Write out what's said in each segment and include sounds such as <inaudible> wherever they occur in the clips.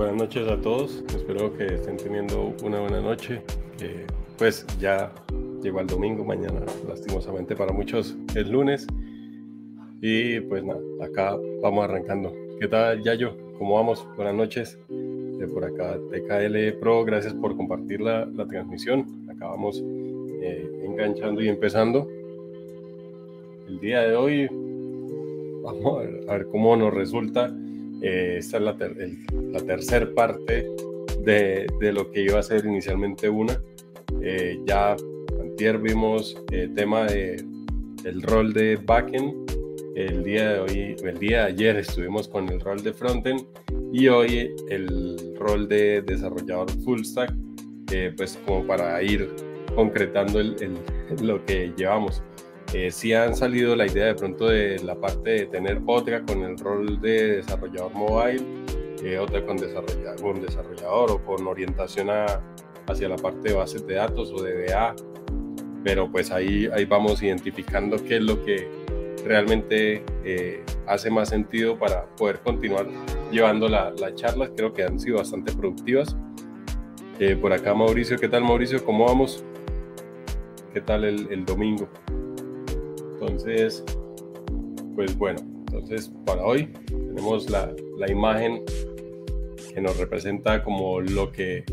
buenas noches a todos. Espero que estén teniendo una buena noche. pues ya llegó el domingo, mañana lastimosamente para muchos es lunes. Y pues nada, acá vamos arrancando. ¿Qué tal, Yayo? ¿Cómo vamos? Buenas noches. De por acá, TKL Pro, gracias por compartir la, la transmisión. Acá vamos eh, enganchando y empezando. El día de hoy, vamos a ver, a ver cómo nos resulta. Eh, esta es la, la tercera parte de, de, lo que iba a ser inicialmente una. Eh, ya antier vimos el tema de rol de backend. El día de hoy, el día de ayer estuvimos con el rol de frontend y hoy el rol de desarrollador full stack, pues como para ir concretando el, <laughs> lo que llevamos. Eh, sí han salido la idea de pronto de la parte de tener otra con el rol de desarrollador mobile, eh, otra con desarrollador, con desarrollador o con orientación a, hacia la parte de bases de datos o de DA, pero pues ahí, ahí vamos identificando qué es lo que realmente eh, hace más sentido para poder continuar llevando las charlas. Creo que han sido bastante productivas. Eh, por acá Mauricio, ¿qué tal Mauricio? ¿Cómo vamos? ¿Qué tal el, el domingo? Entonces, pues bueno, entonces para hoy tenemos la, la imagen que nos representa como lo que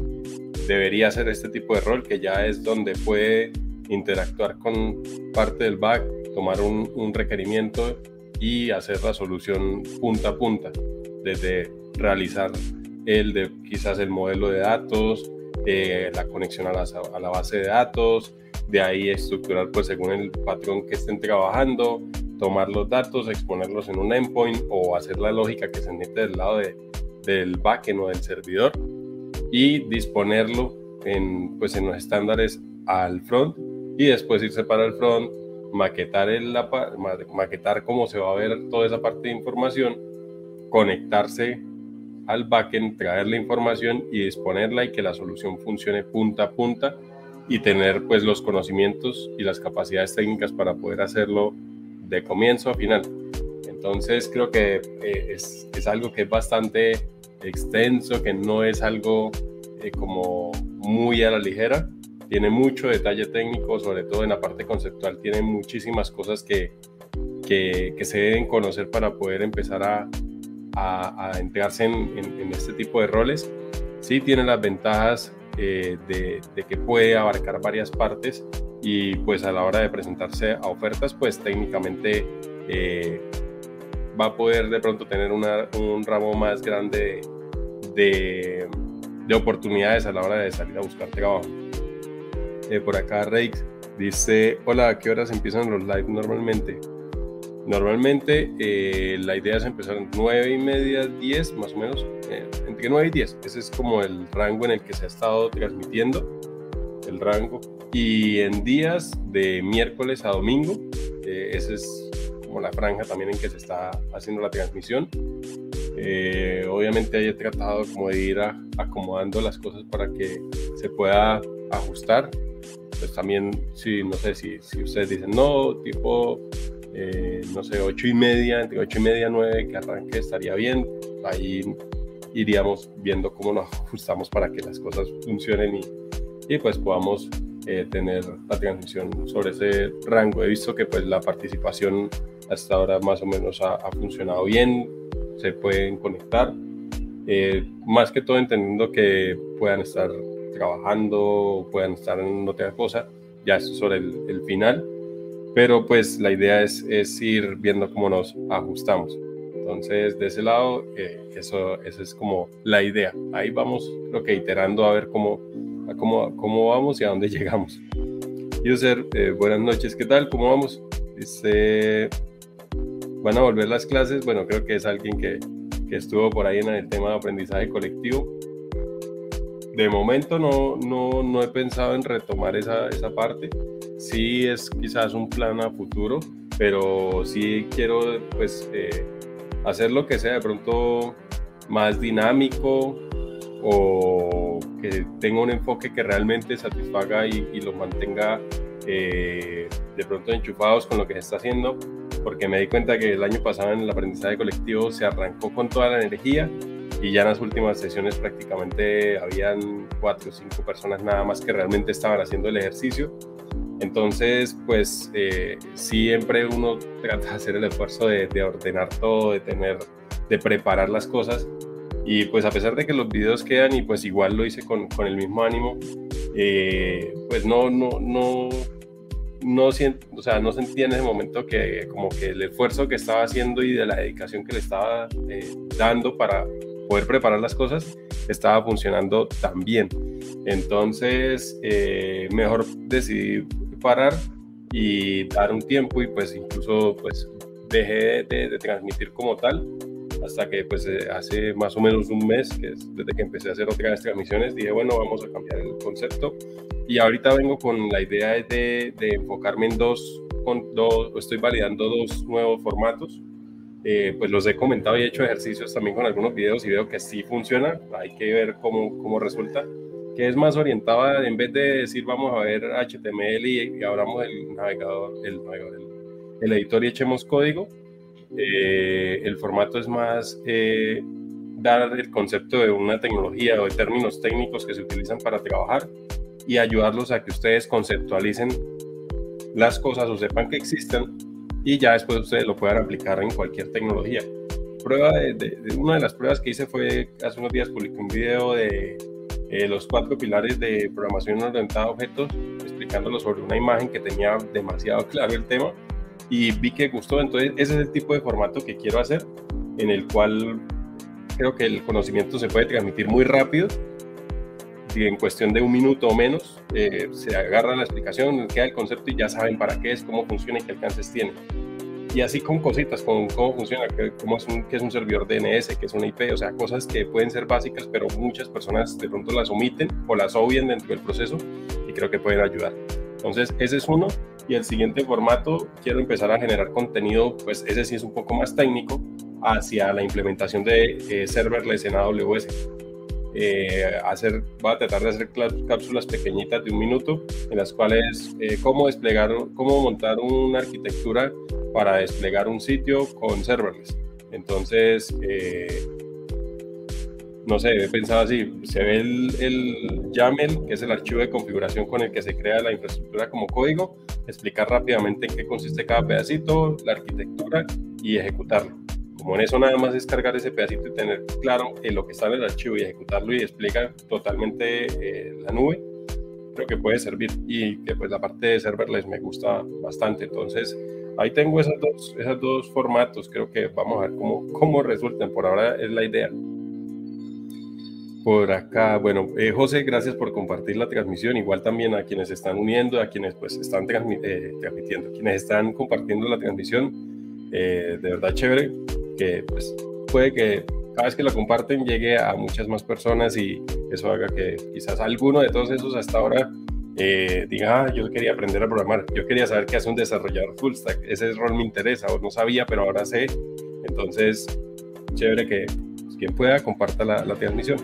debería ser este tipo de rol, que ya es donde puede interactuar con parte del back, tomar un, requerimiento y hacer la solución punta a punta, desde realizar el de quizás el modelo de datos, eh, la conexión a la, base de datos, de ahí estructurar pues según el patrón que estén trabajando, tomar los datos, exponerlos en un endpoint o hacer la lógica que se mete del lado de, del backend o del servidor y disponerlo en, pues, en los estándares al front y después irse para el front, maquetar, el, la, maquetar cómo se va a ver toda esa parte de información, conectarse al backend, traer la información y disponerla y que la solución funcione punta a punta y tener pues los conocimientos y las capacidades técnicas para poder hacerlo de comienzo a final. Entonces creo que eh, es, es, algo que es bastante extenso, que no es algo eh, como muy a la ligera, tiene mucho detalle técnico, sobre todo en la parte conceptual, tiene muchísimas cosas que, que, que se deben conocer para poder empezar a, a, a entrarse en, en, en, este tipo de roles. Sí tiene las ventajas eh, de, de, que puede abarcar varias partes y pues a la hora de presentarse a ofertas pues técnicamente eh, va a poder de pronto tener un ramo más grande de, de, oportunidades a la hora de salir a buscar trabajo. Eh, por acá Reix dice, hola, ¿a qué horas empiezan los live normalmente? Normalmente eh, la idea es empezar en 9 y media, 10 más o menos, entre 9 y 10. Ese es como el rango en el que se ha estado transmitiendo, el rango. Y en días de miércoles a domingo, eh, esa es como la franja también en que se está haciendo la transmisión. Eh, obviamente he tratado como de ir acomodando las cosas para que se pueda ajustar. Pues también, si no sé, si, si ustedes dicen, no, tipo eh, no sé, ocho y media, entre ocho y media, nueve, que arranque estaría bien. Ahí iríamos viendo cómo nos ajustamos para que las cosas funcionen y, y pues podamos eh, tener la transmisión sobre ese rango. He visto que pues la participación hasta ahora más o menos ha, ha funcionado bien, se pueden conectar, eh, más que todo entendiendo que puedan estar trabajando, puedan estar en otra cosa, ya sobre el, el final pero pues la idea es, es, ir viendo cómo nos ajustamos. Entonces, de ese lado, eh, eso, eso es como la idea. Ahí vamos, creo que iterando a ver cómo, a cómo, cómo vamos y a dónde <laughs> llegamos. User, eh, buenas noches, ¿qué tal? ¿Cómo vamos? Dice, ¿van a volver las clases? Bueno, creo que es alguien que, que estuvo por ahí en el tema de aprendizaje colectivo. De momento no, no, no he pensado en retomar esa, esa parte sí es quizás un plan a futuro, pero sí quiero pues eh, hacer lo que sea de pronto más dinámico o que tenga un enfoque que realmente satisfaga y, y los mantenga eh, de pronto enchufados con lo que se está haciendo, porque me di cuenta que el año pasado en el aprendizaje colectivo se arrancó con toda la energía y ya en las últimas sesiones prácticamente habían cuatro o cinco personas nada más que realmente estaban haciendo el ejercicio. Entonces, pues eh, siempre uno trata de hacer el esfuerzo de, de, ordenar todo, de tener, de preparar las cosas. Y pues a pesar de que los videos quedan y pues igual lo hice con, con el mismo ánimo, eh, pues no, no, no, no, o sea, no sentía en ese momento que como que el esfuerzo que estaba haciendo y de la dedicación que le estaba eh, dando para poder preparar las cosas estaba funcionando tan bien. Entonces, mejor decidí parar y dar un tiempo y pues incluso pues dejé de, transmitir como tal hasta que pues eh, hace más o menos un mes, que es desde que empecé a hacer otras transmisiones, dije, bueno, vamos a cambiar el concepto. Y ahorita vengo con la idea de, de enfocarme en dos, con dos, estoy validando dos nuevos formatos. Eh, pues los he comentado y he hecho ejercicios también con algunos videos y veo que sí funciona. Hay que ver cómo, cómo resulta. Que es más orientada, en vez de decir vamos a ver HTML y, abramos el navegador, el, el, editor y echemos código, eh, el formato es más eh, dar el concepto de una tecnología o de términos técnicos que se utilizan para trabajar y ayudarlos a que ustedes conceptualicen las cosas o sepan que existen y ya después ustedes lo puedan aplicar en cualquier tecnología. Prueba de, una de las pruebas que hice fue hace unos días publiqué un video de eh, los cuatro pilares de programación orientada a objetos, explicándolo sobre una imagen que tenía demasiado <laughs> claro el tema y vi que gustó. Entonces, ese es el tipo de formato que quiero hacer, en el cual creo que el conocimiento se puede transmitir muy rápido. Y en cuestión de un minuto o menos eh, se agarra la explicación, queda el concepto y ya saben para qué es, cómo funciona y qué alcances tiene. Y así con cositas, con cómo funciona, cómo es un, qué es un servidor DNS, qué es una IP, o sea, cosas que pueden ser básicas, pero muchas personas de pronto las omiten o las obvian dentro del proceso y creo que pueden ayudar. Entonces, ese es uno. Y el siguiente formato, quiero empezar a generar contenido, pues ese sí es un poco más técnico, hacia la implementación de eh, serverless en AWS. Eh, hacer, voy a tratar de hacer cápsulas pequeñitas de un minuto en las cuales eh, cómo desplegar, cómo montar una arquitectura para desplegar un sitio con serverless. Entonces, eh, no sé, he pensado así, se ve el, el, YAML, que es el archivo de configuración con el que se crea la infraestructura como código, explicar rápidamente en qué consiste cada pedacito, la arquitectura y ejecutarlo. Como en eso nada más es cargar ese pedacito y tener claro en lo que está en el archivo y ejecutarlo y explica totalmente eh, la nube, creo que puede servir y que pues la parte de serverless me gusta bastante. Entonces ahí tengo esos dos, esos dos formatos, creo que vamos a ver cómo, cómo resultan, por ahora es la idea por acá. Bueno, eh, José, gracias por compartir la transmisión. Igual también a quienes están uniendo, a quienes pues están eh, transmitiendo, quienes están compartiendo la transmisión. Eh, de verdad chévere, que pues puede que cada vez que la comparten llegue a muchas más personas y eso haga que quizás alguno de todos esos hasta ahora diga, ah, yo quería aprender a programar, yo quería saber qué hace un desarrollador full stack, ese rol me interesa o no sabía, pero ahora sé. Entonces, chévere que pues, quien pueda comparta la, la transmisión.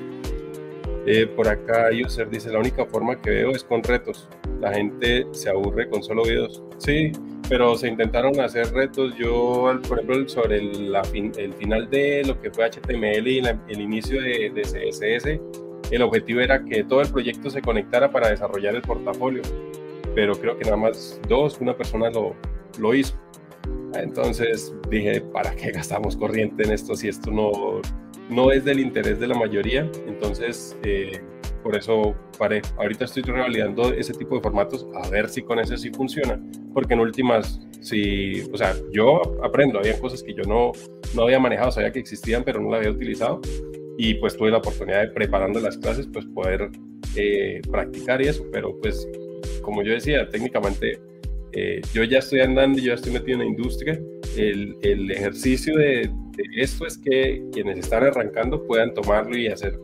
Eh, por acá User dice, la única forma que veo es con retos. La gente se aburre con solo videos. Sí, pero se intentaron hacer retos. Yo, por ejemplo, sobre el, el final de lo que fue HTML y el inicio de, de, CSS, el objetivo era que todo el proyecto se conectara para desarrollar el portafolio. Pero creo que nada más dos, una persona lo, lo hizo. Entonces dije, ¿para qué gastamos corriente en esto si esto no, no es del interés de la mayoría, entonces eh, por eso paré. Ahorita estoy revalidando ese tipo de formatos a ver si con ese sí funciona, porque en últimas, si, o sea, yo aprendo, había cosas que yo no, no había manejado, sabía que existían, pero no las había utilizado, y pues tuve la oportunidad de preparando las clases, pues poder eh, practicar y eso, pero pues como yo decía, técnicamente eh, yo ya estoy andando, yo ya estoy metido en la industria, el, el ejercicio de, esto es que quienes están arrancando puedan tomarlo y hacer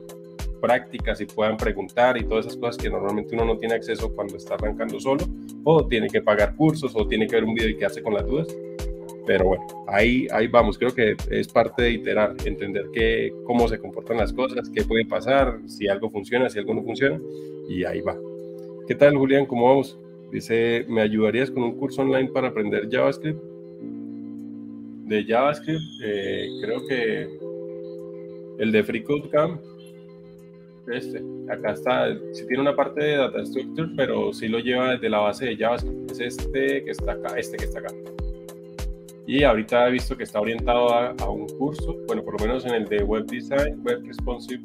prácticas y puedan preguntar y todas esas cosas que normalmente uno no tiene acceso cuando está arrancando solo o tiene que pagar cursos o tiene que ver un video y quedarse con las dudas. Pero bueno, ahí, ahí vamos. Creo que es parte de iterar, entender que, cómo se comportan las cosas, qué puede pasar, si algo funciona, si algo no funciona y ahí va. ¿Qué tal, Julián? ¿Cómo vamos? Dice, ¿me ayudarías con un curso online para aprender JavaScript? de JavaScript, eh, creo que El de FreeCodeCamp, este, acá está, si tiene una parte de Data Structure, pero sí lo lleva desde la base de JavaScript. Es este que está acá, este que está acá. Y ahorita he visto que está orientado a, a un curso, bueno, por lo menos en el de Web Design, Web Responsive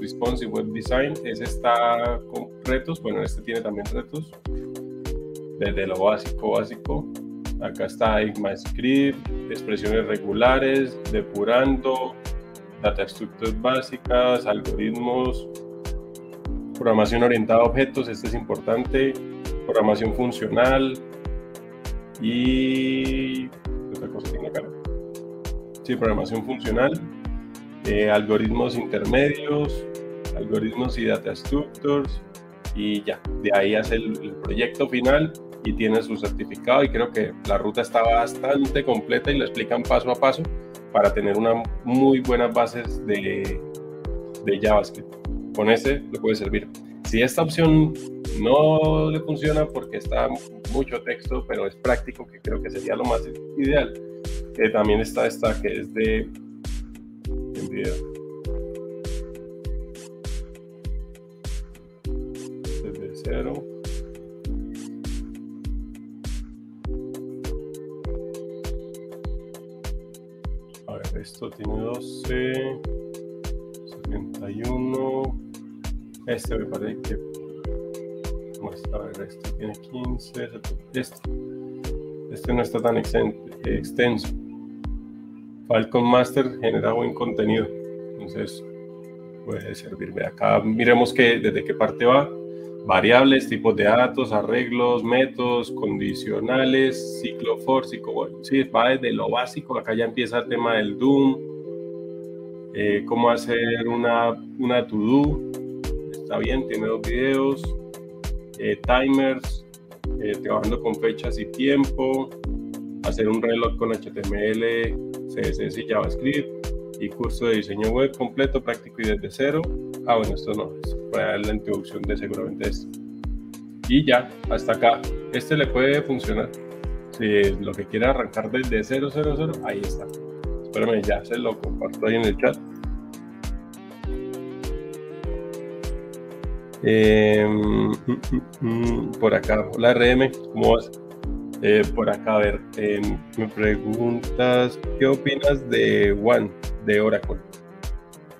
Responsive Web Design. Ese está con retos, bueno, este tiene también retos, desde lo básico, básico. Acá está ECMAScript, expresiones regulares, depurando, data estructuras básicas, algoritmos, programación orientada a objetos, este es importante, programación funcional y... otra cosa tiene acá? Sí, programación funcional, eh, algoritmos intermedios, algoritmos y data structures y ya, de ahí hace el, proyecto final y tiene su certificado y creo que la ruta está bastante completa y lo explican paso a paso para tener una muy buenas bases de, de JavaScript. Con ese le puede servir. Si esta opción no le funciona porque está mucho texto, pero es práctico, que creo que sería lo más ideal, también está esta que es de, de video A ver, esto tiene 12, 71. Este me parece que. Vamos a ver, este tiene 15. Este, este no está tan extenso. Falcon Master genera buen contenido. Entonces puede servirme acá. Miremos que desde qué parte va variables, tipos de datos, arreglos, métodos, condicionales, ciclo for, ciclo, sí, va desde lo básico, acá ya empieza el tema del Doom, eh, cómo hacer una, una to-do, está bien, tiene dos videos, eh, timers, eh, trabajando con fechas y tiempo, hacer un reloj con HTML, CSS y JavaScript, y curso de diseño web completo, práctico y desde cero. Ah, bueno, esto no, para la introducción de seguramente esto. Y ya, hasta acá. Este le puede funcionar. Si lo que quiere arrancar desde 000, ahí está. Espérame, ya se lo comparto ahí en el chat. Em, mm, mm, mm, por acá, hola RM, ¿cómo vas? Eh, por acá, a ver, em, me preguntas, ¿qué opinas de One, de Oracle?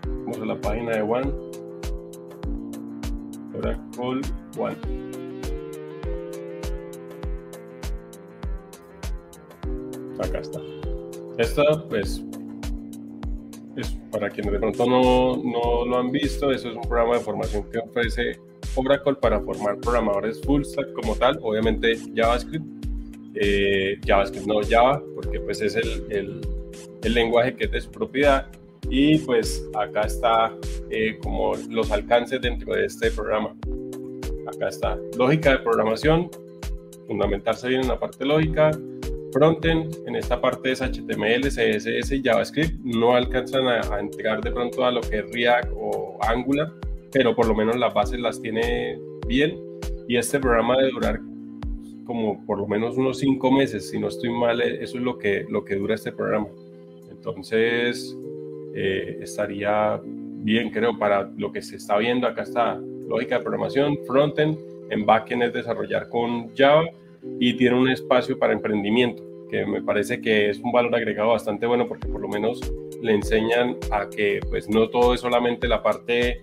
Vamos a la página de One. Oracle One. Acá está. Esta, pues, es para quienes de pronto no, no lo han visto, eso es un programa de formación que ofrece Oracle para formar programadores full stack como tal, obviamente JavaScript, eh, JavaScript no Java, porque pues es el, el, el, lenguaje que es de su propiedad y pues acá está eh, como los alcances dentro de este programa. Acá está. Lógica de programación, fundamentarse bien en la parte lógica, frontend, en esta parte es HTML, CSS y JavaScript, no alcanzan a, a de pronto a lo que es React o Angular, pero por lo menos las bases las tiene bien. Y este programa de durar como por lo menos unos cinco meses, si no estoy mal, eh, eso es lo que, lo que dura este programa. Entonces, eh, estaría bien, creo, para lo que se está viendo. Acá está lógica de programación, frontend, en backend es desarrollar con Java y tiene un espacio para emprendimiento, que me parece que es un valor agregado bastante bueno porque por lo menos le enseñan a que pues no todo es solamente la parte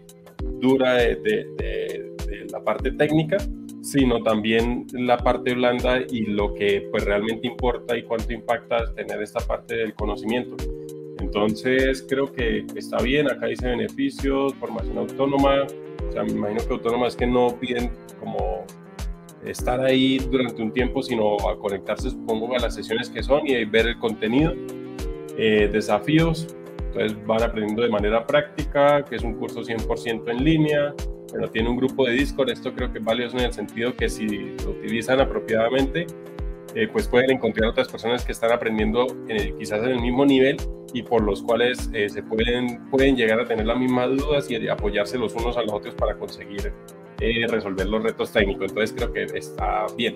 dura de, de la parte técnica, sino también la parte blanda y lo que pues realmente importa y cuánto impacta tener esta parte del conocimiento. Entonces creo que está bien, acá dice beneficios, formación autónoma, o sea, me imagino que autónoma es que no piden como estar ahí durante un tiempo, sino a conectarse, supongo, a las sesiones que son y ver el contenido. Eh, desafíos, entonces van aprendiendo de manera práctica, que es un curso 100% en línea, bueno, tiene un grupo de Discord, esto creo que es valioso en el sentido que si lo utilizan apropiadamente, eh, pues pueden encontrar otras personas que están aprendiendo quizás en el mismo nivel y por los cuales eh, se pueden, pueden llegar a tener las mismas dudas y apoyarse los unos a los otros para conseguir eh, resolver los retos técnicos. Entonces creo que está bien.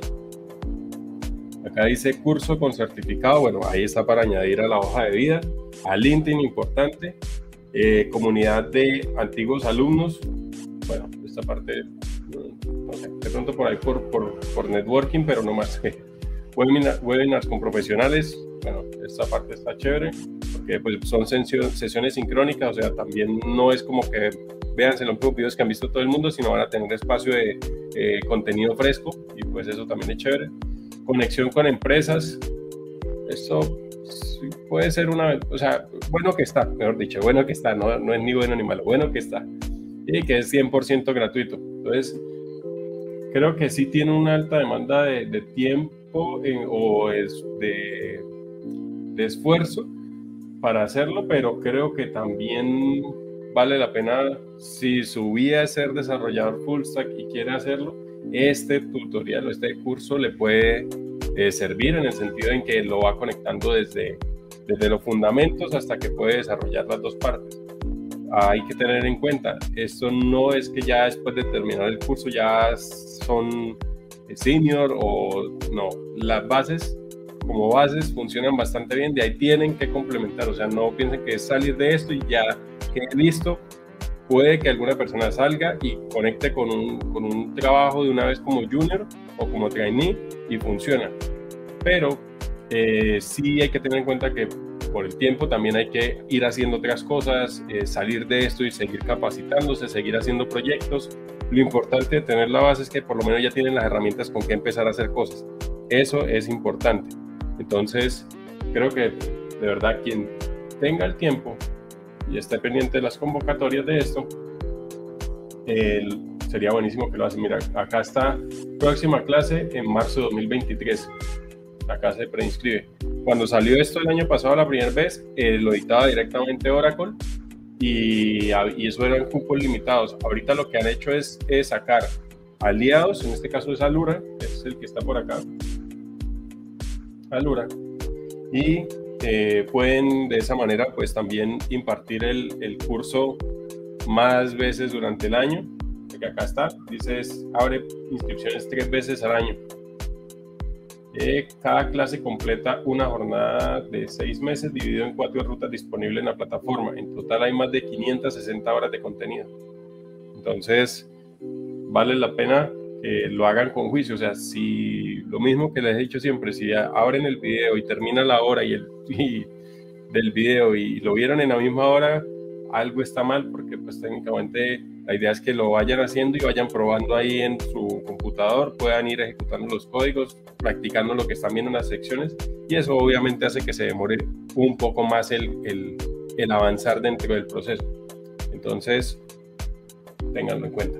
Acá dice curso con certificado, bueno, ahí está para añadir a la hoja de vida, a LinkedIn importante, Eh, comunidad de antiguos alumnos. Bueno, esta parte, no de pronto por ahí por, por, networking, pero no más. Webinar, webinars con profesionales, bueno, esta parte está chévere, porque pues, son sesiones sincrónicas, o sea, también no es como que vean los videos que han visto todo el mundo, sino van a tener espacio de eh, contenido fresco, y pues eso también es chévere. Conexión con empresas, esto puede ser una, o sea, bueno que está, mejor dicho, bueno que está, no, no es ni bueno ni malo, bueno que está, y que es 100% gratuito. Entonces, creo que sí tiene una alta demanda de, tiempo o es de, de esfuerzo para hacerlo, pero creo que también vale la pena si su vida es ser desarrollador full stack y quiere hacerlo, este tutorial o este curso le puede eh, servir en el sentido en que lo va conectando desde, desde los fundamentos hasta que puede desarrollar las dos partes. Hay que tener en cuenta, esto no es que ya después de terminar el curso ya son senior o no, las bases como bases funcionan bastante bien, de ahí tienen que complementar, o sea, no piensen que es salir de esto y ya que listo, puede que alguna persona salga y conecte con un, con un trabajo de una vez como junior o como trainee y funciona. Pero eh, sí hay que tener en cuenta que por el tiempo también hay que ir haciendo otras cosas, eh, salir de esto y seguir capacitándose, seguir haciendo proyectos. Lo importante de tener la base es que por lo menos ya tienen las herramientas con que empezar a hacer cosas. Eso es importante. Entonces, creo que de verdad quien tenga el tiempo y esté pendiente de las convocatorias de esto, sería buenísimo que lo hace. Mira, acá está próxima clase en marzo de 2023. Acá se preinscribe. Cuando salió esto el año pasado la primera vez, eh, lo dictaba directamente Oracle y, y, eso eran cupos limitados. Ahorita lo que han hecho es, es sacar aliados, en este caso es Alura, es el que está por acá, Alura, y eh, pueden de esa manera pues también impartir el, el, curso más veces durante el año, porque acá está, dice abre inscripciones tres veces al año. Eh, cada clase completa una jornada de seis meses dividido en cuatro rutas disponibles en la plataforma. En total hay más de 560 horas de contenido. Entonces, vale la pena que lo hagan con juicio. O sea, si lo mismo que les he dicho siempre, si abren el video y termina la hora y el <laughs> del video y lo vieron en la misma hora, algo está mal porque pues técnicamente la idea es que lo vayan haciendo y vayan probando ahí en su computador, puedan ir ejecutando los códigos, practicando lo que están viendo en las secciones y eso obviamente hace que se demore un poco más el, el, el avanzar dentro del proceso. Entonces, tenganlo en cuenta.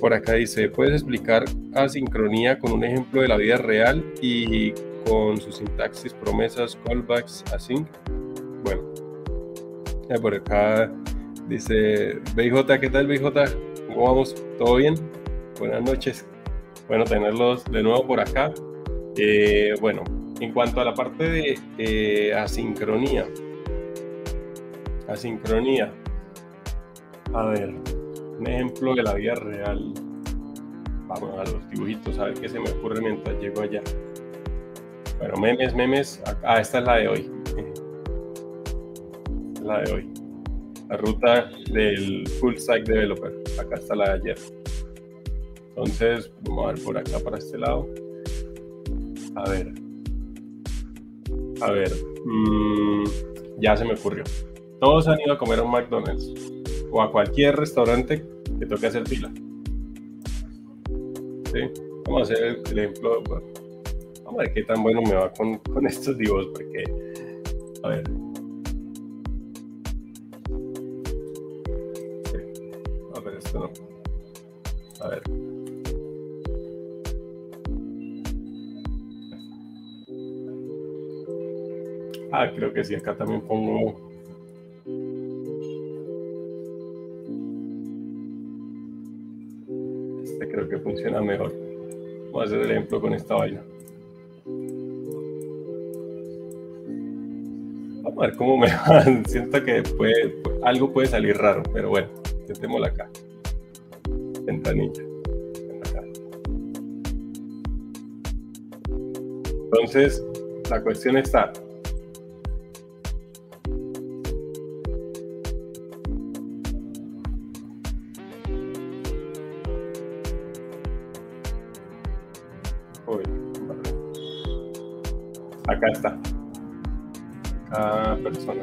Por acá dice, ¿puedes explicar asincronía con un ejemplo de la vida real y con su sintaxis, promesas, callbacks, async? Bueno, por acá dice, BJ, ¿qué tal BJ? ¿Cómo vamos? ¿Todo bien? Buenas noches. Bueno, tenerlos de nuevo por acá. Eh, bueno, en cuanto a la parte de eh, asincronía, asincronía, a ver, un ejemplo de la vida real. Vamos a los dibujitos, a ver qué se me ocurre mientras llego allá. Bueno, memes, memes. Ah, esta es la de hoy. <laughs> La de hoy. La ruta del full stack developer. Acá está la de ayer. Entonces, vamos a ver por acá para este lado. A ver. A ver. Mm, ya se me ocurrió. Todos han ido a comer a un McDonald's o a cualquier restaurante que toque hacer fila. ¿Sí? Vamos a hacer el ejemplo. Vamos a ver qué tan bueno me va con, con estos dibujos, porque, a ver. No. A ver. Ah, creo que sí, acá también pongo funciona mejor. Voy a hacer el ejemplo con esta vaina. Vamos a ver cómo me <laughs> va. Siento que puede, algo puede salir raro, pero bueno, intentémoslo acá ventanilla. Entonces, la cuestión está, acá está. Cada persona.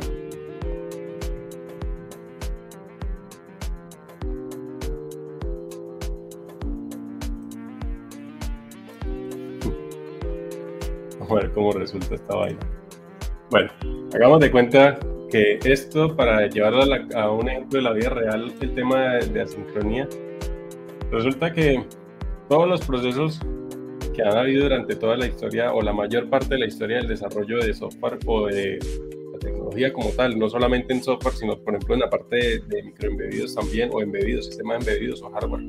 Cómo resulta esta vaina. Bueno, hagamos de cuenta que esto, para llevarlo a, un ejemplo de la vida real, el tema de, asincronía, resulta que todos los procesos que han habido durante toda la historia o la mayor parte de la historia del desarrollo de software o de la tecnología como tal, no solamente en software, sino por ejemplo en la parte de, de microembebidos también o embebidos, sistemas embebidos o hardware.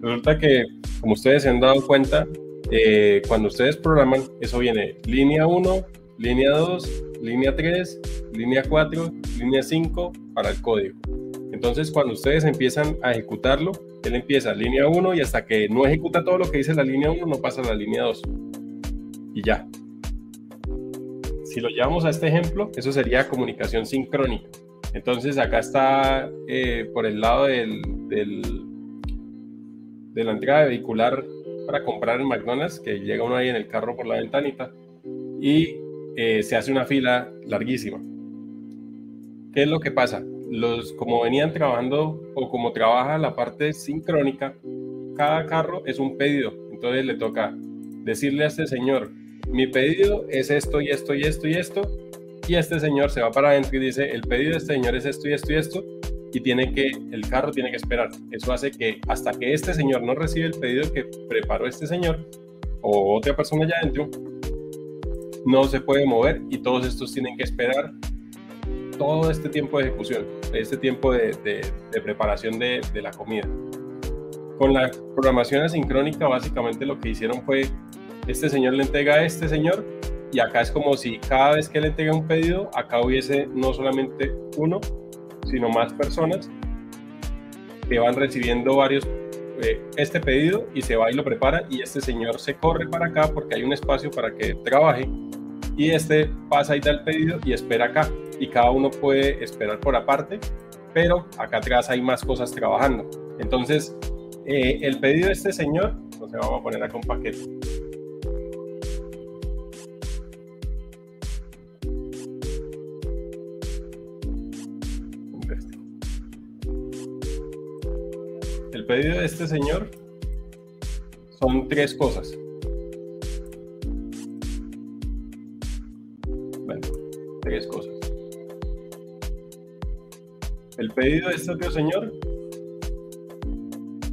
Resulta que, como ustedes se han dado cuenta, eh, cuando ustedes programan, eso viene línea 1, línea 2, línea 3, línea 4, línea 5 para el código. Entonces, cuando ustedes empiezan a ejecutarlo, él empieza línea 1 y hasta que no ejecuta todo lo que dice la línea 1, no pasa a la línea 2. Y ya. Si lo llevamos a este ejemplo, eso sería comunicación sincrónica. Entonces, acá está eh, por el lado del, de la entrada vehicular para comprar en McDonald's, que llega uno ahí en el carro por la ventanita. Y eh, se hace una fila larguísima. ¿Qué es lo que pasa? Los, como venían trabajando o como trabaja la parte sincrónica, cada carro es un pedido. Entonces le toca decirle a este señor, mi pedido es esto y esto y esto y esto. Y este señor se va para adentro y dice, el pedido de este señor es esto y esto y esto. Y tiene que, el carro tiene que esperar. Eso hace que hasta que este señor no recibe el pedido que preparó este señor o otra persona allá adentro, no se puede mover y todos estos tienen que esperar todo este tiempo de ejecución, este tiempo de, preparación de, la comida. Con la programación asincrónica, básicamente lo que hicieron fue, este señor le entrega a este señor y acá es como si cada vez que le entrega un pedido, acá hubiese no solamente uno, sino más personas que van recibiendo varios eh, este pedido y se va y lo prepara y este señor se corre para acá porque hay un espacio para que trabaje y este pasa y da el pedido y espera acá y cada uno puede esperar por aparte, pero acá atrás hay más cosas trabajando. Entonces, eh, el pedido de este señor, entonces vamos a poner acá un paquete. El pedido de este señor son tres cosas. cosas. El pedido de este otro señor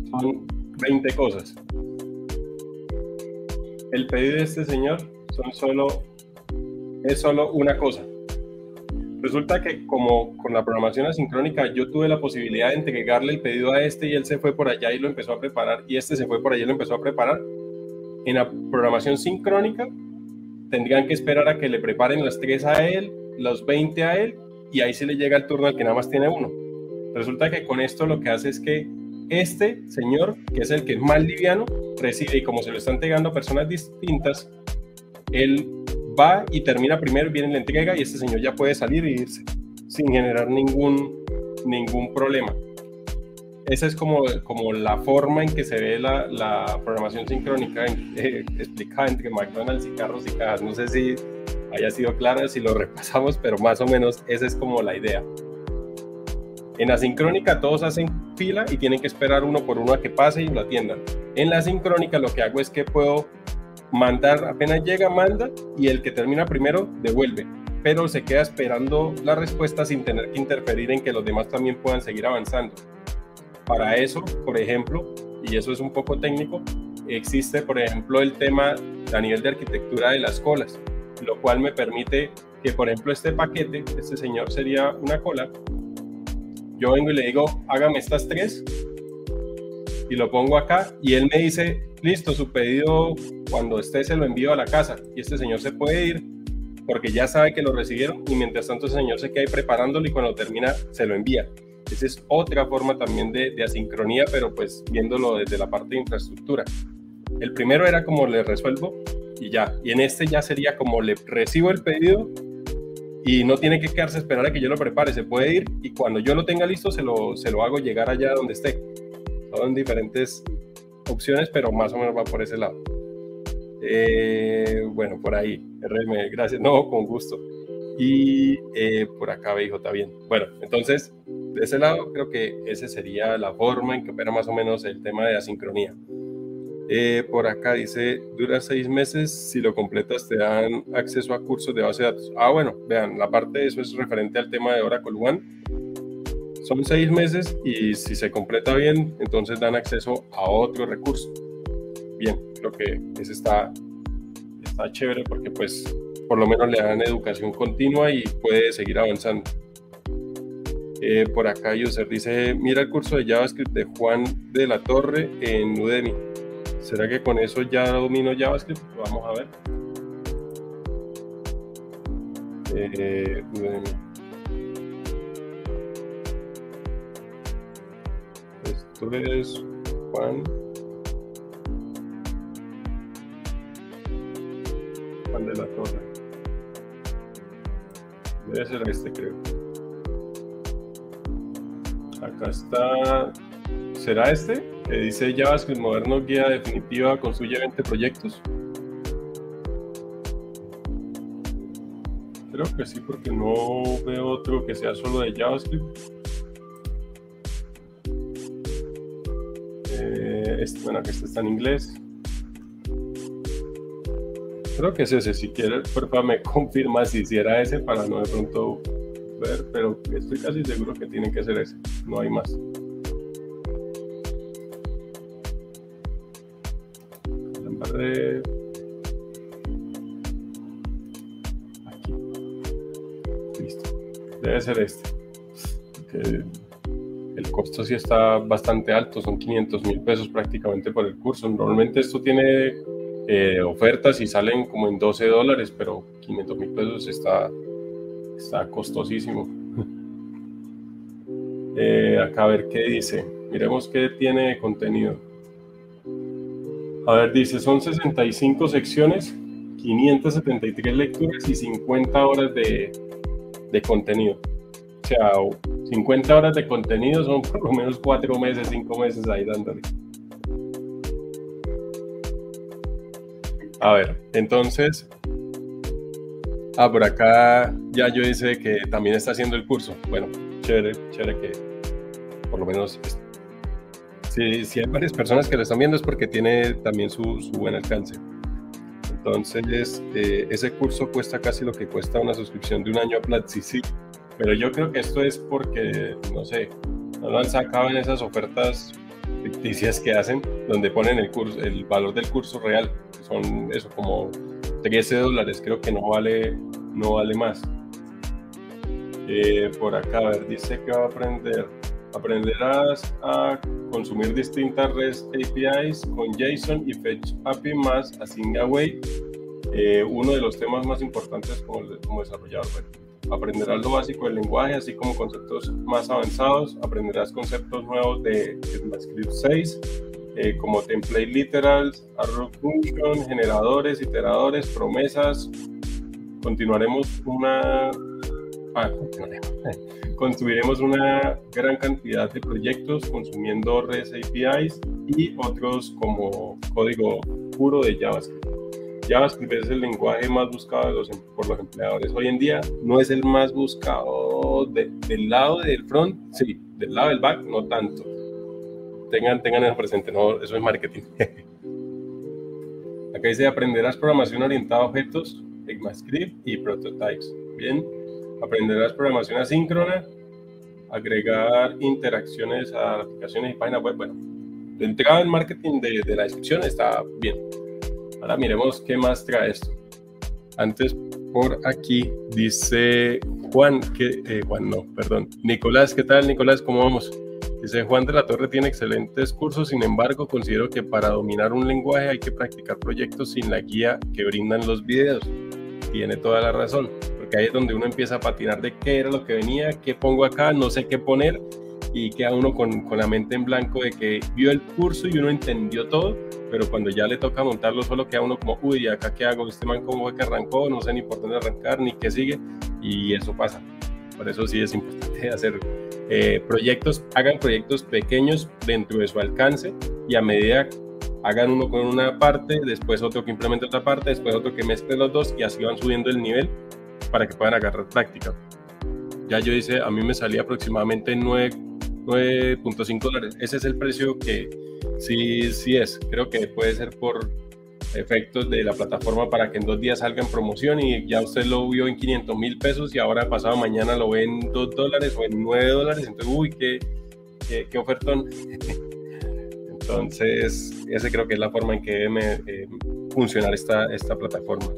son 20 cosas. El pedido de este señor son solo, es solo una cosa. Resulta que como con la programación asincrónica yo tuve la posibilidad de entregarle el pedido a este y él se fue por allá y lo empezó a preparar y este se fue por allá y lo empezó a preparar. En la programación sincrónica tendrían que esperar a que le preparen las tres a él los 20 a él y ahí se le llega el turno al que nada más tiene uno. Resulta que con esto lo que hace es que este señor, que es el que es más liviano, recibe y como se lo están entregando personas distintas, él va y termina primero, viene la entrega y este señor ya puede salir y irse sin generar ningún, ningún problema. Esa es como, como la forma en que se ve la, la programación sincrónica eh, explicada entre McDonald's y carros y cajas. No sé si haya sido clara si lo repasamos, pero más o menos esa es como la idea. En la sincrónica todos hacen fila y tienen que esperar uno por uno a que pase y lo atiendan. En la sincrónica lo que hago es que puedo mandar, apenas llega, manda y el que termina primero devuelve, pero se queda esperando la respuesta sin tener que interferir en que los demás también puedan seguir avanzando. Para eso, por ejemplo, y eso es un poco técnico, existe, por ejemplo, el tema a nivel de arquitectura de las colas lo cual me permite que, por ejemplo, este paquete, este señor sería una cola, yo vengo y le digo, hágame estas tres y lo pongo acá y él me dice, listo, su pedido cuando esté se lo envío a la casa y este señor se puede ir porque ya sabe que lo recibieron y mientras tanto el señor se queda ahí preparándolo y cuando termina se lo envía. Esa es otra forma también de, asincronía, pero pues viéndolo desde la parte de infraestructura. El primero era como le resuelvo y ya. Y en este ya sería como le recibo el pedido y no tiene que quedarse esperar a que yo lo prepare, se puede ir y cuando yo lo tenga listo se lo, se lo hago llegar allá donde esté. Son diferentes opciones, pero más o menos va por ese lado. Eh, bueno, por ahí, RM, gracias. No, con gusto. Y eh, por acá BIJ bien. Bueno, entonces, de ese lado, creo que esa sería la forma en que opera más o menos el tema de asincronía. Eh, por acá dice, dura seis meses, si lo completas te dan acceso a cursos de base de datos. Ah, bueno, vean, la parte de eso es referente al tema de Oracle One. Son seis meses y si se completa bien, entonces dan acceso a otro recurso. Bien, creo que ese está, está chévere porque pues por lo menos le dan educación continua y puede seguir avanzando. Eh, por acá user dice, mira el curso de JavaScript de Juan de la Torre en Udemy ¿Será que con eso ya domino JavaScript? Vamos a ver. Eh, esto es Juan. Juan de la Torre. Debe ser este, creo. Acá está. ¿Será este? que dice JavaScript Moderno Guía Definitiva Construye 20 Proyectos. Creo que sí, porque no veo otro que sea solo de JavaScript. Eh, este, bueno, que este está en inglés. Creo que es ese. Si quieres, porfa, me <laughs> confirma si hiciera ese para no de pronto ver, pero estoy casi seguro que tiene que ser ese. No hay más. aquí. Listo. Debe ser este. Costo sí está bastante alto, son 500 mil pesos prácticamente por el curso. Normalmente esto tiene eh, ofertas y salen como en 12 dólares, pero 500 mil pesos está, está costosísimo. <laughs> Eh, acá a ver qué dice. Miremos qué tiene contenido. A ver, dice, son 65 secciones, 573 lecturas y 50 horas de, de contenido. Sea, 50 horas de contenido son por lo menos 4 meses, 5 meses ahí dándole. A ver, entonces, ah, por acá ya yo dice que también está haciendo el curso. Bueno, chévere, chévere que por lo menos si, hay varias personas que lo están viendo es porque tiene también su, buen alcance. Entonces, eh, ese curso cuesta casi lo que cuesta una suscripción de un año a Platzi, sí. Pero yo creo que esto es porque, no sé, no lo han sacado en esas ofertas ficticias que hacen, donde ponen el, curso, el valor del curso real, son eso, como 13 dólares, creo que no vale, no vale más. Eh, por acá, a ver, dice que va a aprender Aprenderás a consumir distintas REST APIs con JSON y Fetch API más Async Away, eh, uno de los temas más importantes como, como desarrollador Aprenderás lo básico del lenguaje, así como conceptos más avanzados. Aprenderás conceptos nuevos de ECMAScript 6, eh, como template literals, arrow function, generadores, iteradores, promesas. Continuaremos una... Ah, <laughs> construiremos una gran cantidad de proyectos consumiendo REST APIs y otros como código puro de JavaScript. JavaScript es el lenguaje más buscado em, por los empleadores hoy en día. No es el más buscado del lado del front, sí, del lado del back, no tanto. Tengan, tengan eso presente, no, eso es marketing. <laughs> Acá dice aprenderás programación orientada a objetos, ECMAScript y prototypes. Bien, aprenderás programación asíncrona, agregar interacciones a aplicaciones y páginas web. Bueno, de entrada el marketing de, la descripción está bien. Ahora miremos qué más trae esto. Antes, por aquí dice Juan, que, eh, Juan no, perdón. Nicolás, ¿qué tal Nicolás? ¿Cómo vamos? Dice Juan de la Torre tiene excelentes cursos, sin embargo considero que para dominar un lenguaje hay que practicar proyectos sin la guía que brindan los videos. Tiene toda la razón que ahí es donde uno empieza a patinar de qué era lo que venía, qué pongo acá, no sé qué poner y queda uno con, con, la mente en blanco de que vio el curso y uno entendió todo, pero cuando ya le toca montarlo solo queda uno como, uy, acá qué hago, este man cómo fue que arrancó, no sé ni por dónde arrancar, ni qué sigue, y eso pasa. Por eso sí es importante <laughs> hacer eh, proyectos, hagan proyectos pequeños dentro de su alcance y a medida hagan uno con una parte, después otro que implemente otra parte, después otro que mezcle los dos y así van subiendo el nivel para que puedan agarrar práctica. Ya yo hice, a mí me salía aproximadamente 9.5 dólares. Ese es el precio que sí, sí es. Creo que puede ser por efectos de la plataforma para que en dos días salga en promoción y ya usted lo vio en 500 mil pesos y ahora pasado mañana lo ve en 2 dólares o en 9 dólares. Entonces, uy, qué, qué, ofertón. <laughs> Entonces, ese creo que es la forma en que debe eh, funcionar esta, esta plataforma.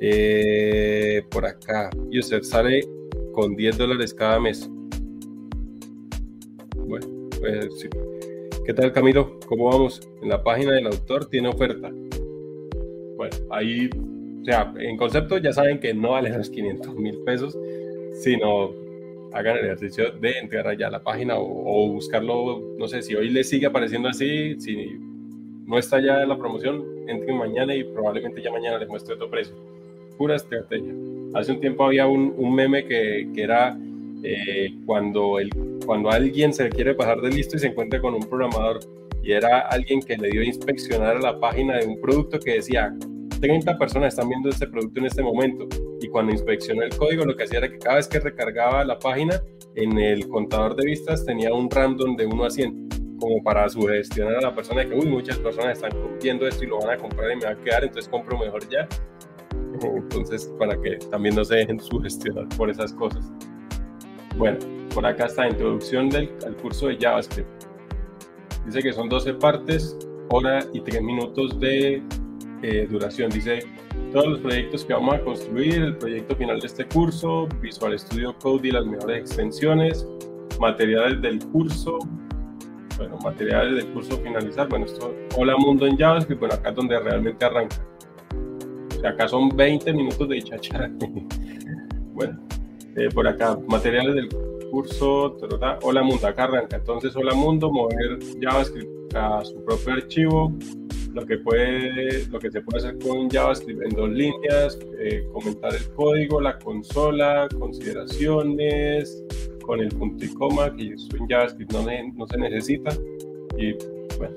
Eh, por acá, y usted sale con 10 dólares cada mes. Pues sí. ¿Qué tal Camilo? ¿Cómo vamos? En la página del autor tiene oferta. Bueno, ahí, o sea, en concepto ya saben que no vale los 500 mil pesos, sino hagan el ejercicio de entrar allá a la página o, buscarlo, no sé, si hoy les sigue apareciendo así, si no está ya la promoción, entren mañana y probablemente ya mañana les muestre otro precio. Pura estrategia. Hace un tiempo había un, un meme que, que era eh, cuando, el, cuando alguien se quiere pasar de listo y se encuentra con un programador y era alguien que le dio a inspeccionar la página de un producto que decía 30 personas están viendo este producto en este momento. Y cuando inspeccionó el código, lo que hacía era que cada vez que recargaba la página, en el contador de vistas tenía un random de 1 a 100, como para sugestionar a la persona de que, uy, muchas personas están viendo esto y lo van a comprar y me va a quedar, entonces compro mejor ya. <laughs> Entonces, para que también no se dejen sugestionar por esas cosas. Bueno, por acá está la introducción del, curso de JavaScript. Dice que son 12 partes, hora y 3 minutos de eh, duración. Dice todos los proyectos que vamos a construir, el proyecto final de este curso, Visual Studio Code y las mejores extensiones, materiales del curso, bueno, materiales del curso finalizar, bueno, esto, hola mundo en JavaScript, bueno, acá es donde realmente arranca. O sea, acá son 20 minutos de chachara. <laughs> bueno, eh, por acá, materiales del curso, hola mundo, acá arranca. Entonces, hola mundo, mover JavaScript a su propio archivo, lo que, puede, lo que se puede hacer con JavaScript en dos líneas, eh, comentar el código, la consola, consideraciones, con el punto y coma, que en JavaScript no, no se necesita. Y bueno,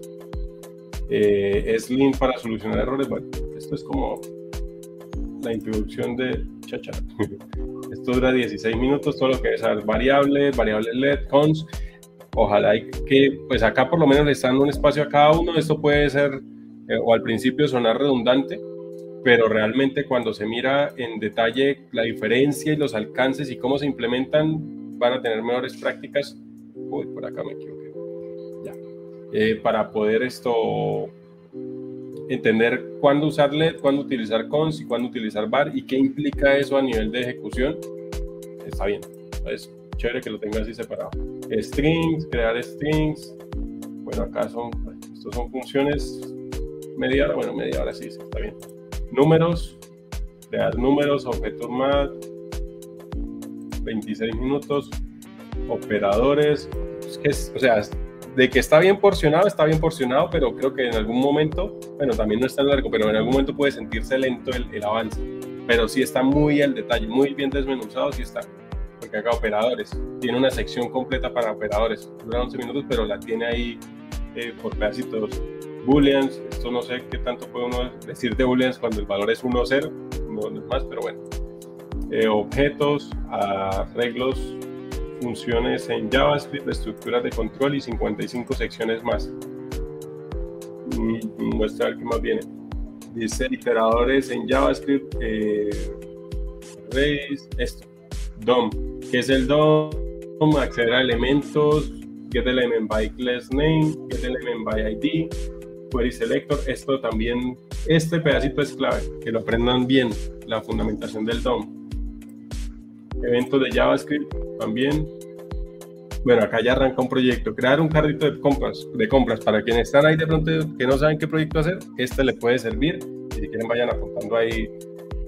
eh, es link para solucionar errores. Bueno, esto es como la introducción de Chacha. <laughs> Esto dura 16 minutos, todo lo que es variables, variables LED, cons. Ojalá que, pues acá por lo menos le están un espacio a cada uno. Esto puede ser eh, o al principio sonar redundante, pero realmente cuando se mira en detalle la diferencia y los alcances y cómo se implementan, van a tener mejores prácticas. Uy, por acá me equivoqué. Ya. Eh, para poder esto entender cuándo usar LED, cuándo utilizar cons y cuándo utilizar bar y qué implica eso a nivel de ejecución, está bien. Es chévere que lo tenga así separado. Strings, crear strings. Bueno, acá son, estos son funciones media hora, bueno, media hora sí, está bien. Números, crear números, objetos más, 26 minutos, operadores, o sea, de que está bien porcionado, está bien porcionado, pero creo que en algún momento, bueno, también no es tan largo, pero en algún momento puede sentirse lento el, el avance, pero sí está muy al detalle, muy bien desmenuzado, sí está, porque acá operadores, tiene una sección completa para operadores, dura 11 minutos, pero la tiene ahí eh, por pedacitos booleans, esto no sé qué tanto puede uno decir de booleans cuando el valor es 1 o 0, no, es más, pero bueno. Eh, objetos, arreglos, funciones en JavaScript, estructuras de control y 55 secciones más. Mm, muestra ver qué más viene. Dice iteradores en JavaScript, eh, esto, DOM. ¿Qué es el DOM? Acceder a elementos, get element by class name, get element by ID, query selector. Esto también, este pedacito es clave, que lo aprendan bien, la fundamentación del DOM. Eventos de JavaScript también. Bueno, acá ya arranca un proyecto. Crear un carrito de compras, de compras. Para quienes están ahí de pronto que no saben qué proyecto hacer, este le puede servir. Si quieren vayan apuntando ahí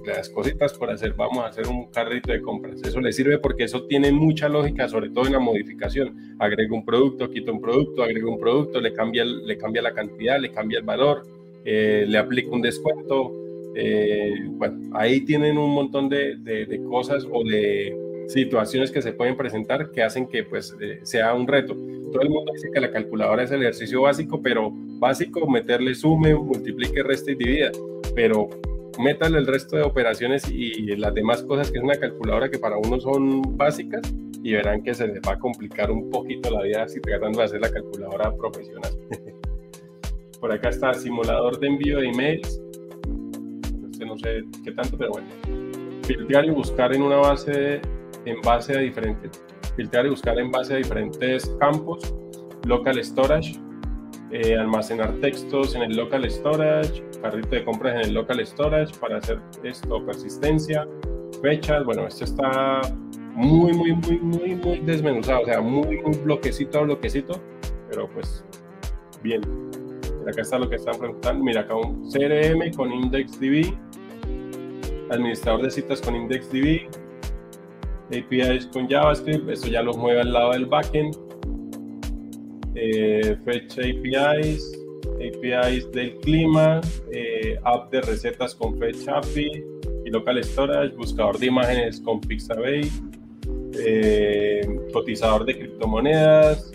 las cositas por hacer, vamos a hacer un carrito de compras. Eso le sirve porque eso tiene mucha lógica, sobre todo en la modificación. Agrego un producto, quito un producto, agrego un producto, le cambia, le cambia la cantidad, le cambia el valor, eh, le aplico un descuento. Eh, bueno, ahí tienen un montón de, de, cosas o de situaciones que se pueden presentar que hacen que pues eh, sea un reto. todo el mundo dice que la calculadora es el ejercicio básico, pero básico, meterle sume, multiplique, resta y divida. Pero métale el resto de operaciones y las demás cosas que es una calculadora que para uno son básicas y verán que se les va a complicar un poquito la vida si tratando de hacer la calculadora profesional. <laughs> Por acá está simulador de envío de emails. Este no sé qué tanto, pero bueno. Filtrar y buscar en una base, en base a diferentes, filtrar y buscar en base a diferentes campos. Local storage, eh, almacenar textos en el local storage, carrito de compras en el local storage para hacer esto, persistencia, fechas. Bueno, esto está muy, muy, muy, muy, muy desmenuzado, o sea, muy, muy bloquecito a bloquecito, pero pues bien. acá está lo que están preguntando. Mira, acá un CRM con IndexDB, administrador de citas con IndexDB, APIs con JavaScript, eso ya lo mueve al lado del backend, eh, Fetch APIs, APIs del clima, eh, app de recetas con Fetch API y local storage, buscador de imágenes con Pixabay, eh, cotizador de criptomonedas.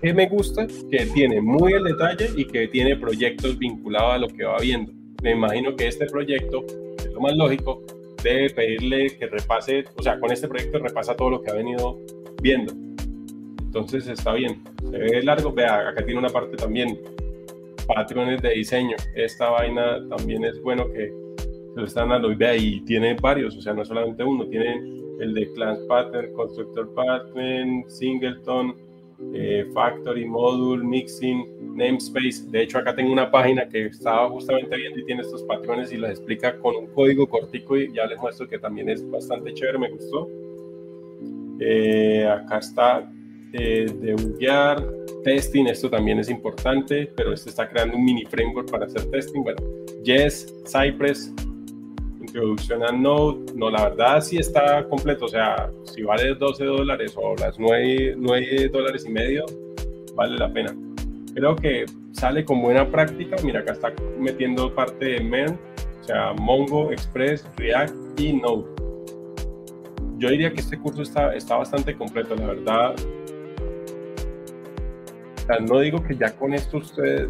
Que me gusta, que tiene muy el detalle y que tiene proyectos vinculados a lo que va viendo. Me imagino que este proyecto, es lo más lógico, debe pedirle que repase, o sea, con este proyecto repasa todo lo que ha venido viendo. Entonces está bien, se ve largo, vea, acá tiene una parte también, patrones de diseño. Esta vaina también es bueno que se lo están dando y vea, y tiene varios, o sea, no solamente uno, tiene el de Class Pattern, Constructor Pattern, Singleton, eh, Factory, Module, Mixing, Namespace. De hecho, acá tengo una página que estaba justamente viendo y tiene estos patrones y las explica con un código cortico y ya les muestro que también es bastante chévere, me gustó. Eh, acá está eh, testing, esto también es importante, pero este está creando un mini framework para hacer testing. Bueno, Yes, Cypress, introducción a Node, no, la verdad sí está completo, o sea, si vale 12 dólares o las 9, 9 dólares y medio, vale la pena. Creo que sale con buena práctica, mira, acá está metiendo parte de MERN, o sea, Mongo, Express, React y Node. Yo diría que este curso está, está bastante completo, la verdad. O sea, no digo que ya con esto usted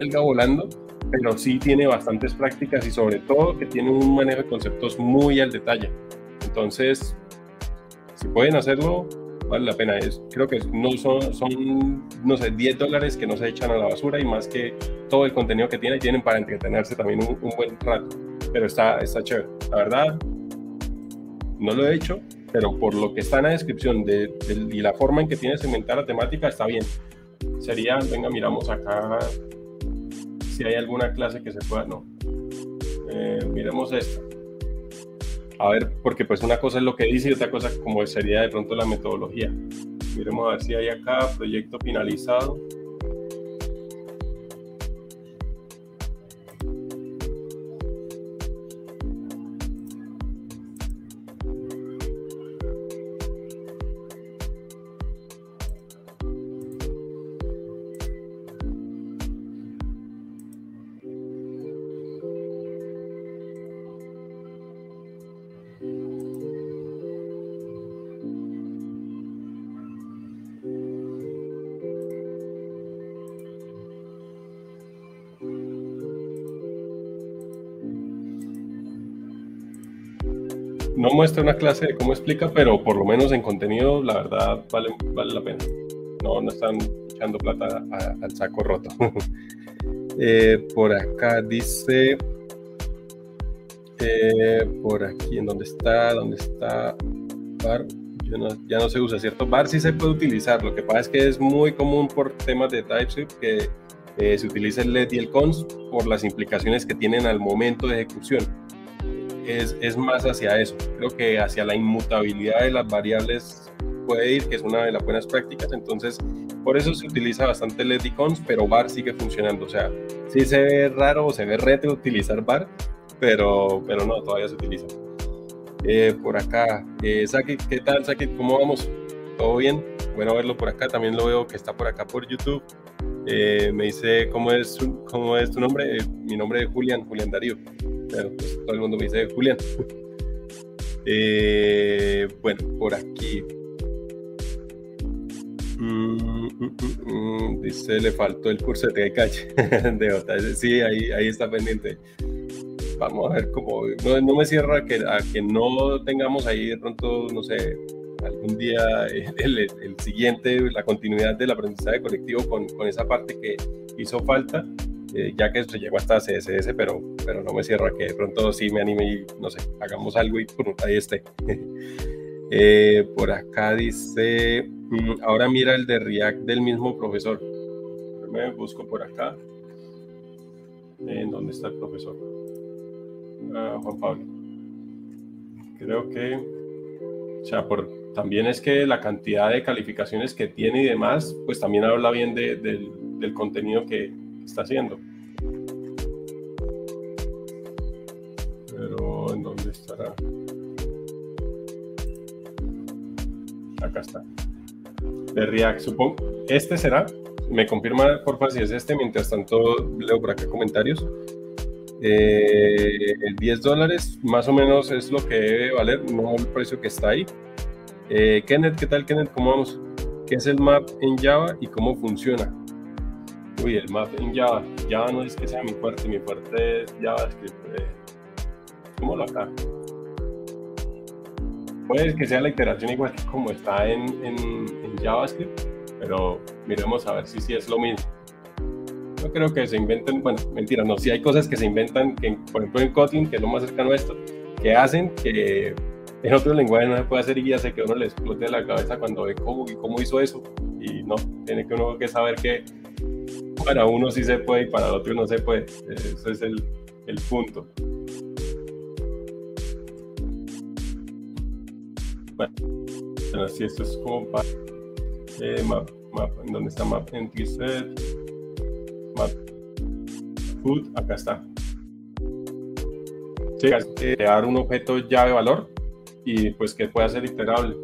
salga volando, pero sí tiene bastantes prácticas y sobre todo que tiene un manejo de conceptos muy al detalle. Entonces, si pueden hacerlo, vale la pena. Es, creo que no son, son, no sé, 10 dólares que no se echan a la basura y más que todo el contenido que tiene, tienen para entretenerse también un, buen rato. Pero está, está chévere. La verdad, no lo he hecho, pero por lo que está en la descripción de, y la forma en que tiene segmentada la temática, está bien. Sería, venga, miramos acá si hay alguna clase que se pueda, no. Eh, miremos esta. A ver, porque pues una cosa es lo que dice y otra cosa como sería de pronto la metodología. Miremos a ver si hay acá proyecto finalizado. Muestra una clase de cómo explica, pero por lo menos en contenido, la verdad, vale, vale la pena. No, no están echando plata al saco roto. <laughs> Eh, por acá dice, eh, por aquí, ¿en dónde está? ¿Dónde está? Bar, ya no se usa, ¿cierto? Bar sí se puede utilizar, lo que pasa es que es muy común por temas de TypeScript que eh, se utiliza el let y el cons por las implicaciones que tienen al momento de ejecución es, más hacia eso. Creo que hacia la inmutabilidad de las variables puede ir, que es una de las buenas prácticas. Entonces, por eso se utiliza bastante LED icons, pero bar sigue funcionando. O sea, sí se ve raro o se ve retro utilizar bar, pero, pero no, todavía se utiliza. Eh, por acá, eh, ¿qué tal, Saki? ¿Cómo vamos? ¿Todo bien? Bueno verlo por acá. También lo veo que está por acá por YouTube. Eh, me dice, ¿cómo es, cómo es tu nombre? Eh, mi nombre es Julián, Julián Darío todo el mundo me dice Julián. <laughs> Eh, bueno, por aquí. Mm, mm, mm, dice, le faltó el curso de calle <laughs> de. Sí, ahí, ahí está pendiente. Vamos a ver cómo. No, no me cierra que, a que no tengamos ahí de pronto, no sé, algún día <laughs> el, el, siguiente, la continuidad del aprendizaje colectivo con, con esa parte que hizo falta, eh, ya que llegó hasta CSS, pero, pero no me cierra que de pronto sí me anime y no sé, hagamos algo y ahí esté. <laughs> Eh, por acá dice, mm, ahora mira el de React del mismo profesor. Me busco por acá. ¿En dónde está el profesor? Ah, Juan Pablo. Creo que, o sea, por, también es que la cantidad de calificaciones que tiene y demás, pues también habla bien de, del contenido que está haciendo. Pero, ¿en dónde estará? Acá está. De React, supongo. Este será. Me confirma, por favor, si es este. Mientras tanto, leo por acá comentarios. Eh, el 10 dólares más o menos es lo que debe valer, no el precio que está ahí. Eh, Kenneth, ¿qué tal Kenneth? ¿Cómo vamos? ¿Qué es el map en Java y cómo funciona? Uy, el map en Java. Java no es que sea mi fuerte, mi fuerte es JavaScript. Eh, ¿Cómo lo acá? Puede que sea la iteración igual que como está en, en, JavaScript, pero miremos a ver si sí es lo mismo. No creo que se inventen, bueno, mentira, no, si hay cosas que se inventan, que, por ejemplo en Kotlin, que es lo más cercano a esto, que hacen que en otro lenguaje no se puede hacer y sé que uno le explote la cabeza cuando ve cómo, cómo hizo eso. Y no, tiene que uno que saber que para uno sí se puede y para el otro no se puede. Ese es el, el punto. Bueno, así esto es como para eh, map, map, ¿en dónde está map entry set? Food, acá está. Sí, crear un objeto llave valor y pues que pueda ser iterable.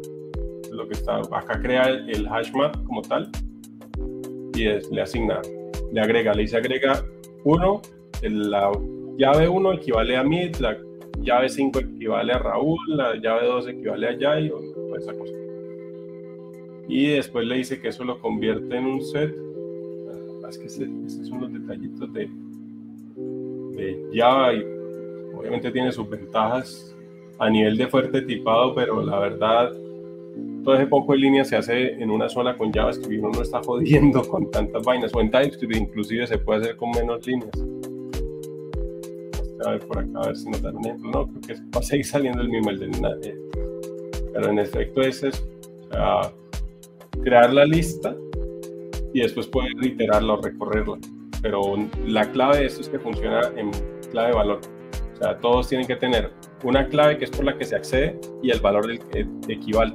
Lo que está acá crea el, hash map como tal y le asigna, le agrega, le dice agrega 1, la llave 1 equivale a mid, la llave 5 equivale a Raúl, la llave 2 equivale a Jai, o esa cosa. Y después le dice que eso lo convierte en un set. Ah, es que estos son los detallitos de, Java y obviamente tiene sus ventajas a nivel de fuerte tipado, pero la verdad, todo ese poco de línea se hace en una sola con JavaScript y uno no está jodiendo con tantas vainas. O en TypeScript inclusive se puede hacer con menos líneas a ver por acá, a ver si nos dan un ejemplo. No, creo que va a seguir saliendo el mismo, el de nadie. Pero en efecto es o sea, crear la lista y después poder iterarla o recorrerla. Pero la clave de esto es que funciona en clave valor. O sea, todos tienen que tener una clave que es por la que se accede y el valor del que equivale.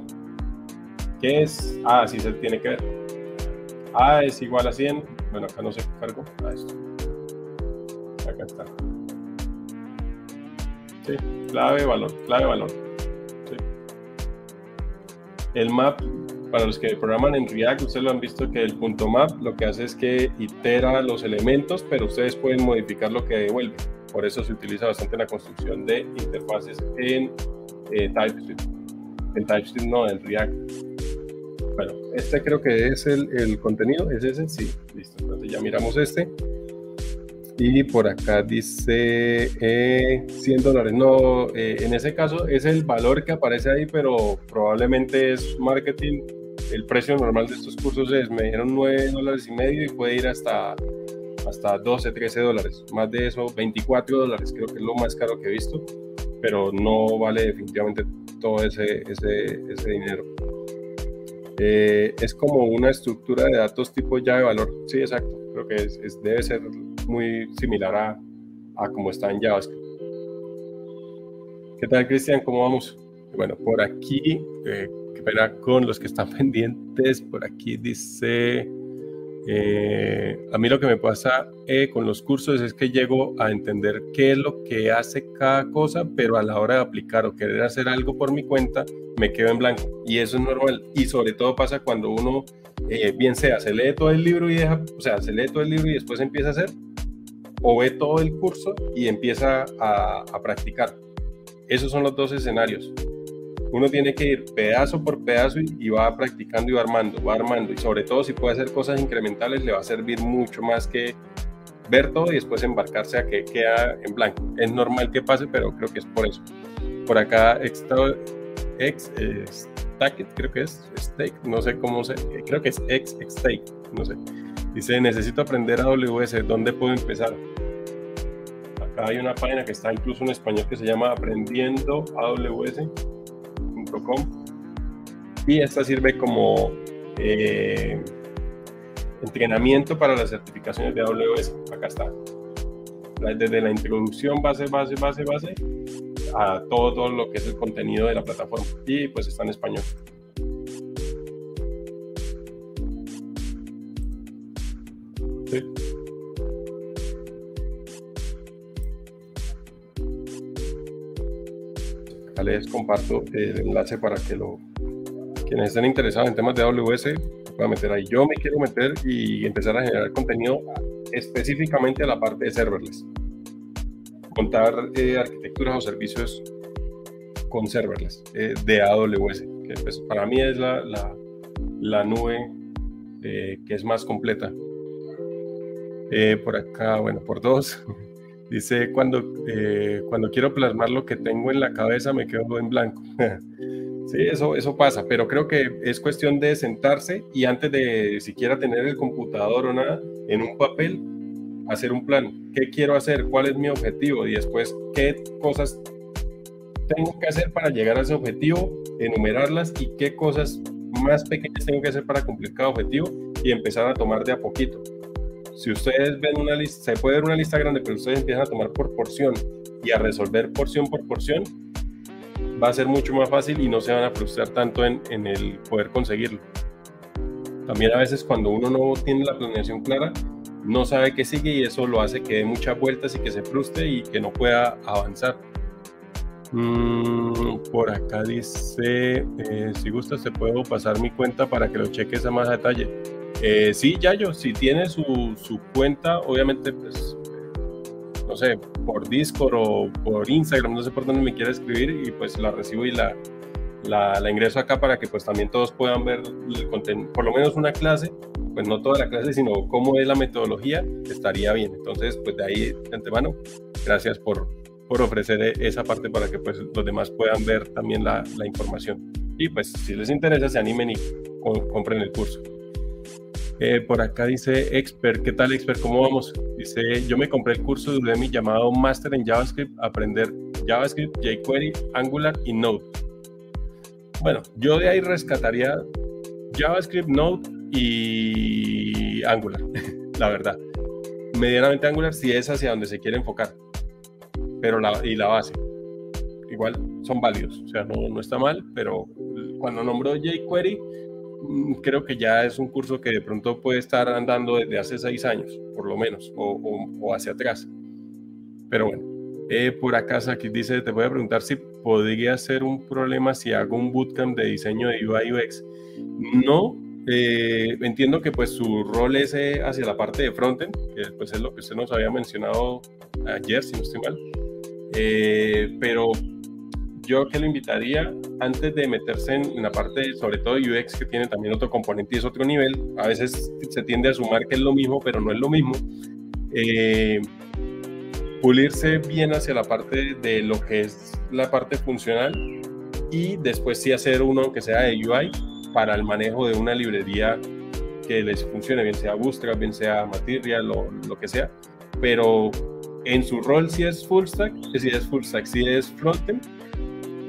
¿Qué es? Ah, sí se tiene que ver. A es igual a 100. Bueno, acá no se cargo. A esto. Acá está. Sí, clave, valor, clave, valor. El map, para los que programan en React, ustedes lo han visto que el punto map lo que hace es que itera los elementos, pero ustedes pueden modificar lo que devuelve. Por eso se utiliza bastante la construcción de interfaces en eh, TypeScript. En TypeScript no, en React. Bueno, este creo que es el, el contenido, es ese, sí, listo. Entonces ya miramos este. Y por acá dice 100 eh, dólares. No, eh, en ese caso es el valor que aparece ahí, pero probablemente es marketing. El precio normal de estos cursos es, me dieron 9 dólares y medio y puede ir hasta, hasta 12, 13 dólares. Más de eso, 24 dólares, creo que es lo más caro que he visto, pero no vale definitivamente todo ese, ese, ese dinero. Eh, es como una estructura de datos tipo llave valor. Sí, exacto. Creo que es, debe ser muy similar a, a como está en JavaScript. ¿Qué tal, Cristian? ¿Cómo vamos? Bueno, por aquí, eh, espera con los que están <laughs> pendientes, por aquí dice, eh, a mí lo que me pasa eh, con los cursos es que llego a entender qué es lo que hace cada cosa, pero a la hora de aplicar o querer hacer algo por mi cuenta, me quedo en blanco. Y eso es normal. Y sobre todo pasa cuando uno, eh, bien sea, se lee todo el libro y deja, o sea, se lee todo el libro y después empieza a hacer, o ve todo el curso y empieza a, practicar. Esos son los dos escenarios. Uno tiene que ir pedazo por pedazo y, va practicando y va armando, va armando. Y sobre todo si puede hacer cosas incrementales, le va a servir mucho más que ver todo y después embarcarse a que queda en blanco. Es normal que pase, pero creo que es por eso. Por acá, ex, ex eh, creo que es Stake, no sé cómo se, creo que es ex, Stake, no sé. Dice, necesito aprender AWS, ¿dónde puedo empezar? Acá hay una página que está incluso en español que se llama aprendiendo Y esta sirve como eh, entrenamiento para las certificaciones de AWS. Acá está. Desde la introducción, base, base, base, base, a todo, todo lo que es el contenido de la plataforma. Y pues está en español. Sí. Acá les comparto el enlace para que lo quienes estén interesados en temas de AWS puedan meter ahí. Yo me quiero meter y empezar a generar contenido específicamente a la parte de serverless. Montar eh, arquitecturas o servicios con serverless eh, de AWS, que pues, para mí es la, la, la nube eh, que es más completa. por acá, bueno, por dos. <laughs> Dice, cuando, cuando quiero plasmar lo que tengo en la cabeza me quedo en blanco. <laughs> Sí, eso, eso pasa, pero creo que es cuestión de sentarse y antes de siquiera tener el computador o nada, en un papel, hacer un plan. ¿Qué quiero hacer? ¿Cuál es mi objetivo? Y después, ¿qué cosas tengo que hacer para llegar a ese objetivo? Enumerarlas y qué cosas más pequeñas tengo que hacer para cumplir cada objetivo y empezar a tomar de a poquito. Si ustedes ven una lista, se puede ver una lista grande, pero ustedes empiezan a tomar por porción y a resolver porción por porción, va a ser mucho más fácil y no se van a frustrar tanto en, en el poder conseguirlo. También a veces cuando uno no tiene la planeación clara, no sabe qué sigue y eso lo hace que dé muchas vueltas y que se frustre y que no pueda avanzar. Mm, por acá dice, eh, si gustas te puedo pasar mi cuenta para que lo cheques a más detalle. Eh, sí, Yayo, si tiene su, su cuenta, obviamente pues no sé, por Discord o por Instagram, no sé por dónde me quiera escribir y pues la recibo y la, la, ingreso acá para que pues también todos puedan ver el contenido, por lo menos una clase, pues no toda la clase, sino cómo es la metodología, estaría bien. Entonces, pues de ahí de antemano, gracias por, por ofrecer esa parte para que pues los demás puedan ver también la, la información. Y pues si les interesa, se animen y compren el curso. Eh, por acá dice Expert, ¿qué tal Expert? ¿Cómo vamos? Dice, yo me compré el curso de Udemy llamado Master en JavaScript, aprender JavaScript, jQuery, Angular y Node. Bueno, yo de ahí rescataría JavaScript, Node y Angular, <laughs> la verdad. Medianamente Angular si es hacia donde se quiere enfocar, pero la, y la base. Igual son válidos, o sea, no, no está mal, pero cuando nombró jQuery, creo que ya es un curso que de pronto puede estar andando desde hace seis años, por lo menos, o, hacia atrás. Pero bueno, eh, por acá aquí dice, te voy a preguntar si podría ser un problema si hago un bootcamp de diseño de UI UX. No, eh, entiendo que pues su rol es eh, hacia la parte de frontend, que pues es lo que usted nos había mencionado ayer, si no estoy mal. pero yo que lo invitaría antes de meterse en, la parte, sobre todo UX, que tiene también otro componente y es otro nivel, a veces se tiende a sumar que es lo mismo, pero no es lo mismo. Eh, pulirse bien hacia la parte de lo que es la parte funcional y después sí hacer uno que sea de UI para el manejo de una librería que les funcione, bien sea Bootstrap, bien sea Material o lo que sea, pero en su rol si es full stack, si es full stack, si es frontend,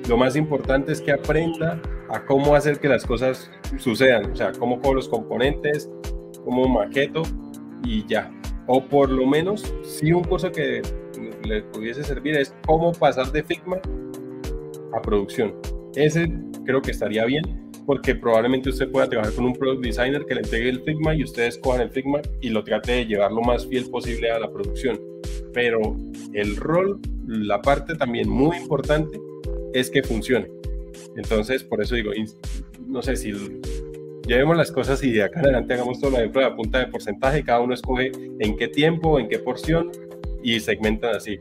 lo más importante es que aprenda a cómo hacer que las cosas sucedan, o sea, cómo con los componentes, cómo maqueto y ya. O por lo menos, si un curso que le pudiese servir es cómo pasar de Figma a producción. Ese creo que estaría bien porque probablemente usted pueda trabajar con un product designer que le entregue el Figma y ustedes cojan el Figma y lo trate de llevar lo más fiel posible a la producción. Pero el rol, la parte también muy importante es que funcione. Entonces, por eso digo, no sé si llevemos las cosas y de acá adelante hagamos todo prueba a punta de porcentaje cada uno escoge en qué tiempo, en qué porción y segmentan así.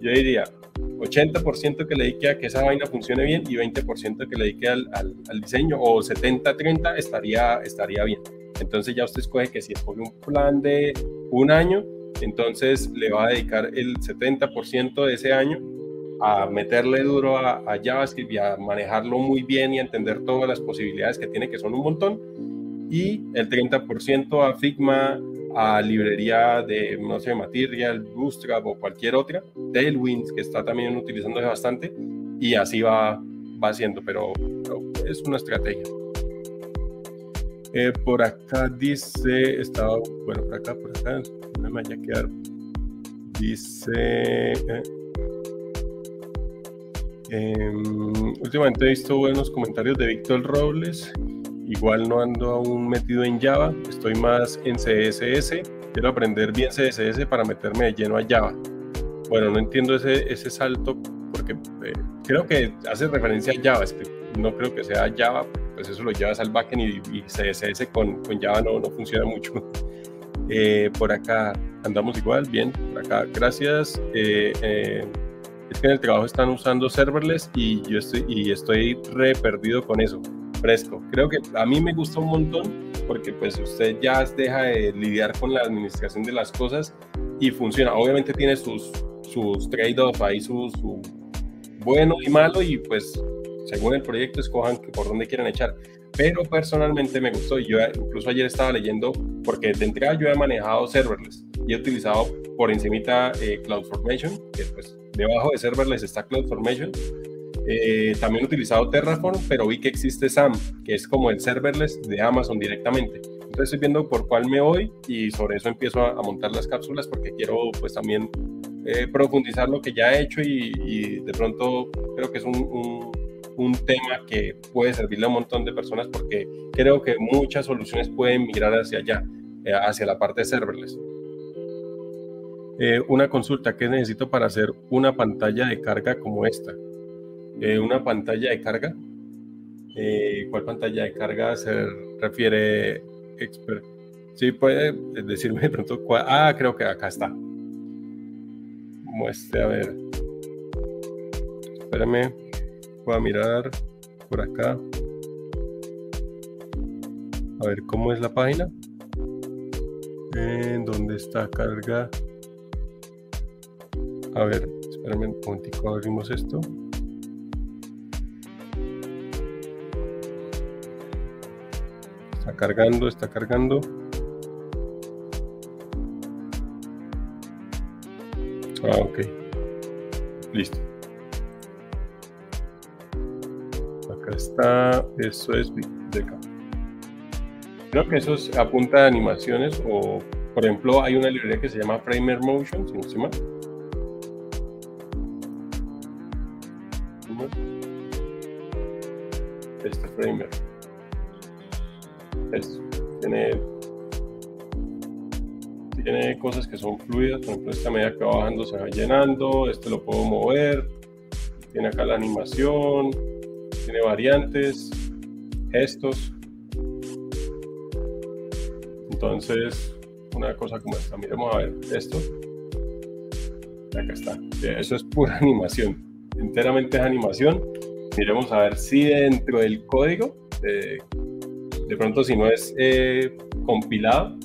Yo diría, 80% que le dedique a que esa vaina funcione bien y 20% que le dedique al, al, diseño o 70-30 estaría, estaría bien. Entonces ya usted escoge que si escoge un plan de un año, entonces le va a dedicar el 70% de ese año a meterle duro a, a, JavaScript y a manejarlo muy bien y a entender todas las posibilidades que tiene, que son un montón, y el 30% a Figma, a librería de, no sé, Material, Bootstrap o cualquier otra, Tailwinds, que está también utilizándose bastante, y así va, va haciendo, pero, es una estrategia. Eh, por acá dice, estaba, bueno, por acá, por acá, no me vaya a quedar. Dice, eh, em, últimamente he visto buenos comentarios de Víctor Robles Igual no ando aún metido en Java, estoy más en CSS. Quiero aprender bien CSS para meterme de lleno a Java. Bueno, no entiendo ese, ese salto porque eh, creo que hace referencia a JavaScript. No creo que sea Java, pues eso lo llevas al backend y, CSS con, con, Java no, no funciona mucho. <laughs> Eh, por acá andamos igual, bien, acá, gracias. Eh, que en el trabajo están usando serverless y yo estoy, y estoy re perdido con eso fresco. Creo que a mí me gusta un montón porque pues usted ya deja de lidiar con la administración de las cosas y funciona. Obviamente tiene sus, sus trade-offs ahí, su, bueno y malo y pues según el proyecto escojan por dónde quieren echar. Pero personalmente me gustó y yo incluso ayer estaba leyendo porque de entrada yo he manejado serverless y he utilizado por encimita eh, CloudFormation, que pues debajo de serverless está CloudFormation eh, también he utilizado Terraform, pero vi que existe SAM, que es como el serverless de Amazon directamente. Entonces estoy viendo por cuál me voy y sobre eso empiezo a, montar las cápsulas porque quiero pues también eh, profundizar lo que ya he hecho y, de pronto creo que es un, un, tema que puede servirle a un montón de personas porque creo que muchas soluciones pueden migrar hacia allá, eh, hacia la parte de serverless. una consulta, ¿qué necesito para hacer una pantalla de carga como esta? Eh, una pantalla de carga. Eh, ¿Cuál pantalla de carga se refiere? Expert? Sí, puede decirme de pronto cuál. Ah, creo que acá está. Muestre, a ver. Espérame. Voy a mirar por acá. A ver cómo es la página. ¿En dónde está carga? A ver, espérame un momentico, abrimos esto. Está cargando, está cargando. Ah, ok. Listo. Acá está. Eso es biblioteca. Creo que eso apunta a animaciones o, por ejemplo, hay una librería que se llama Framer Motion, si no se Este Framer tiene, cosas que son fluidas, por ejemplo, esta medida que va bajando se va llenando, este lo puedo mover, tiene acá la animación, tiene variantes, gestos. Entonces, una cosa como esta, miremos a ver esto. Acá está. Eso es pura <laughs> animación. Enteramente es animación. Miremos a ver si dentro del código eh, de pronto si no es eh, compilado,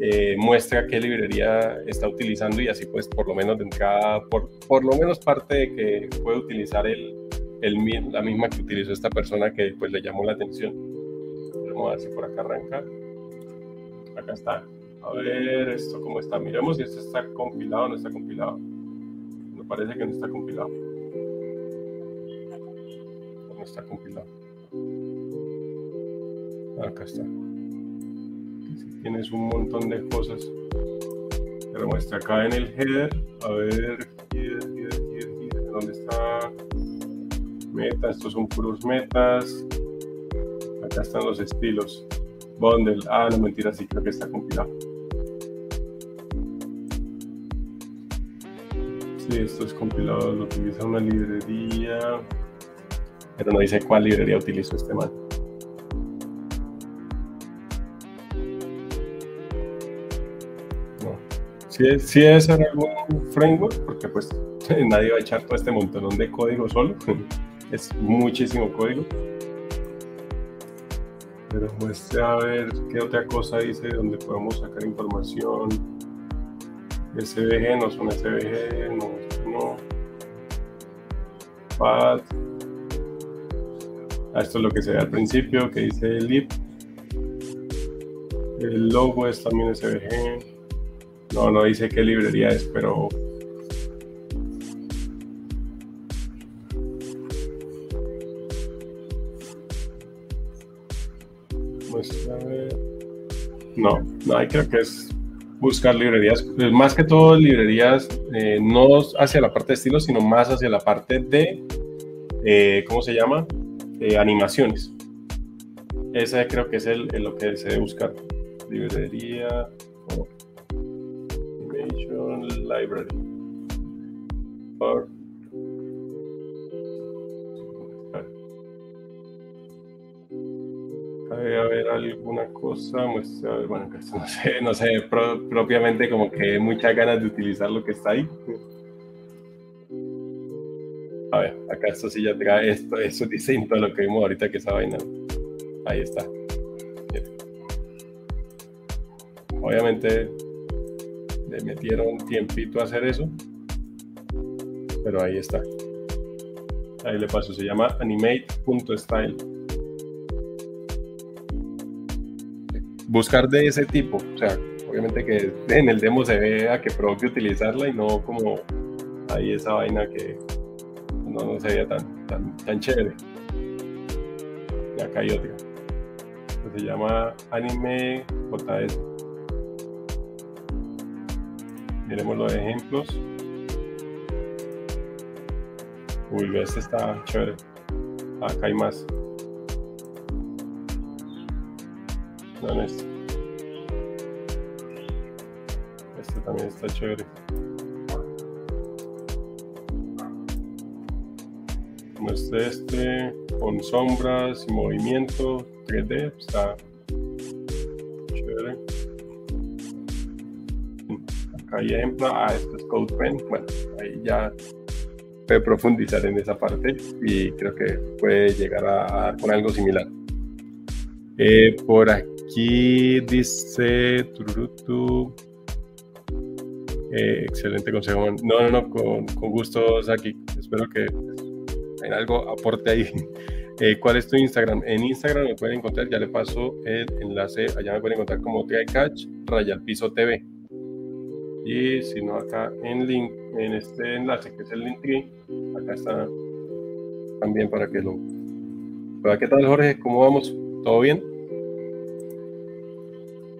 eh, muestra qué librería está utilizando y así pues por lo menos de entrada, por, por lo menos parte de que puede utilizar el, el, la misma que utilizó esta persona que pues le llamó la atención. Vamos a ver si por acá arranca. Acá está. A ver esto cómo está. Miremos si esto está compilado o no está compilado. Me parece que no está compilado. Está compilado. Acá está. tienes un montón de cosas. Pero muestra acá en el header. A ver, ¿Dónde está? Metas, estos son puros metas. Acá están los estilos. Bundle. Ah, no mentira, sí creo que está compilado. Sí, esto es compilado, lo utiliza una librería, pero no dice cuál librería utiliza este man. si es, si es algún framework, porque pues <laughs> nadie va a echar todo este montón de código solo, <laughs> es muchísimo código. Pero muestre a ver qué otra cosa dice donde podemos sacar información. SVG, no son SVG, no, no. Path. Esto es lo que se ve al principio, que dice lib. El logo es también SVG. No, no dice qué librería es, pero. No, no, creo que es buscar librerías, pues, más que todo librerías eh, no hacia la parte de estilo, sino más hacia la parte de, eh, ¿cómo se llama? Animaciones. Ese creo que es el, lo que se debe buscar. Librería. Library. Debe haber alguna cosa, muestra, bueno, no sé, no sé propiamente como que muchas ganas de utilizar lo que está ahí. A ver, acá esto sí ya trae esto, eso distinto a lo que vimos ahorita que esa vaina. Ahí está. Obviamente le metieron tiempito a hacer eso, pero ahí está. Ahí le paso, se llama animate.style. Buscar de ese tipo, o sea, obviamente que en el demo se vea que propio utilizarla y no como ahí esa vaina que no, no se veía tan, tan, tan chévere. Y acá hay otro. Se llama Anime JS. Miremos los ejemplos. Uy, este está chévere. Acá hay más. No, este. Este también está chévere. Este, este, con sombras y movimiento 3D, está hay ejemplo, ah, esto es CodePen, bueno, ahí ya puede profundizar en esa parte y creo que puede llegar a, dar con algo similar. Eh, por aquí dice Tururutu. Eh, excelente consejo. No, no, no, con, con gusto, Saki. Espero que en algo aporte ahí. <laughs> Eh, ¿Cuál es tu Instagram? En Instagram me pueden encontrar, ya le paso el enlace, allá me pueden encontrar como Catch, Raya Piso TV y si no acá en link en este enlace que es el link acá está también para que lo ¿qué tal Jorge? ¿cómo vamos? ¿todo bien?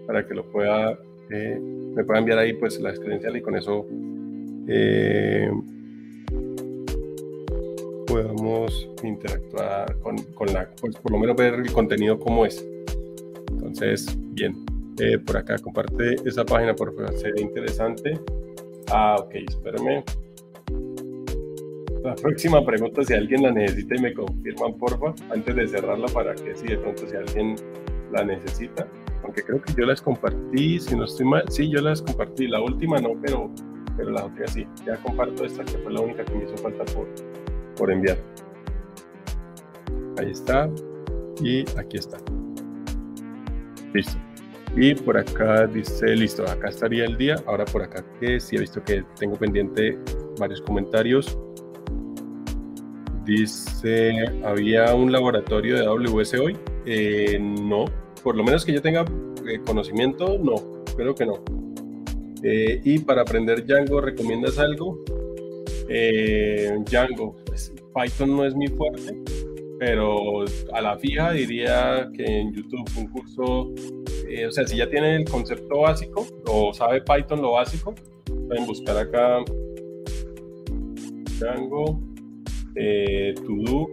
para que lo pueda eh, me pueda enviar ahí pues la credencial y con eso eh, podamos interactuar con, con la pues por lo menos ver el contenido como es. Entonces bien. Eh, por acá, comparte esa página, por favor, sería interesante. Ah, ok, espérame. La próxima pregunta, si alguien la necesita y me confirman, porfa, antes de cerrarla, para que si de pronto si alguien la necesita, aunque creo que yo las compartí, si no estoy mal, sí, yo las compartí, la última no, pero, pero la otra sí, ya comparto esta que fue la única que me hizo falta por, por enviar. Ahí está, y aquí está. Listo. Y por acá dice, listo, acá estaría el día. Ahora por acá que sí he visto que tengo pendiente varios comentarios. Dice, ¿había un laboratorio de AWS hoy? Eh, no, por lo menos que yo tenga eh, conocimiento, no, creo que no. Eh, y para aprender Django, ¿recomiendas algo? Django, pues, Python no es mi fuerte, pero a la fija diría que en YouTube un curso eh, o sea, si ya tiene el concepto básico o sabe Python lo básico, pueden buscar acá Django, eh, To-Do.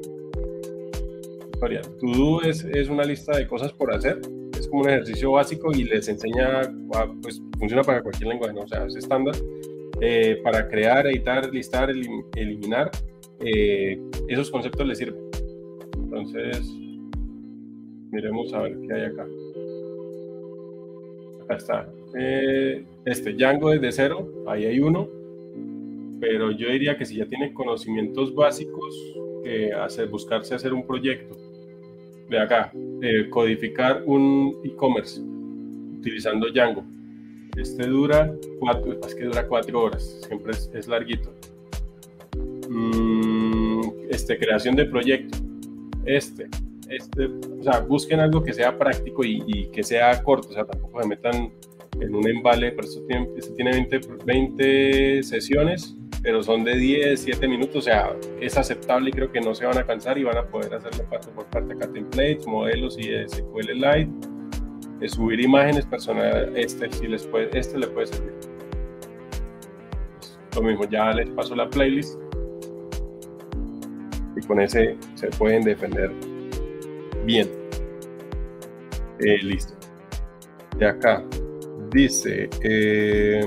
To-Do es, es, una lista de cosas por hacer, es como un ejercicio básico y les enseña, pues funciona para cualquier lenguaje, ¿no? o sea, es estándar, eh, para crear, editar, listar, eliminar, eh, esos conceptos les sirven. Entonces, miremos a ver qué hay acá está. eh, este Django desde cero, ahí hay uno, pero yo diría que si ya tiene conocimientos básicos, hacer, buscarse hacer un proyecto. De acá, codificar un e-commerce utilizando Django. Este dura cuatro, es que dura cuatro horas, siempre es, larguito. Mm, este, creación de proyecto. Este, este, o sea, busquen algo que sea práctico y, que sea corto, o sea, tampoco se metan en un embale, por eso tiene, este tiene 20, 20 sesiones, pero son de 10, 7 minutos, o sea, es aceptable y creo que no se van a cansar y van a poder hacerlo parte por parte acá templates, modelos y SQL de subir imágenes personales, este sí les puede, este le puede servir. Lo mismo, ya les paso la playlist y con ese se pueden defender bien. Eh, listo. De acá dice, eh,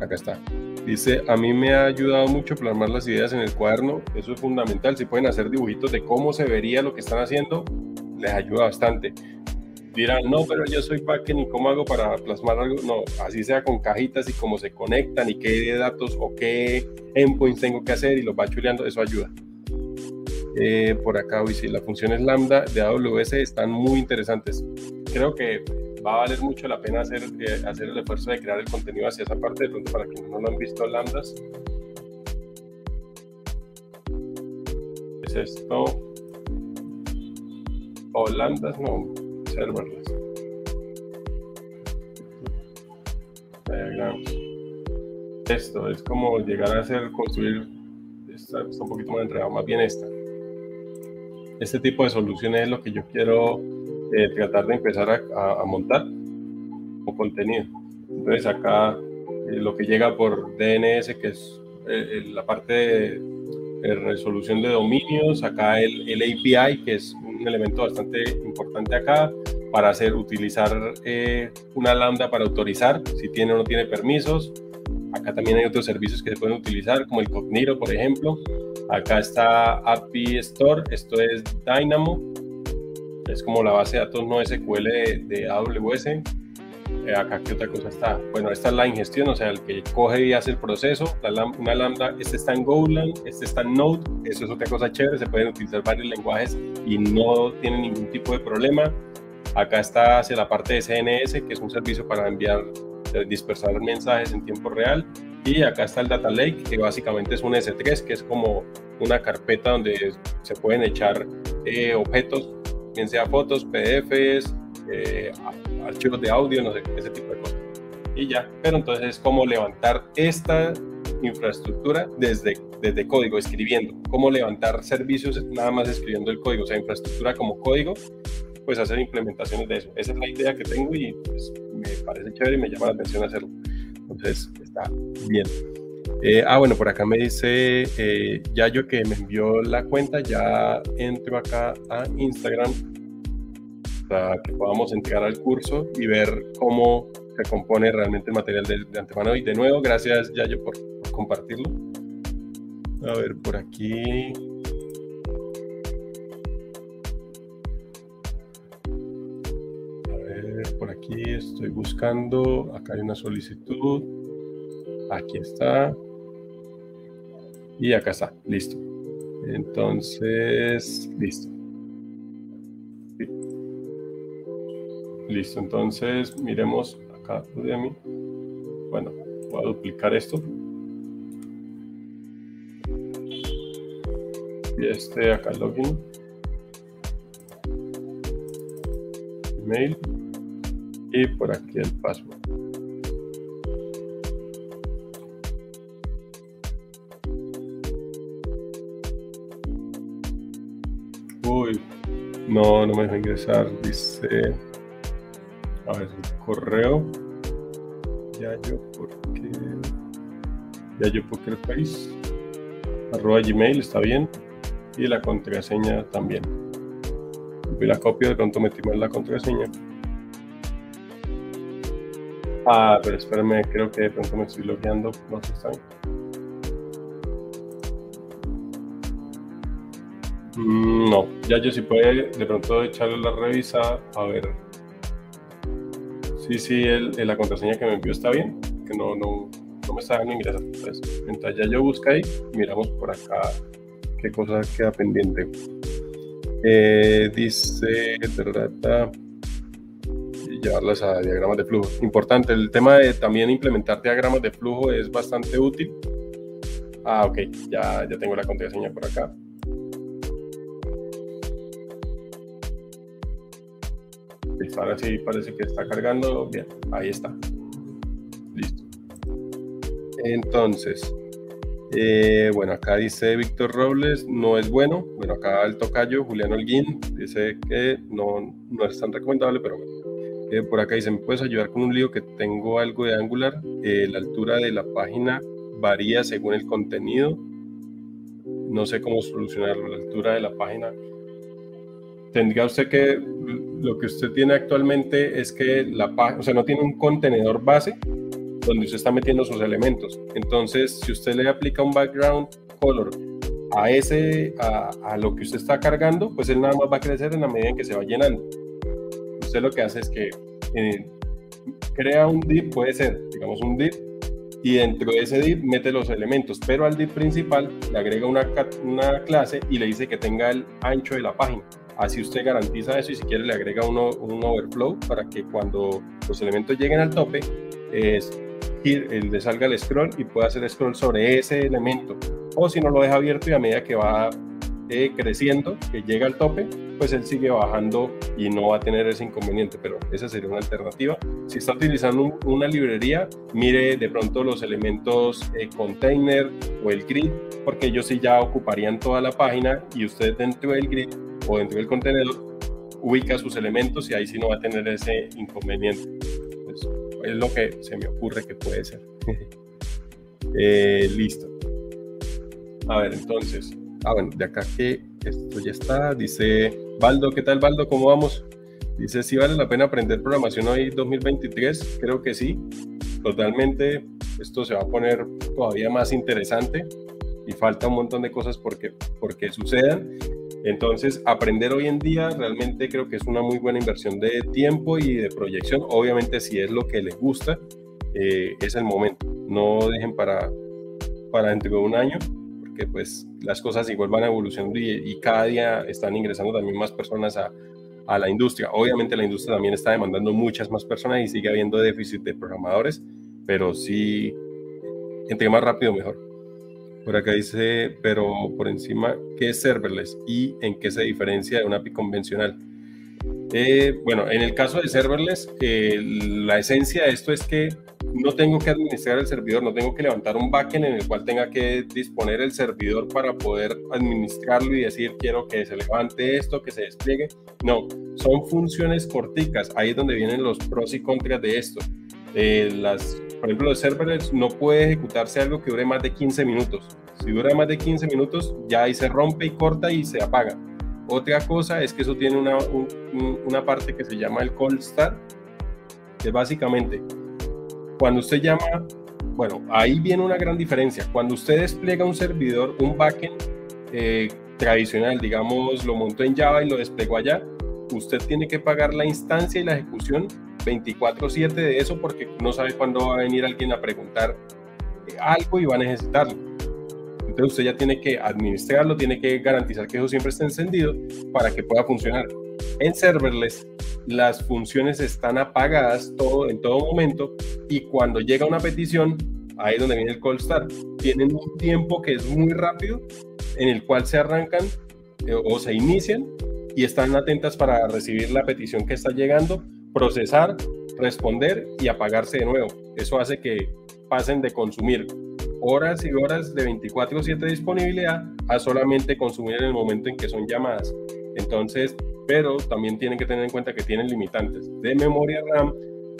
acá está. Dice, a mí me ha ayudado mucho plasmar las ideas en el cuaderno, eso es fundamental, si pueden hacer dibujitos de cómo se vería lo que están haciendo, les ayuda bastante. Dirán, no, pero yo soy backend y cómo hago para plasmar algo, no, así sea con cajitas y cómo se conectan y qué datos o qué endpoints tengo que hacer y los va chuleando, eso ayuda. Eh, por acá, hoy sí, las funciones lambda de AWS están muy interesantes. Creo que va a valer mucho la pena hacer, eh, hacer el esfuerzo de crear el contenido hacia esa parte, de pronto para quienes no lo han visto, lambdas. Es esto. O lambdas, no, Esto es como llegar a hacer, construir, está, un poquito más enredado, más bien esta. Este tipo de soluciones es lo que yo quiero eh, tratar de empezar a, montar como contenido. Entonces acá eh, lo que llega por DNS, que es eh, la parte de, resolución de dominios, acá el, el, API, que es un elemento bastante importante acá, para hacer, utilizar una lambda para autorizar si tiene o no tiene permisos. Acá también hay otros servicios que se pueden utilizar, como el Cognito, por ejemplo. Acá está API Store, esto es Dynamo, es como la base de datos no SQL de, AWS. Eh, acá, ¿qué otra cosa está? Bueno, esta es la ingestión, o sea, el que coge y hace el proceso. una lambda, este está en Golang, este está en Node, eso es otra cosa chévere, se pueden utilizar varios lenguajes y no tienen ningún tipo de problema. Acá está hacia la parte de CNS, que es un servicio para enviar, eh, dispersar mensajes en tiempo real. Y acá está el Data Lake, que básicamente es un S3, que es como una carpeta donde se pueden echar eh, objetos bien sea fotos, PDFs, archivos de audio, no sé, ese tipo de cosas. Y ya, pero entonces es como levantar esta infraestructura desde, desde código, escribiendo. Cómo levantar servicios nada más escribiendo el código, o sea, infraestructura como código, pues hacer implementaciones de eso. Esa es la idea que tengo y pues, me parece chévere y me llama la atención hacerlo. Entonces, está bien. Eh, ah, bueno, por acá me dice eh, Yayo que me envió la cuenta. Ya entro acá a Instagram para que podamos entregar al curso y ver cómo se compone realmente el material de, antemano. Y de nuevo, gracias Yayo por, por compartirlo. A ver, por aquí. A ver, por aquí estoy buscando. Acá hay una solicitud. Aquí está. Y acá está, listo. Entonces, listo. Listo, entonces miremos acá mí Bueno, voy a duplicar esto. Y este acá login. Email. Y por aquí el password. No, no me deja ingresar. Dice. A ver, correo. Ya yo, porque. Ya yo, Poker Face. Arroba Gmail, está bien. Y la contraseña también. Y la copio, de pronto metí mal la contraseña. Ah, pero espérame, creo que de pronto me estoy logueando. No sé, está Mm, no, ya yo sí puede de pronto echarle la revisa a ver sí, sí, el, la contraseña que me envió está bien, que no, no, no me está dando ingresar. Entonces, mientras ya yo busco ahí, miramos por acá qué cosa queda pendiente. Eh, dice, trata llevarlas a diagramas de flujo. Importante, el tema de también implementar diagramas de flujo es bastante útil. Ah, ok, ya, ya tengo la contraseña por acá. Ahora sí parece que está cargando. Bien, ahí está. Listo. Entonces, eh, bueno, acá dice Víctor Robles, no es bueno. Bueno, acá el tocayo, Julián Holguín, dice que no, no es tan recomendable, pero bueno. Eh, por acá dice, ¿me puedes ayudar con un lío que tengo algo de Angular? Eh, la altura de la página varía según el contenido. No sé cómo solucionarlo. La altura de la página. Tendría usted que lo que usted tiene actualmente es que la página, o sea, no tiene un contenedor base donde usted está metiendo sus elementos. Entonces, si usted le aplica un background color a ese, a, lo que usted está cargando, pues él nada más va a crecer en la medida en que se va llenando. Usted lo que hace es que eh, crea un div, puede ser, digamos, un div, y dentro de ese div mete los elementos, pero al div principal le agrega una, una clase y le dice que tenga el ancho de la página. Así usted garantiza eso y si quiere le agrega un overflow para que cuando los elementos lleguen al tope, es, le salga el scroll y pueda hacer scroll sobre ese elemento. O si no lo deja abierto y a medida que va eh, creciendo, que llega al tope, pues él sigue bajando y no va a tener ese inconveniente, pero esa sería una alternativa. Si está utilizando una librería, mire de pronto los elementos eh, container o el grid, porque ellos sí ya ocuparían toda la página y usted dentro del grid o dentro del contenedor ubica sus elementos y ahí sí no va a tener ese inconveniente. Pues, es lo que se me ocurre que puede ser. <laughs> Eh, listo. A ver, entonces. Ah, bueno, de acá que esto ya está. Dice Baldo, ¿qué tal Baldo? ¿Cómo vamos? Dice, si vale la pena aprender programación hoy 2023. Creo que sí. Totalmente. Esto se va a poner todavía más interesante y falta un montón de cosas porque, porque sucedan. Entonces, aprender hoy en día realmente creo que es una muy buena inversión de tiempo y de proyección. Obviamente, si es lo que les gusta, eh, es el momento. No dejen para, dentro de un año, porque pues las cosas igual van evolucionando y, y cada día están ingresando también más personas a, a la industria. Obviamente la industria también está demandando muchas más personas y sigue habiendo déficit de programadores, pero sí, entre más rápido mejor. Por acá dice, pero por encima, ¿qué es serverless y en qué se diferencia de una API convencional? Eh, bueno, en el caso de serverless, eh, la esencia de esto es que no tengo que administrar el servidor, no tengo que levantar un backend en el cual tenga que disponer el servidor para poder administrarlo y decir quiero que se levante esto, que se despliegue. No, son funciones corticas. Ahí es donde vienen los pros y contras de esto. Eh, las por ejemplo, los serverless no puede ejecutarse algo que dure más de 15 minutos. Si dura más de 15 minutos, ya ahí se rompe y corta y se apaga. Otra cosa es que eso tiene una, una parte que se llama el cold start, que básicamente cuando usted llama, bueno, ahí viene una gran diferencia. Cuando usted despliega un servidor, un backend eh, tradicional, digamos, lo montó en Java y lo desplegó allá, usted tiene que pagar la instancia y la ejecución 24/7 de eso porque no sabe cuándo va a venir alguien a preguntar algo y va a necesitarlo. Entonces usted ya tiene que administrarlo, tiene que garantizar que eso siempre esté encendido para que pueda funcionar. En serverless las funciones están apagadas todo, en todo momento y cuando llega una petición, ahí es donde viene el call start. Tienen un tiempo que es muy rápido en el cual se arrancan eh, o se inician y están atentas para recibir la petición que está llegando procesar, responder y apagarse de nuevo. Eso hace que pasen de consumir horas y horas de 24/7 disponibilidad a solamente consumir en el momento en que son llamadas. Entonces, pero también tienen que tener en cuenta que tienen limitantes de memoria RAM,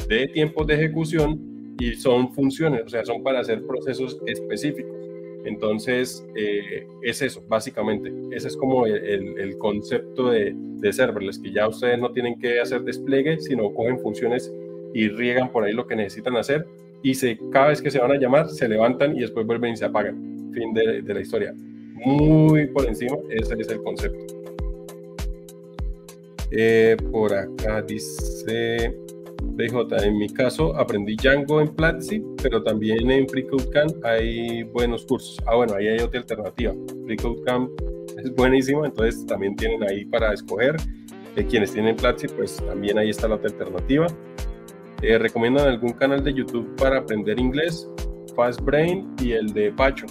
de tiempos de ejecución y son funciones, o sea, son para hacer procesos específicos. Entonces, eh, es eso, básicamente. Ese es como el, concepto de, de, serverless, que ya ustedes no tienen que hacer despliegue, sino cogen funciones y riegan por ahí lo que necesitan hacer. Y cada vez que se van a llamar, se levantan y después vuelven y se apagan. Fin de, de la historia. Muy por encima, ese es el concepto. Eh, por acá dice DJ, en mi caso aprendí Django en Platzi, pero también en FreeCodeCamp hay buenos cursos. Ah, bueno, ahí hay otra alternativa. FreeCodeCamp es buenísimo, entonces también tienen ahí para escoger. Eh, quienes tienen Platzi, pues también ahí está la otra alternativa. Eh, ¿Recomiendan algún canal de YouTube para aprender inglés? Fast Brain y el de Pacho.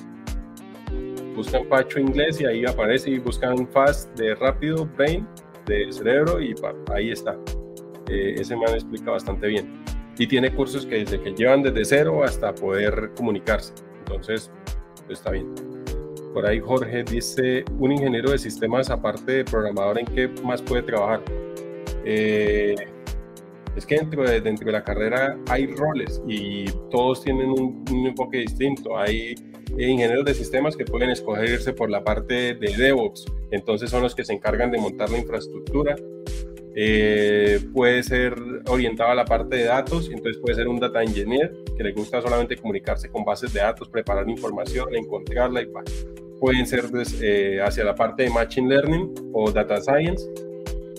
Buscan Pacho inglés y ahí aparece y buscan Fast de rápido, Brain de cerebro y ahí está. Eh, ese man explica bastante bien. Y tiene cursos que desde que llevan desde cero hasta poder comunicarse. Entonces, está bien. Por ahí Jorge dice, un ingeniero de sistemas aparte de programador, ¿en qué más puede trabajar? Eh, es que dentro de, dentro de la carrera hay roles y todos tienen un, un enfoque distinto. Hay ingenieros de sistemas que pueden escogerse por la parte de DevOps, entonces son los que se encargan de montar la infraestructura. Eh, puede ser orientado a la parte de datos, entonces puede ser un data engineer que le gusta solamente comunicarse con bases de datos, preparar información, encontrarla y pueden ser pues, eh, hacia la parte de machine learning o data science,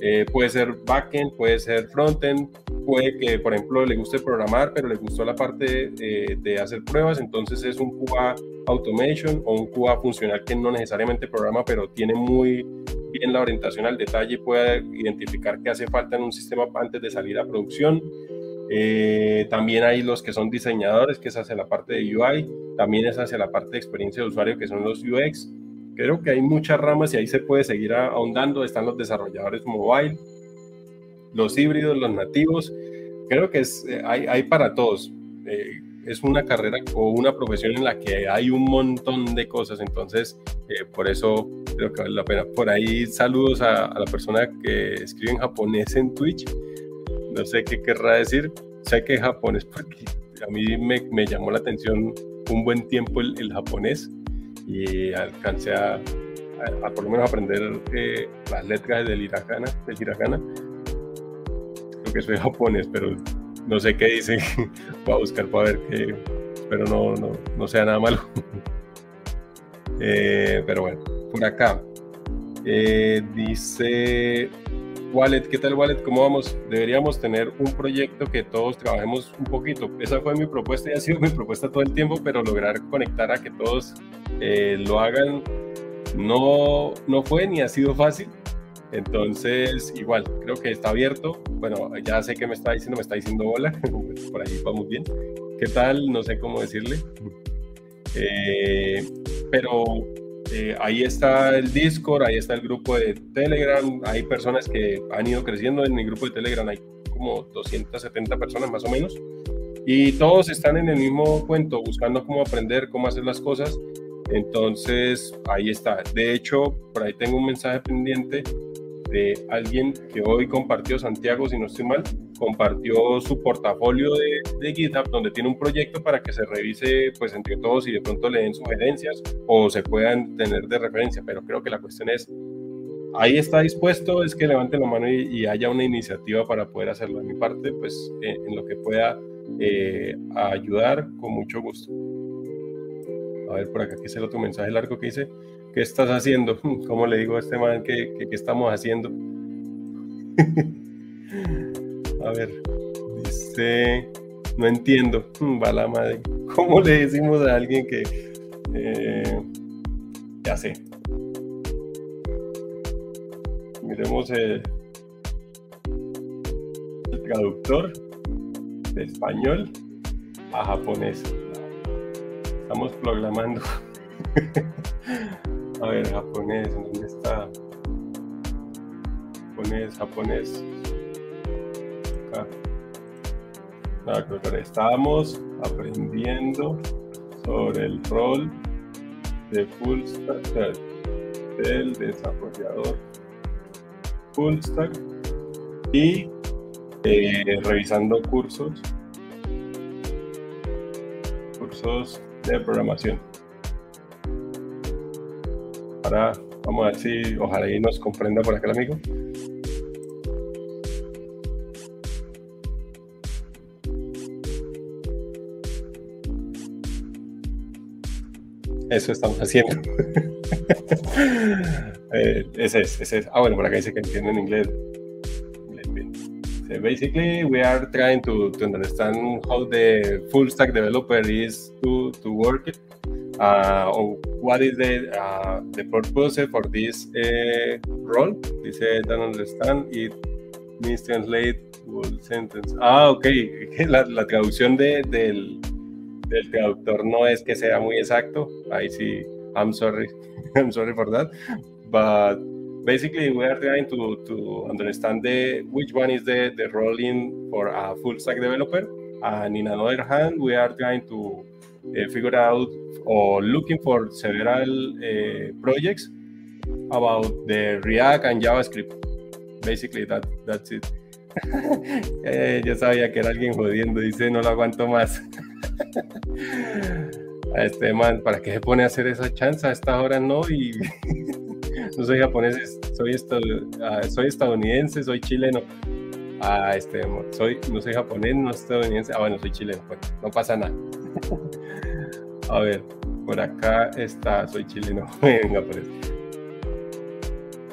eh, puede ser backend, puede ser frontend, puede que, por ejemplo, le guste programar, pero le gustó la parte de, hacer pruebas, entonces es un QA automation o un QA funcional que no necesariamente programa, pero tiene muy bien la orientación al detalle y puede identificar qué hace falta en un sistema antes de salir a producción. Eh, también hay los que son diseñadores, que es hacia la parte de UI, también es hacia la parte de experiencia de usuario, que son los UX. Creo que hay muchas ramas y ahí se puede seguir ahondando. Están los desarrolladores mobile, los híbridos, los nativos. Creo que es, eh, hay, hay para todos. Eh, es una carrera o una profesión en la que hay un montón de cosas, entonces eh, por eso creo que vale la pena. Por ahí saludos a, la persona que escribe en japonés en Twitch. No sé qué querrá decir. Sé que japonés porque a mí me, me llamó la atención un buen tiempo el, el japonés y alcancé a, a, por lo menos aprender las letras del hiragana, del hiragana que soy japonés, pero no sé qué dice. <laughs> Voy a buscar para ver qué. Pero no, no, no sea nada malo. <laughs> Eh, pero bueno, por acá. Eh, dice Wallet, ¿qué tal Wallet? ¿Cómo vamos? Deberíamos tener un proyecto que todos trabajemos un poquito. Esa fue mi propuesta y ha sido mi propuesta todo el tiempo, pero lograr conectar a que todos eh, lo hagan no, no fue ni ha sido fácil, entonces, igual, creo que está abierto. Bueno, ya sé que me está diciendo, me está diciendo hola, <laughs> por ahí vamos bien. ¿Qué tal? No sé cómo decirle. Eh, pero eh, ahí está el Discord, ahí está el grupo de Telegram, hay personas que han ido creciendo en el grupo de Telegram, hay como 270 personas más o menos, y todos están en el mismo cuento, buscando cómo aprender, cómo hacer las cosas. Entonces, ahí está. De hecho, por ahí tengo un mensaje pendiente de alguien que hoy compartió, Santiago, si no estoy mal, compartió su portafolio de, GitHub donde tiene un proyecto para que se revise pues entre todos y de pronto le den sugerencias o se puedan tener de referencia, pero creo que la cuestión es, ahí está dispuesto, es que levante la mano y, haya una iniciativa para poder hacerlo. De mi parte, pues eh, en lo que pueda eh, ayudar, con mucho gusto. A ver, por acá, aquí es el otro mensaje largo que dice. ¿qué estás haciendo? <laughs> ¿Cómo le digo a este man que, estamos haciendo? <laughs> a ver, dice, no entiendo, <laughs> va la madre. ¿Cómo le decimos a alguien que... Eh, ya sé. Miremos el traductor de español a japonés. Estamos programando. <laughs> A ver, japonés, ¿dónde está? Japonés, japonés. Acá. Ah, creo que estábamos aprendiendo sobre el rol de full stack del desarrollador full y eh, revisando cursos cursos de programación vamos a ver si ojalá y nos comprenda por acá el amigo. Eso estamos haciendo. <laughs> eh, ese es, ese es. Ah, bueno, por acá dice que entienden inglés. Basically, we are trying to, to understand how the full stack developer is to, to work uh, or what is the, uh, the purpose for this uh, role. Dice, don't understand, it means translate full sentence. Ah, ok, <laughs> la, la traducción de, del, del traductor no es que sea muy exacto. Ahí sí, I'm sorry, <laughs> I'm sorry for that. But basically we are trying to, understand the which one is the, the role in for a full stack developer. And in another hand we are trying to uh, figure out or looking for several uh, projects about the React and JavaScript. Basically that, that's it. <laughs> Eh, yo sabía que era alguien jodiendo dice no lo aguanto más <laughs> este man, ¿para qué se pone a hacer esa chance a esta hora no? <laughs> no soy japonés, soy, ah, soy estadounidense, soy chileno. Ah, este, soy, no soy japonés, no estadounidense. Ah, bueno, soy chileno, bueno, no pasa nada. <laughs> a ver, por acá está, soy chileno. <laughs> Venga, por eso.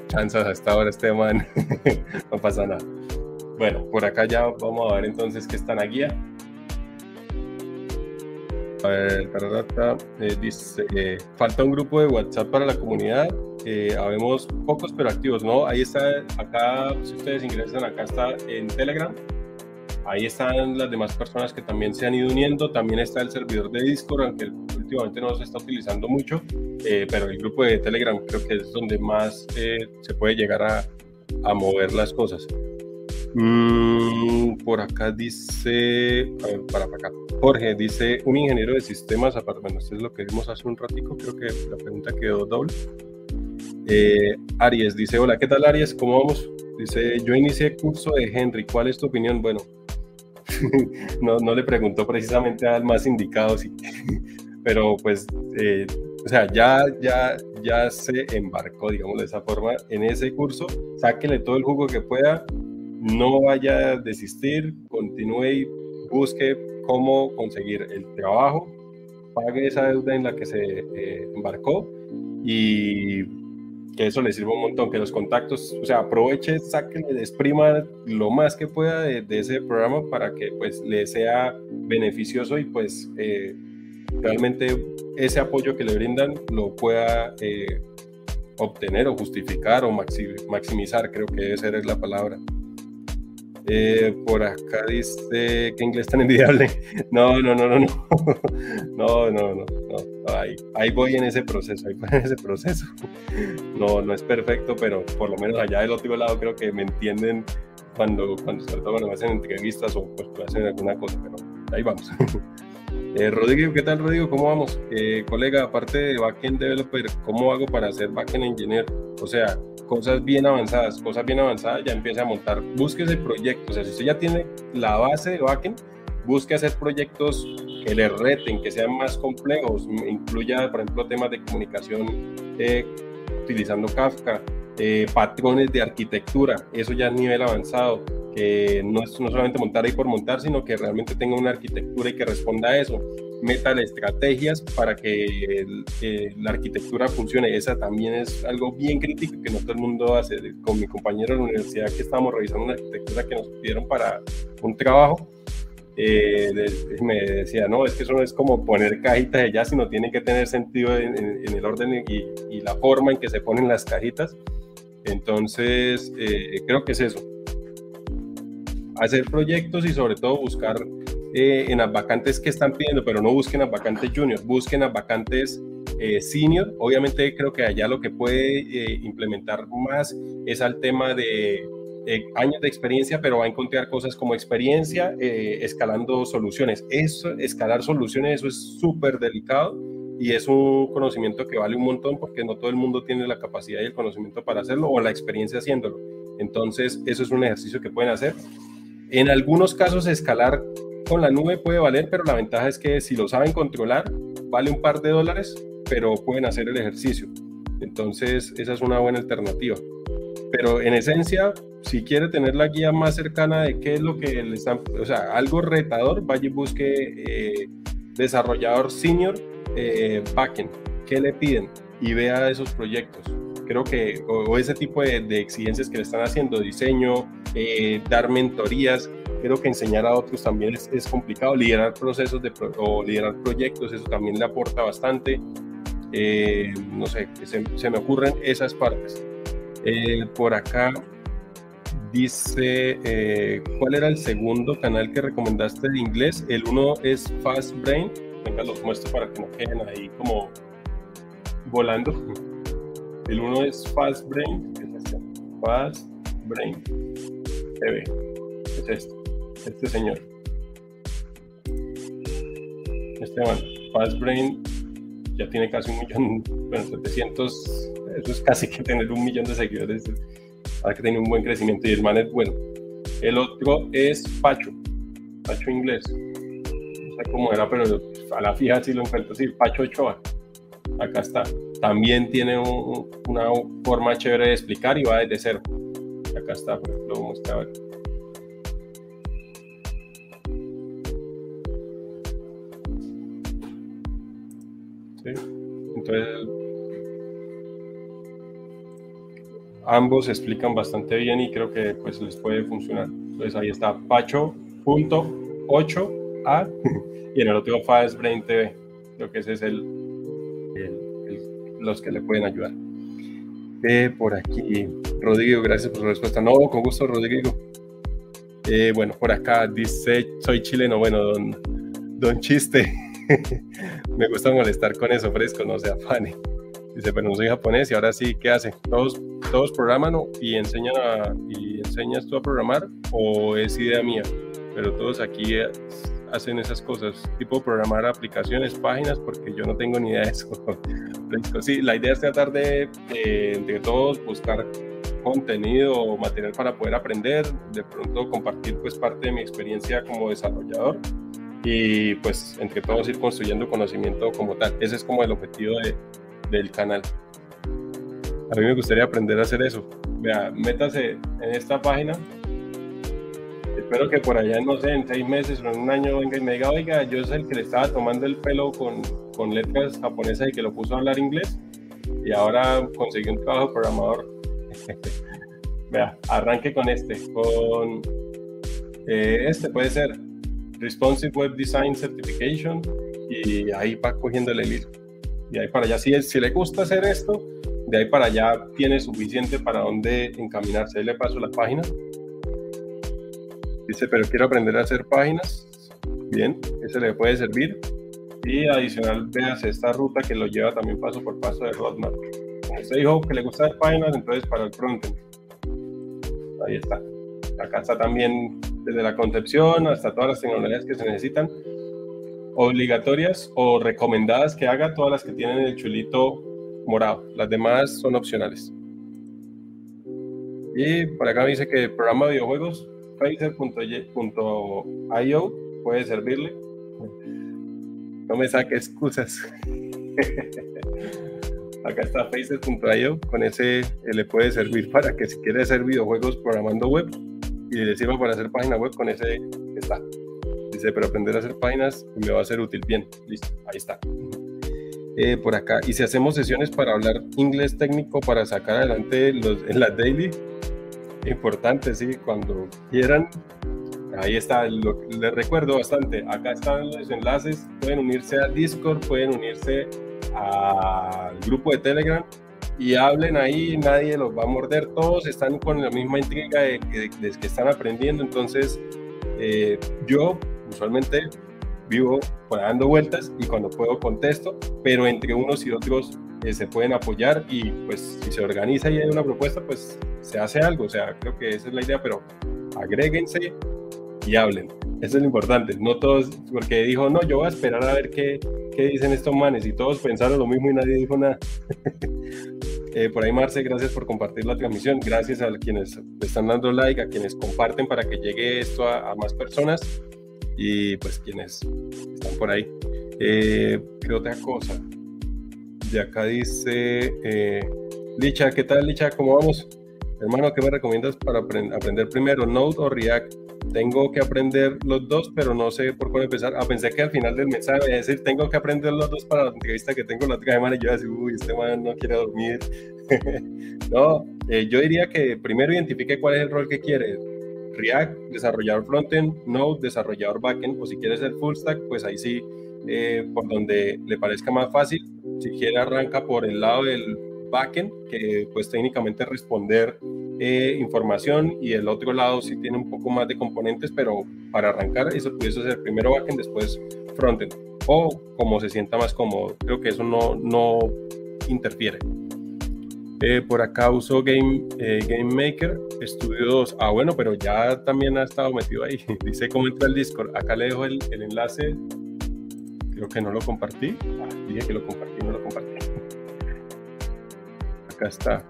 Chanzas hasta ahora este man, <laughs> no pasa nada. Bueno, por acá ya vamos a ver entonces qué está en guía. A ver, eh, dice, eh, falta un grupo de WhatsApp para la comunidad. Eh, habemos pocos pero activos, ¿no? Ahí está, acá, si ustedes ingresan, acá está en Telegram. Ahí están las demás personas que también se han ido uniendo. También está el servidor de Discord, aunque últimamente no se está utilizando mucho. Eh, pero el grupo de Telegram creo que es donde más se puede llegar a, a mover las cosas. Mm, por acá dice, para, acá, Jorge dice, un ingeniero de sistemas, bueno, esto es lo que vimos hace un ratico, creo que la pregunta quedó doble. Eh, Aries dice, hola, ¿qué tal Aries? ¿Cómo vamos? Dice, yo inicié curso de Henry, ¿cuál es tu opinión? Bueno, <laughs> no, no le preguntó precisamente al más indicado, sí. <laughs> pero pues, eh, o sea, ya, ya, ya se embarcó, digamos de esa forma, en ese curso, sáquele todo el jugo que pueda, no vaya a desistir, continúe y busque cómo conseguir el trabajo, pague esa deuda en la que se eh, embarcó y que eso le sirva un montón, que los contactos, o sea, aproveche, saque, exprima lo más que pueda de, ese programa para que pues le sea beneficioso y pues eh, realmente ese apoyo que le brindan lo pueda eh, obtener o justificar o maximizar, creo que esa es la palabra. Eh, por acá dice que inglés tan envidiable. <laughs> No, no, no, no, no. <laughs> No, no, no. no. Ahí, ahí, voy en ese proceso, ahí voy en ese proceso. <laughs> No, no es perfecto, pero por lo menos allá del otro lado creo que me entienden cuando, cuando sobre todo me hacen entrevistas o pues hacen alguna cosa, pero ahí vamos. Eh, Rodrigo, ¿qué tal Rodrigo? ¿Cómo vamos? Eh, colega, aparte de backend developer, ¿cómo hago para ser backend engineer? O sea, cosas bien avanzadas, cosas bien avanzadas, ya empieza a montar, busque ese proyecto, o sea, si usted ya tiene la base de backend, busque hacer proyectos que le reten, que sean más complejos, incluya, por ejemplo, temas de comunicación eh, utilizando Kafka, patrones de arquitectura, eso ya es nivel avanzado, que no es solamente montar ahí por montar, sino que realmente tenga una arquitectura y que responda a eso meta estrategias para que la arquitectura funcione. Esa también es algo bien crítico que no todo el mundo hace. Con mi compañero de la universidad que estábamos revisando una arquitectura que nos pidieron para un trabajo, eh, me decía, no, es que eso no es como poner cajitas de ya, sino tiene que tener sentido en, el orden y, la forma en que se ponen las cajitas. Entonces, eh, creo que es eso. Hacer proyectos y sobre todo buscar eh, en las vacantes que están pidiendo, pero no busquen las vacantes junior, busquen las vacantes eh, senior. Obviamente creo que allá lo que puede eh, implementar más es al tema de años de experiencia, pero va a encontrar cosas como experiencia escalando soluciones. Eso, escalar soluciones, eso es súper delicado y es un conocimiento que vale un montón porque no todo el mundo tiene la capacidad y el conocimiento para hacerlo o la experiencia haciéndolo. Entonces, eso es un ejercicio que pueden hacer. En algunos casos, escalar con la nube puede valer, pero la ventaja es que si lo saben controlar, vale un par de dólares, pero pueden hacer el ejercicio. Entonces, esa es una buena alternativa. Pero en esencia, si quiere tener la guía más cercana de qué es lo que le están, o sea, algo retador, vaya y busque eh, desarrollador senior eh, backend, qué le piden y vea esos proyectos. Creo que, o, ese tipo de, de, exigencias que le están haciendo, diseño, eh, dar mentorías. Creo que enseñar a otros también es, complicado, liderar procesos de, o liderar proyectos, eso también le aporta bastante. Eh, no sé, se, se, me ocurren esas partes. Eh, por acá dice, ¿cuál era el segundo canal que recomendaste de inglés? El uno es Fast Brain. Venga, los muestro para que no queden ahí como volando. El uno es Fast Brain. Fast Brain TV. Es este, este señor. Este man, Fast Brain ya tiene casi un millón, bueno, 700, eso es casi que tener un millón de seguidores para que tenga un buen crecimiento y el man es bueno. El otro es Pacho, Pacho inglés. No sé cómo era, pero a la fija sí lo encuentro, sí, Pacho Ochoa. Acá está. También tiene una forma chévere de explicar y va desde cero. Acá está, por ejemplo, vamos a ver. Entonces, ambos explican bastante bien y creo que pues les puede funcionar. Entonces ahí está Pacho.8a <laughs> y en el otro Fast Brain TV. Creo que ese es el, los que le pueden ayudar. Eh, por aquí, Rodrigo, gracias por su respuesta. No, con gusto, Rodrigo. Eh, bueno, por acá dice, soy chileno. Bueno, don, don Chiste. <laughs> me gusta molestar con eso, fresco, no se afane. Dice, pero no soy japonés y ahora sí, ¿qué hace? ¿Todos, todos programan y enseñan a, y enseñas tú a programar o es idea mía? Pero todos aquí eh, hacen esas cosas, tipo programar aplicaciones, páginas, porque yo no tengo ni idea de eso. <laughs> sí, la idea es tratar de, de, de todos buscar contenido o material para poder aprender, de pronto compartir pues parte de mi experiencia como desarrollador y pues entre todos ir construyendo conocimiento como tal. Ese es como el objetivo de, del canal. A mí me gustaría aprender a hacer eso. Vea, métase en esta página. Espero que por allá, no sé, en seis meses o en un año venga y me diga, oiga, yo soy el que le estaba tomando el pelo con, con letras japonesas y que lo puso a hablar inglés y ahora conseguí un trabajo programador. <laughs> Vea, arranque con este, con eh, este puede ser Responsive Web Design Certification y ahí va cogiendo el hilo. De ahí para allá, si, si le gusta hacer esto, de ahí para allá tiene suficiente para dónde encaminarse. Ahí le paso la página. Dice, pero quiero aprender a hacer páginas. Bien, ese le puede servir. Y adicional, veas esta ruta que lo lleva también paso por paso de roadmap. Como usted dijo que le gusta hacer páginas, entonces para el frontend. Ahí está. Acá está también desde la concepción hasta todas las tecnologías que se necesitan, obligatorias o recomendadas que haga todas las que tienen el chulito morado. Las demás son opcionales. Y por acá me dice que el programa de videojuegos, Phaser.io, puede servirle. No me saque excusas. <laughs> acá está Phaser.io, con ese le puede servir para que si quiere hacer videojuegos programando web, y le sirva para hacer página web con ese está. Dice, pero aprender a hacer páginas me va a ser útil. Bien, listo, ahí está. Eh, por acá. Y si hacemos sesiones para hablar inglés técnico para sacar adelante los, en la daily, importante, sí, cuando quieran. Ahí está, lo, les recuerdo bastante. Acá están los enlaces. Pueden unirse al Discord, pueden unirse al grupo de Telegram y hablen ahí, nadie los va a morder, todos están con la misma intriga de, que están aprendiendo, entonces eh, yo usualmente vivo dando vueltas y cuando puedo contesto, pero entre unos y otros eh, se pueden apoyar y pues si se organiza y hay una propuesta, pues se hace algo, o sea, creo que esa es la idea, pero agréguense y hablen. Eso es lo importante, no todos, porque dijo, no, yo voy a esperar a ver qué, qué dicen estos manes y todos pensaron lo mismo y nadie dijo nada. <laughs> Eh, por ahí, Marce, gracias por compartir la transmisión. Gracias a quienes le están dando like, a quienes comparten para que llegue esto a, más personas y pues quienes están por ahí. Eh, ¿Qué otra cosa? De acá dice eh, Licha, ¿qué tal Licha? ¿Cómo vamos? Hermano, ¿qué me recomiendas para aprender primero, Node o React? tengo que aprender los dos, pero no sé por cuál empezar. Ah, pensé que al final del mensaje iba decir, tengo que aprender los dos para la entrevista que tengo la otra semana. Y yo iba uy, este man no quiere dormir. <laughs> no, eh, yo diría que primero identifique cuál es el rol que quiere. React, desarrollador frontend, Node, desarrollador backend, o si quieres el full stack, pues ahí sí, eh, por donde le parezca más fácil. Si quiere arranca por el lado del backend, que pues técnicamente responder eh, información y el otro lado sí tiene un poco más de componentes, pero para arrancar eso pudiese ser primero backend, después frontend o como se sienta más cómodo. Creo que eso no, no interfiere. Eh, por acá uso Game, eh, Game Maker, Studio 2. Ah, bueno, pero ya también ha estado metido ahí. <laughs> Dice cómo entra el Discord. Acá le dejo el, el enlace. Creo que no lo compartí. Ah, dije que lo compartí, no lo compartí. Acá está.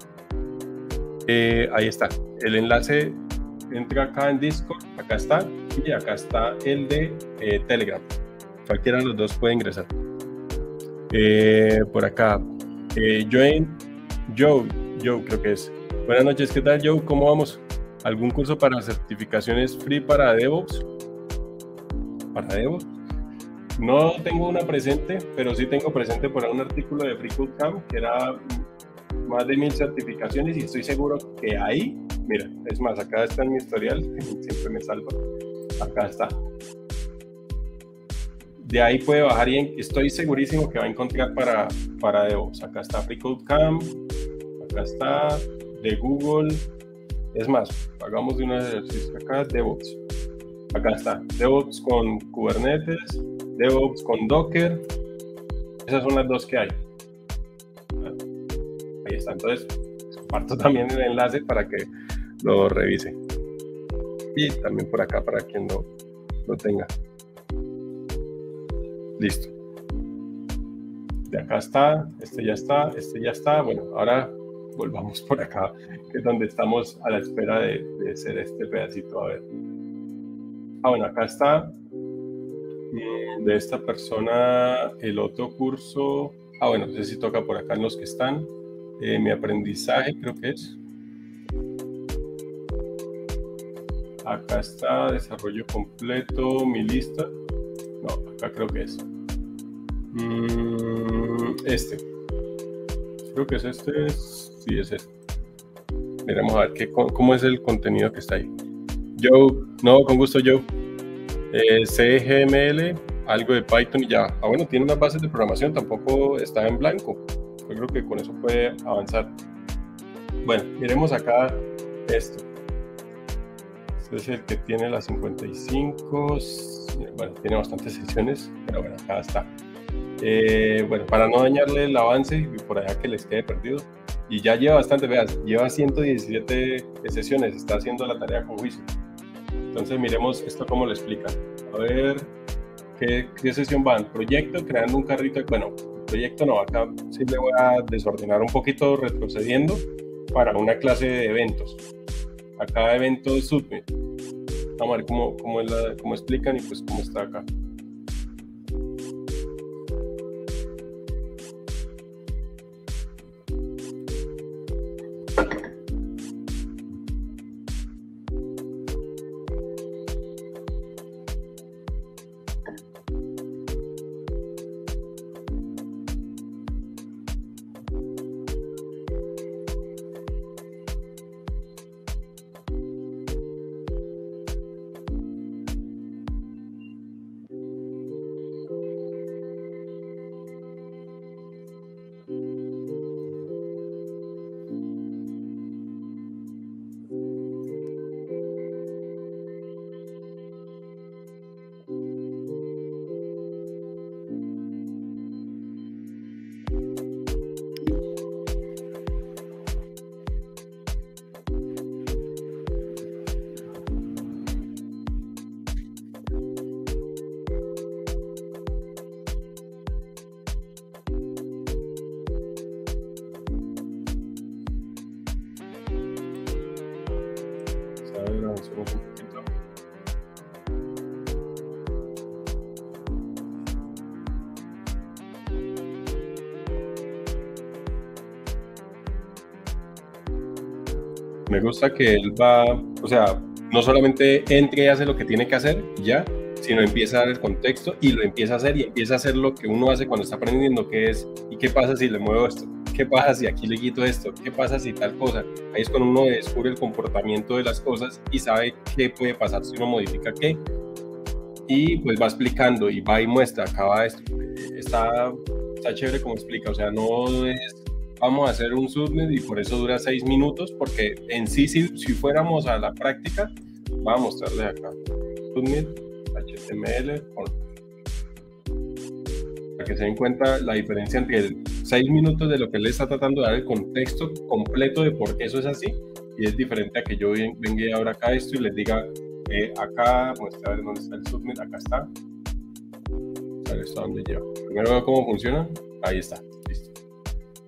Eh, ahí está. El enlace entra acá en Discord. Acá está. Y acá está el de Telegram. Cualquiera de los dos puede ingresar. por acá. join Joe, Joe creo que es. Buenas noches, ¿qué tal Joe? ¿Cómo vamos? ¿Algún curso para certificaciones free para DevOps? ¿Para DevOps? No tengo una presente, pero sí tengo presente por un artículo de FreeCodeCamp que era más de mil certificaciones y estoy seguro que ahí, mira, es más, acá está en mi historial, siempre me salva. Acá está. De ahí puede bajar y estoy segurísimo que va a encontrar para, para DevOps. Acá está FreeCodeCamp, acá está de Google. Es más, hagamos de un ejercicio acá, DevOps. Acá está, DevOps con Kubernetes, DevOps con Docker. Esas son las dos que hay. Ahí está, entonces comparto también el enlace para que lo revise. Y también por acá para quien no lo tenga. Listo. De acá está, este ya está, este ya está. Bueno, ahora volvamos por acá, que es donde estamos a la espera de, de hacer este pedacito. A ver. Ah, bueno, acá está. Mm, de esta persona, el otro curso. Ah, bueno, no sé si toca por acá en los que están. Eh, mi aprendizaje, creo que es. Acá está, desarrollo completo, mi lista. No, acá creo que es. Mm, este. Creo que es este. Sí, es este. Miremos a ver qué, cómo es el contenido que está ahí. Joe, no, con gusto, Joe. Eh, CGML, algo de Python y ya. Ah, bueno, tiene unas bases de programación, tampoco está en blanco. Yo creo que con eso puede avanzar. Bueno, miremos acá esto. Este es el que tiene las 55. Bueno, tiene bastantes sesiones, pero bueno, acá está. Eh, bueno, para no dañarle el avance y por allá que les quede perdido. Y ya lleva bastante, veas, lleva 117 sesiones, está haciendo la tarea con juicio. Entonces miremos esto cómo lo explica. A ver, ¿qué, qué sesión van? Proyecto, creando un carrito. Bueno, proyecto no, acá sí le voy a desordenar un poquito retrocediendo para una clase de eventos. Acá evento Submit. Vamos a ver cómo, cómo, cómo explican y pues cómo está acá. Gusta que él va, o sea, no solamente entre y hace lo que tiene que hacer, ya, sino empieza a dar el contexto y lo empieza a hacer y empieza a hacer lo que uno hace cuando está aprendiendo, que es, ¿y qué pasa si le muevo esto? ¿qué pasa si aquí le quito esto? ¿Qué pasa si tal cosa? Ahí es cuando uno descubre el comportamiento de las cosas y sabe qué puede pasar si uno modifica qué. Y pues va explicando y va y muestra, acaba esto. Está, está chévere como explica, o sea, no es vamos a hacer un subnet y por eso dura seis minutos, porque en sí, si, si fuéramos a la práctica, vamos a mostrarles acá. Subnet, HTML, para que se den cuenta la diferencia entre el seis minutos de lo que él está tratando de dar el contexto completo de por qué eso es así, y es diferente a que yo venga ahora acá esto y les diga, eh, acá, muestra a ver dónde está el subnet, acá está. A ver esto a dónde lleva. Primero veo cómo funciona, ahí está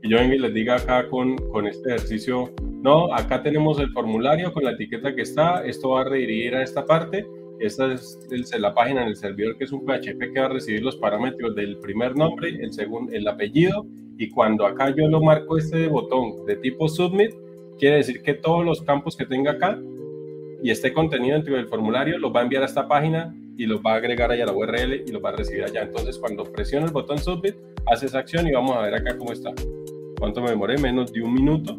y yo venga y les diga acá con, con este ejercicio, no, acá tenemos el formulario con la etiqueta que está, esto va a redirigir a esta parte, esta es la página en el servidor que es un PHP que va a recibir los parámetros del primer nombre, el segundo, el apellido, y cuando acá yo lo marco este botón de tipo submit, quiere decir que todos los campos que tenga acá y esté contenido dentro del formulario los va a enviar a esta página y los va a agregar allá a la URL y los va a recibir allá. Entonces, cuando presiona el botón submit, hace esa acción y vamos a ver acá cómo está. ¿Cuánto me demoré? Menos de un minuto.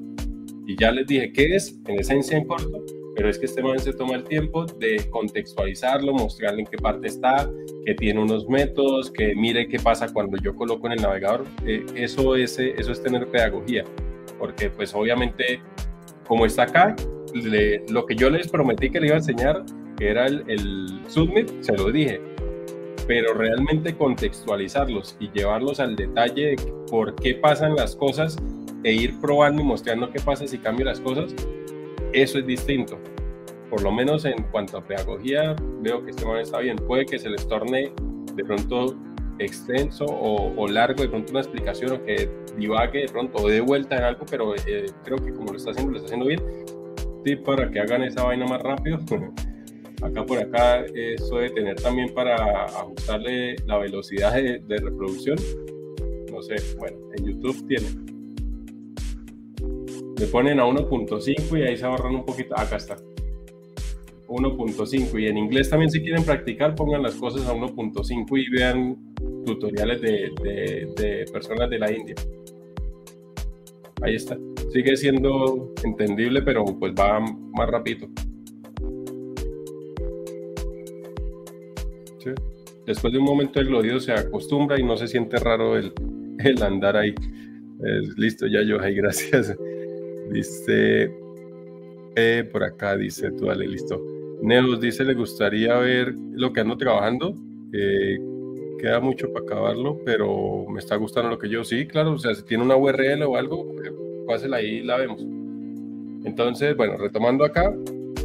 Y ya les dije qué es, en esencia en corto, pero es que este momento se toma el tiempo de contextualizarlo, mostrarle en qué parte está, que tiene unos métodos, que mire qué pasa cuando yo coloco en el navegador. Eh, eso, es, eso es tener pedagogía, porque pues obviamente como está acá, lo que yo les prometí que le iba a enseñar, que era el, el submit, se lo dije, pero realmente contextualizarlos y llevarlos al detalle de por qué pasan las cosas e ir probando y mostrando qué pasa si cambio las cosas, eso es distinto. Por lo menos en cuanto a pedagogía, veo que este momento está bien. Puede que se les torne de pronto extenso o, largo, de pronto una explicación o que divague de pronto o de vuelta en algo, pero eh, creo que como lo está haciendo, lo está haciendo bien. Sí, para que hagan esa vaina más rápido. <laughs> acá por acá eso de tener también para ajustarle la velocidad de, reproducción no sé bueno en YouTube tiene. Le ponen a 1.5 y ahí se ahorran un poquito acá está. 1.5 y en inglés también si quieren practicar pongan las cosas a 1.5 y vean tutoriales de, de, de personas de la India. Ahí está. Sigue siendo entendible pero pues va más rápido Después de un momento el oído se acostumbra y no se siente raro el, el andar ahí. listo, ya yo, ahí, gracias. Dice, eh, por acá dice, tú dale, listo. Neos dice, le gustaría ver lo que ando trabajando. queda mucho para acabarlo, pero me está gustando lo que yo. Sí, claro, o sea, si tiene una URL o algo, pues, pásela ahí y la vemos. Entonces, bueno, retomando acá,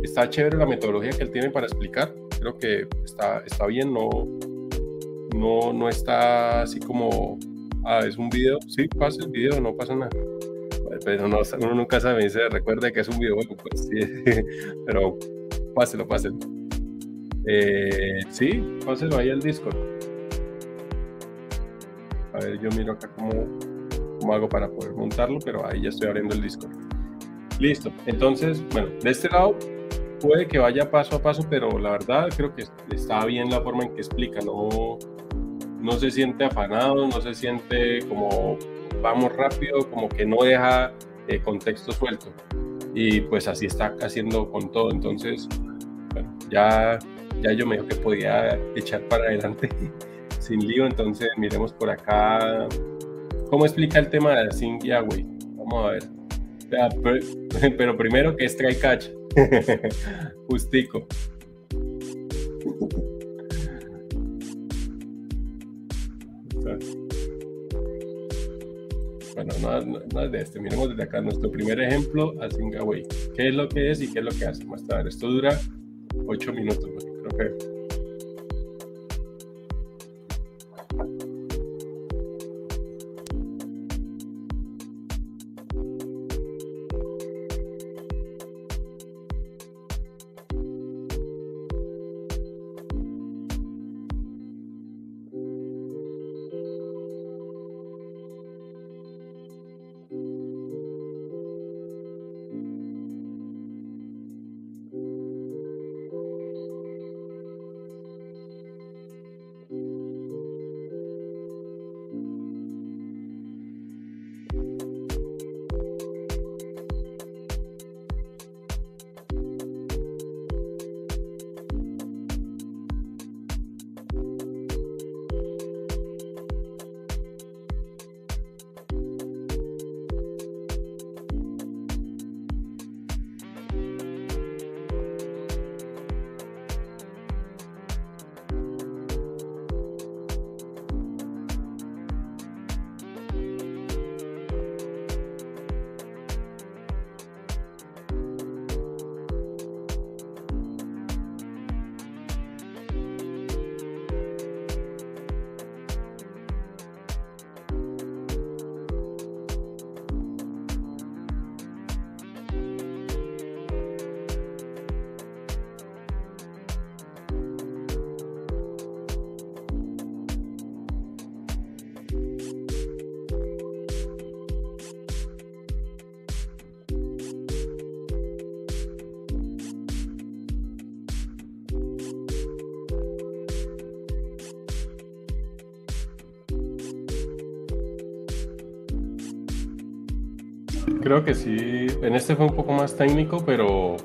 está chévere la metodología que él tiene para explicar creo que está, está bien, no, no, no está así como, ah, es un video, sí, pasa el video, no pasa nada. Pero no, uno nunca sabe, se recuerda que es un videojuego, pues sí, <laughs> pero páselo, páselo. Eh, sí, páselo ahí al Discord. A ver, yo miro acá cómo, cómo hago para poder montarlo, pero ahí ya estoy abriendo el Discord. Listo, entonces, bueno, de este lado puede que vaya paso a paso, pero la verdad creo que está bien la forma en que explica, no, no se siente afanado, no se siente como vamos rápido, como que no deja eh, contexto suelto. Y pues así está haciendo con todo, entonces bueno, ya, ya yo me dijo que podía echar para adelante <laughs> sin lío, entonces miremos por acá cómo explica el tema de Sing Yahweh. Vamos a ver. <laughs> Pero, primero que es try catch. <laughs> Justico. Bueno, no, es de este. Miremos desde acá nuestro primer ejemplo a Singaway. ¿Qué es lo que es y qué es lo que hace? Más. Esto dura 8 minutos. Creo que Creo que sí, en este fue un poco más técnico, pero,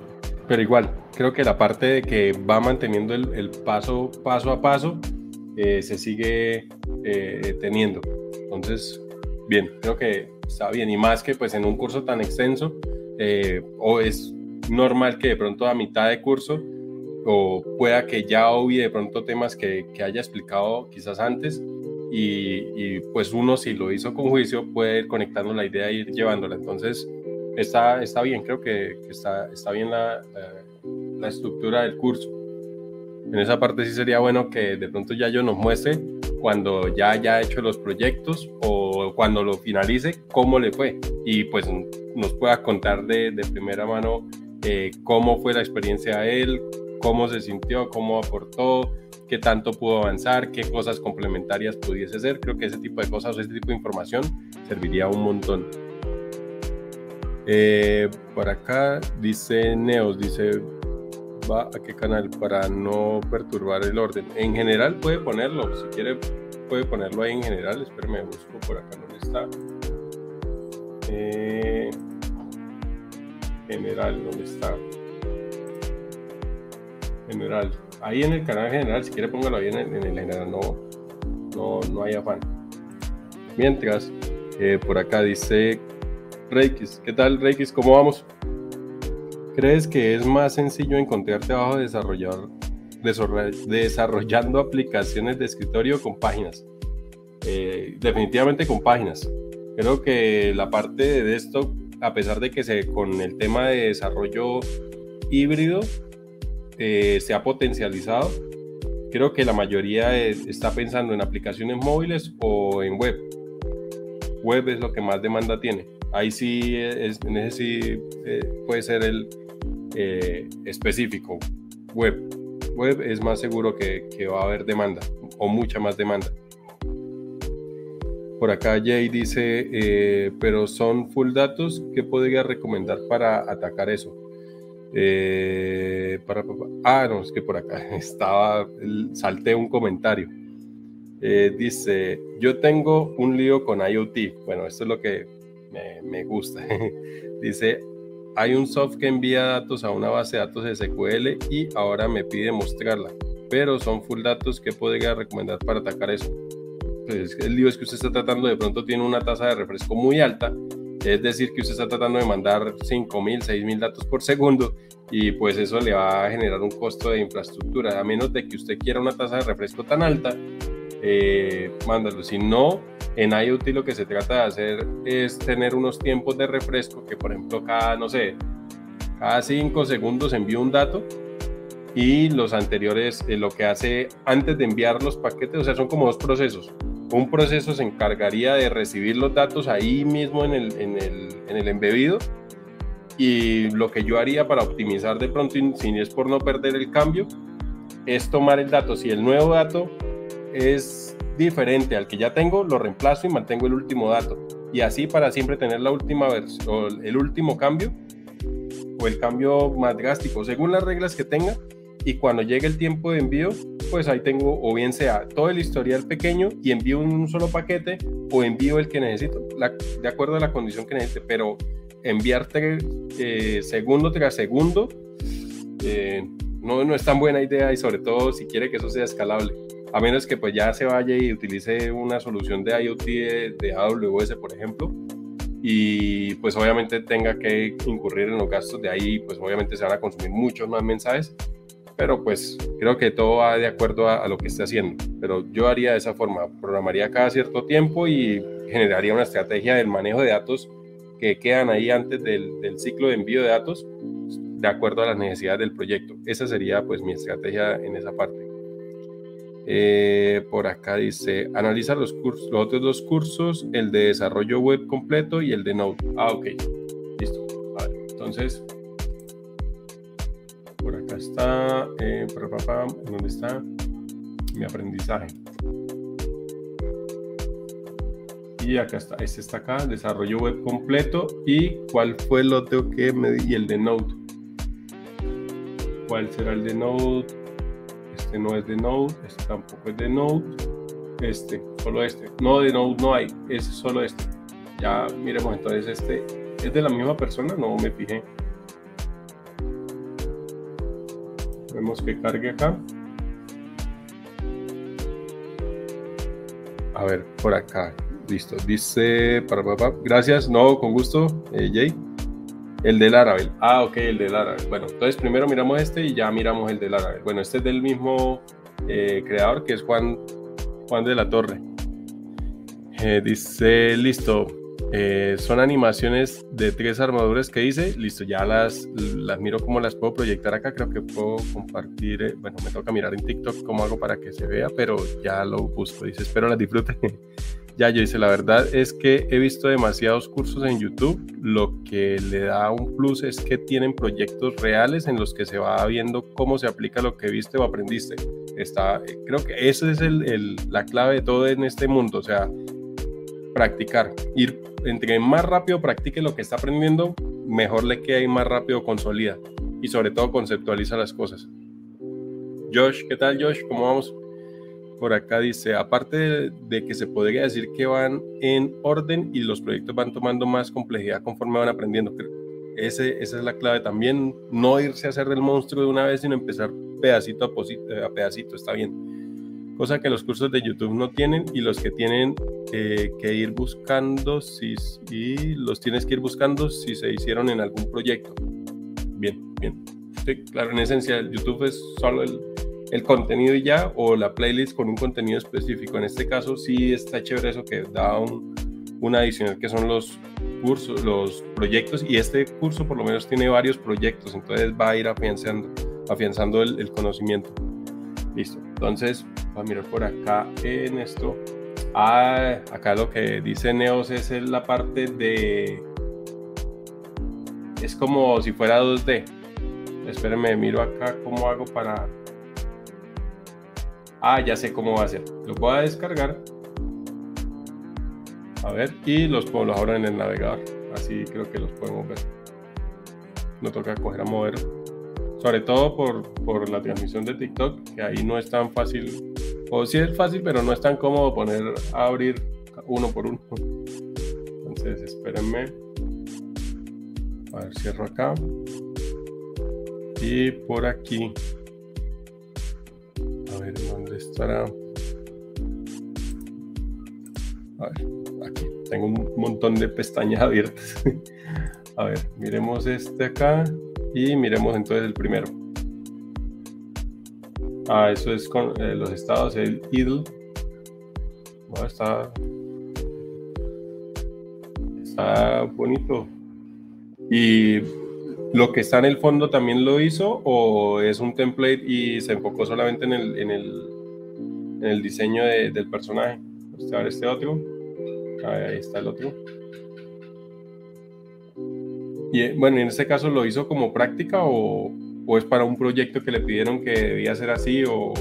pero igual, creo que la parte de que va manteniendo el, paso, paso a paso eh, se sigue eh, teniendo. Entonces, bien, creo que está bien. Y más que pues en un curso tan extenso, eh, o es normal que de pronto a mitad de curso o pueda que ya obvie de pronto temas que, que haya explicado quizás antes y, pues uno si lo hizo con juicio puede ir conectando la idea e ir llevándola. Entonces está, está bien, creo que, está, está bien la, la, estructura del curso. En esa parte sí sería bueno que de pronto ya yo nos muestre cuando ya haya hecho los proyectos o cuando lo finalice, cómo le fue. Y pues nos pueda contar de, de primera mano eh, cómo fue la experiencia a él, cómo se sintió, cómo aportó, qué tanto pudo avanzar, qué cosas complementarias pudiese ser. Creo que ese tipo de cosas, ese tipo de información serviría un montón. Eh, por acá dice Neos, dice, va a qué canal para no perturbar el orden. En general puede ponerlo, si quiere puede ponerlo ahí en general. Espérame, busco por acá donde está. Eh, general, ¿dónde está? General. Ahí en el canal general, si quiere póngalo ahí en el, general, no, no, no hay afán. Mientras, eh, por acá dice Reikis. ¿Qué tal, Reikis? ¿Cómo vamos? ¿Crees que es más sencillo encontrarte abajo desarrollar, desarrollando aplicaciones de escritorio con páginas? Eh, definitivamente con páginas. Creo que la parte de desktop, a pesar de que se, con el tema de desarrollo híbrido eh, se ha potencializado, creo que la mayoría está pensando en aplicaciones móviles o en web. Web es lo que más demanda tiene. Ahí sí, es, en eh, puede ser el eh, específico. Web. Web es más seguro que, que va a haber demanda o mucha más demanda. Por acá Jay dice, pero son full datos, ¿qué podría recomendar para atacar eso? Eh, para, ah, no, es que por acá <laughs> estaba, salté un comentario. Eh, dice, yo tengo un lío con IoT. Bueno, esto es lo que me, gusta. <laughs> dice, hay un soft que envía datos a una base de datos de SQL y ahora me pide mostrarla. Pero son full datos, ¿qué podría recomendar para atacar eso? pues el lío es que usted está tratando, de pronto tiene una tasa de refresco muy alta, es decir, que usted está tratando de mandar 5.000, 6.000 datos por segundo y pues eso le va a generar un costo de infraestructura, a menos de que usted quiera una tasa de refresco tan alta, eh, mándalo. Si no, en IoT lo que se trata de hacer es tener unos tiempos de refresco que, por ejemplo, cada, no sé, cada 5 segundos envío un dato y los anteriores, eh, lo que hace antes de enviar los paquetes, o sea, son como dos procesos un proceso se encargaría de recibir los datos ahí mismo en el, en el, en el embebido y lo que yo haría para optimizar de pronto, si es por no perder el cambio, es tomar el dato. Si el nuevo dato es diferente al que ya tengo, lo reemplazo y mantengo el último dato. Y así para siempre tener la última versión, el último cambio o el cambio más drástico, según las reglas que tenga. Y cuando llegue el tiempo de envío, pues ahí tengo o bien sea todo el historial pequeño y envío un solo paquete o envío el que necesito, de acuerdo a la condición que necesite, pero enviarte eh, segundo tras segundo eh, no, no es tan buena idea y sobre todo si quiere que eso sea escalable. A menos que pues ya se vaya y utilice una solución de IoT de, de AWS, por ejemplo, y pues obviamente tenga que incurrir en los gastos de ahí, pues obviamente se van a consumir muchos más mensajes pero pues creo que todo va de acuerdo a, lo que esté haciendo. Pero yo haría de esa forma, programaría cada cierto tiempo y generaría una estrategia del manejo de datos que quedan ahí antes del, del ciclo de envío de datos de acuerdo a las necesidades del proyecto. Esa sería pues mi estrategia en esa parte. Eh, por acá dice, analiza los, cursos, los otros dos cursos, el de desarrollo web completo y el de Node. Ah, ok. Listo. Entonces, por acá está, eh, ¿dónde está mi aprendizaje? Y acá está, este está acá, desarrollo web completo. ¿Y cuál fue el otro que me di? El de Node. ¿Cuál será el de Node? Este no es de Node, este tampoco es de Node. Este, solo este. No, de Node no hay, es solo este. Ya miremos entonces este, ¿Es de la misma persona? No me fijé. Vemos que cargue acá. A ver, por acá. Listo. Dice, para, papá. Gracias. No, con gusto, eh, Jay. El del Laravel. Ah, ok, el del Laravel. Bueno, entonces primero miramos este y ya miramos el del Laravel. Bueno, este es del mismo eh, creador que es Juan, Juan de la Torre. Eh, dice, listo. son animaciones de tres armaduras que hice. Listo, ya las, las miro cómo las puedo proyectar acá. Creo que puedo compartir. bueno, me toca mirar en TikTok cómo hago para que se vea, pero ya lo busco. Dice, espero las disfruten. <laughs> Ya, yo dice, la verdad es que he visto demasiados cursos en YouTube. Lo que le da un plus es que tienen proyectos reales en los que se va viendo cómo se aplica lo que viste o aprendiste. Está, creo que esa es la clave de todo en este mundo. O sea, practicar. Ir, entre más rápido practique lo que está aprendiendo, mejor le queda y más rápido consolida. Y sobre todo conceptualiza las cosas. Josh, ¿qué tal Josh? ¿Cómo vamos? Por acá dice, aparte de, que se podría decir que van en orden y los proyectos van tomando más complejidad conforme van aprendiendo. Ese, esa es la clave también, no irse a hacer del monstruo de una vez, sino empezar pedacito a, pedacito, está bien. Cosa que los cursos de YouTube no tienen y los que tienen que ir buscando, si, y los tienes que ir buscando si se hicieron en algún proyecto. Bien, bien. Claro, en esencia, YouTube es solo el, el contenido ya, o la playlist con un contenido específico. En este caso sí está chévere eso que da un, adicional que son los cursos, los proyectos, y este curso por lo menos tiene varios proyectos, entonces va a ir afianzando, afianzando el, conocimiento. Listo, entonces va a mirar por acá en esto. Ah, acá lo que dice Neos es la parte de... Es como si fuera 2D. Espérenme, miro acá cómo hago para Ah, ya sé cómo va a ser. Lo voy a descargar. A ver, y los puedo los en el navegador. Así creo que los podemos ver. No toca coger a mover. Sobre todo por, por la transmisión de TikTok, que ahí no es tan fácil. O sí es fácil, pero no es tan cómodo poner a abrir uno por uno. Entonces, espérenme. A ver, cierro acá. Y por aquí estará. A ver, aquí tengo un montón de pestañas abiertas. <laughs> A ver, miremos este acá y miremos entonces el primero. Ah, eso es con eh, los estados, el idle. está, está bonito. Y lo que está en el fondo también lo hizo o es un template y se enfocó solamente en el, en el en el diseño del personaje. ver este otro. Ahí está el otro. Y eh, bueno, en este caso lo hizo como práctica o, o es para un proyecto que le pidieron que debía ser así o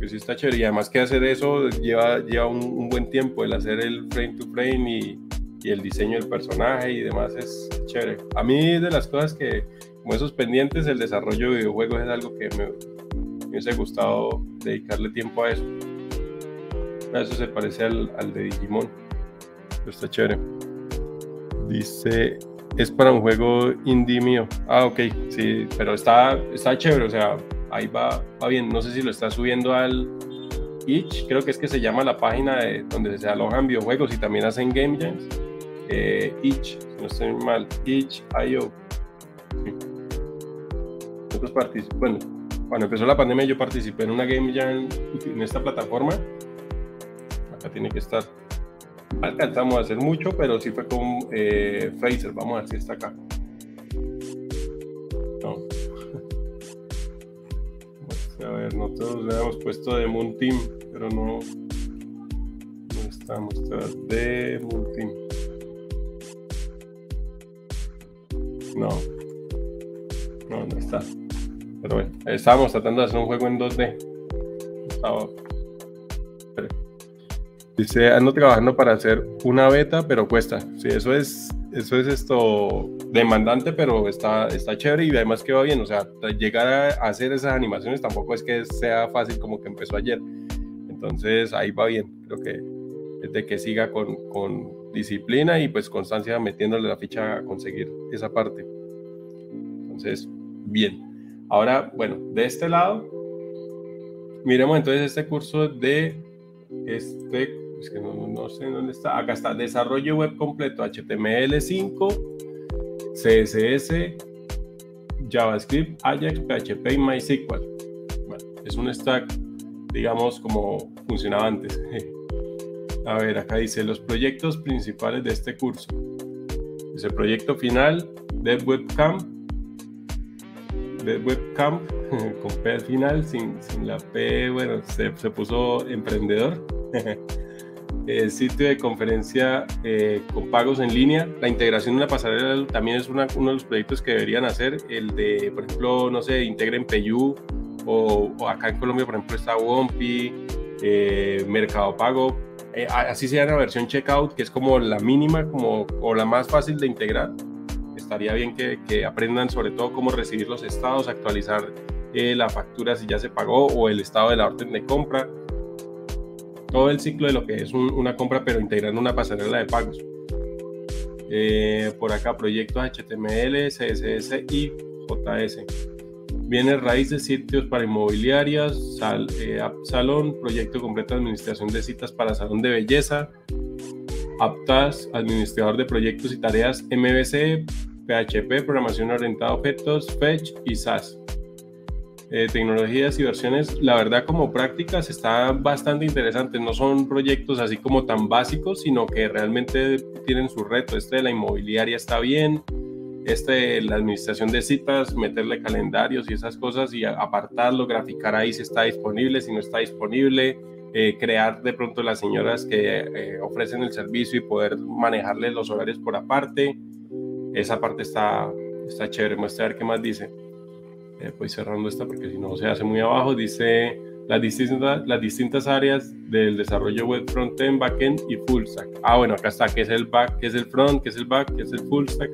que sí está chévere. Y además que hacer eso lleva, lleva un, buen tiempo, el hacer el frame to frame y, y, el diseño del personaje y demás es chévere. A mí de las cosas que, como esos pendientes, el desarrollo de videojuegos es algo que me, me hubiese gustado dedicarle tiempo a eso. A eso se parece al, al de Digimon. Pero está chévere. Dice, es para un juego indie mío. Ah, ok, sí, pero está, está chévere, o sea, ahí va, va bien. No sé si lo está subiendo al Itch, creo que es que se llama la página de, donde se alojan videojuegos y también hacen game jams. Eh, Itch, si no estoy mal, Itch.io. Nosotros bueno, cuando empezó la pandemia yo participé en una game jam en esta plataforma. Acá tiene que estar. Alcanzamos a hacer mucho, pero sí fue con eh, Fraser. Vamos a ver si está acá. No. <laughs> a ver, nosotros le hemos puesto de Moon Team, pero no, no estamos. De Moon Team. No. No, no está. Pero bueno, estábamos tratando de hacer un juego en 2D. Dice, ando trabajando para hacer una beta, pero cuesta. Sí, eso es, eso es esto demandante, pero está, está chévere y además que va bien. O sea, llegar a hacer esas animaciones tampoco es que sea fácil como que empezó ayer. Entonces ahí va bien. Creo que es de que siga con, con disciplina y pues constancia metiéndole la ficha a conseguir esa parte. Entonces, bien. Ahora, bueno, de este lado, miremos entonces este curso de este, es que no, no sé dónde está, acá está, desarrollo web completo, HTML5, CSS, JavaScript, Ajax, PHP y MySQL. Bueno, es un stack, digamos, como funcionaba antes. <laughs> A ver, acá dice los proyectos principales de este curso. Dice proyecto final, Dev Webcam, Dev Webcam <laughs> con P al final, sin, sin la P, bueno, se, se puso emprendedor. <laughs> el sitio de conferencia eh, con pagos en línea. La integración de una pasarela también es uno de los proyectos que deberían hacer. El de, por ejemplo, no sé, integren Payú o, acá en Colombia, por ejemplo, está Wompi, eh, Mercado Pago. Eh, así sea la versión checkout, que es como la mínima como, o la más fácil de integrar. Estaría bien que, aprendan sobre todo cómo recibir los estados, actualizar la factura si ya se pagó o el estado de la orden de compra todo el ciclo de lo que es una compra, pero integrando una pasarela de pagos. Eh, por acá, proyectos HTML, CSS y JS. Bienes raíces, sitios para inmobiliarias, sal, eh, salón, proyecto completo de administración de citas para salón de belleza, aptas, administrador de proyectos y tareas MVC, PHP, programación orientada a objetos, Fetch y SAS. Eh, tecnologías y versiones, la verdad como prácticas están bastante interesantes, no son proyectos así como tan básicos, sino que realmente tienen su reto. Este de la inmobiliaria está bien, este la administración de citas, meterle calendarios y esas cosas y apartarlo, graficar ahí si está disponible, si no está disponible, eh, crear de pronto las señoras que eh, ofrecen el servicio y poder manejarle los horarios por aparte. Esa parte está, está chévere, muestra a ver qué más dice eh, pues cerrando esta porque si no se hace muy abajo, dice las distintas, las distintas áreas del desarrollo web frontend, backend y full stack. Ah, bueno, acá está, qué es el back, qué es el front, qué es el back, qué es el full stack.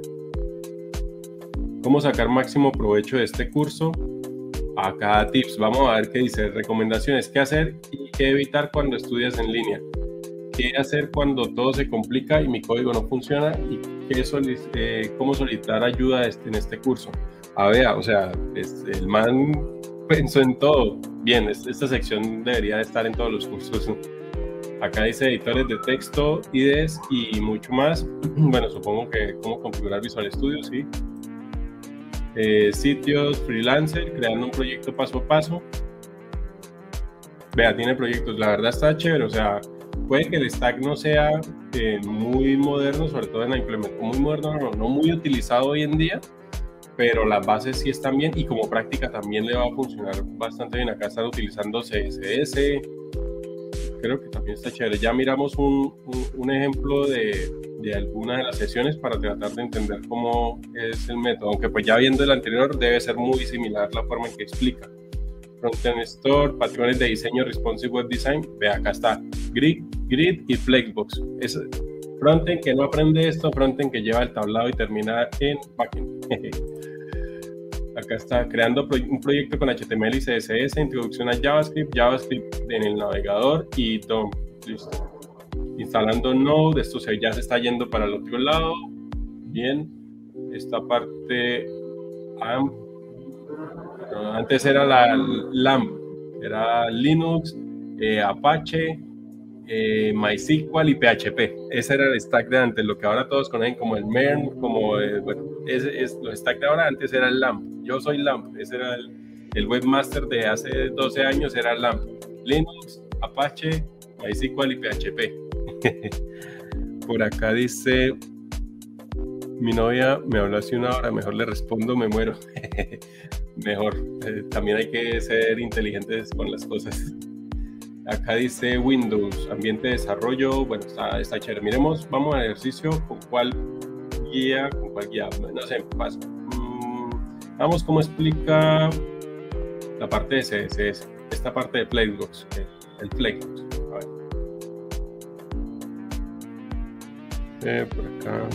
¿Cómo sacar máximo provecho de este curso? Acá tips, vamos a ver qué dice, recomendaciones, qué hacer y qué evitar cuando estudias en línea. ¿Qué hacer cuando todo se complica y mi código no funciona? ¿Y qué eh, cómo solicitar ayuda este, en este curso? a ver, o sea, el man pensó en todo. Bien, esta sección debería estar en todos los cursos. Acá dice editores de texto, IDEs y mucho más. <clears throat> Bueno, supongo que cómo configurar Visual Studio, sí. Eh, sitios, freelancer, creando un proyecto paso a paso. Vea, tiene proyectos, la verdad está chévere, o sea, puede que el stack no sea eh, muy moderno, sobre todo en la implementación, muy moderno, no, no muy utilizado hoy en día, pero las bases sí están bien y como práctica también le va a funcionar bastante bien. Acá están utilizando CSS, creo que también está chévere. Ya miramos un, un, ejemplo de, de alguna de las sesiones para tratar de entender cómo es el método, aunque pues ya viendo el anterior debe ser muy similar la forma en que explica. Frontend Store, patrones de diseño, Responsive Web Design, ve acá está, Grid, Grid y Flexbox. Es frontend que no aprende esto, frontend que lleva el tablado y termina en backend. <laughs> Acá está creando un proyecto con HTML y CSS, introducción a JavaScript, JavaScript en el navegador y DOM. Listo. Instalando Node, esto ya se está yendo para el otro lado. Bien. Esta parte. antes era la LAMP, era Linux, eh, Apache, eh, MySQL y PHP. Ese era el stack de antes, lo que ahora todos conocen como el MERN, como, eh, bueno, es, los stack de ahora antes era el LAMP. Yo soy LAMP, ese era el, el webmaster de hace 12 años, era LAMP. Linux, Apache, MySQL y PHP. <laughs> Por acá dice, mi novia me habló hace una hora, mejor le respondo, me muero. <laughs> mejor, eh, también hay que ser inteligentes con las cosas. Acá dice Windows, ambiente de desarrollo. Bueno, está, está chévere. Miremos, vamos al ejercicio con cuál guía, con cuál guía. No sé, paso. Mm, vamos cómo explica la parte de CSS, esta parte de Flexbox, el, Flexbox. A ver. Eh, por acá.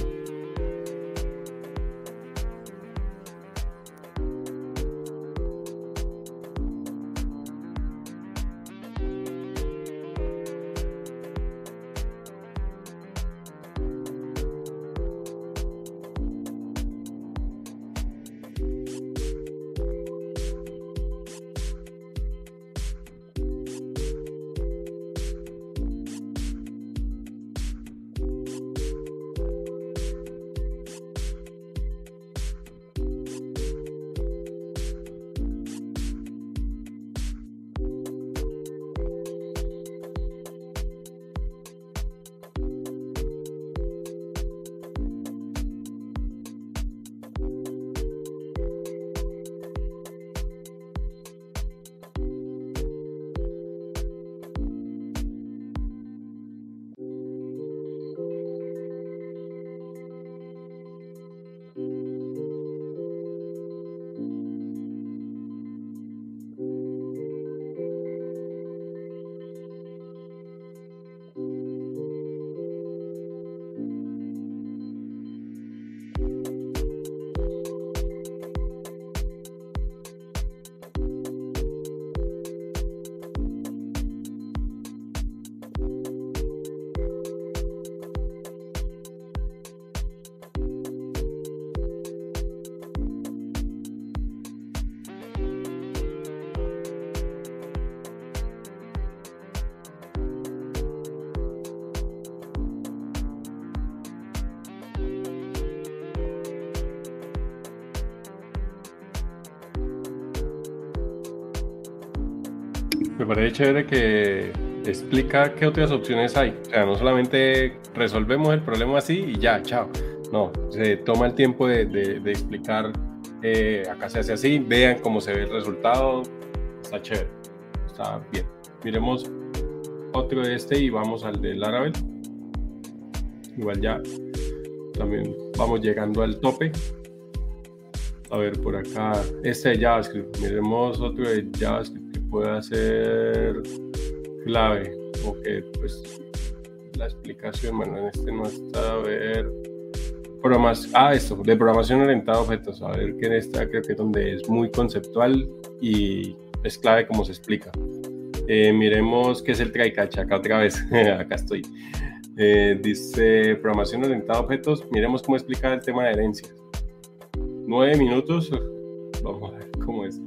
Parece chévere que explica qué otras opciones hay. O sea, no solamente resolvemos el problema así y ya, chao. No, se toma el tiempo de, de, explicar, eh, acá se hace así, vean cómo se ve el resultado. Está chévere, está bien. Miremos otro de este y vamos al de Laravel. Igual ya también vamos llegando al tope. A ver, por acá, este de JavaScript. Miremos otro de JavaScript pueda ser clave. O que pues la explicación, bueno, en este no está, a ver. Programas, ah, esto, de programación orientada a objetos. A ver que en esta creo que es donde es muy conceptual y es clave como se explica. Eh, miremos qué es el try catch acá otra vez. <laughs> acá estoy. Eh, dice programación orientada a objetos. Miremos cómo explicar el tema de herencias. Nueve minutos. <laughs> Vamos a ver cómo es.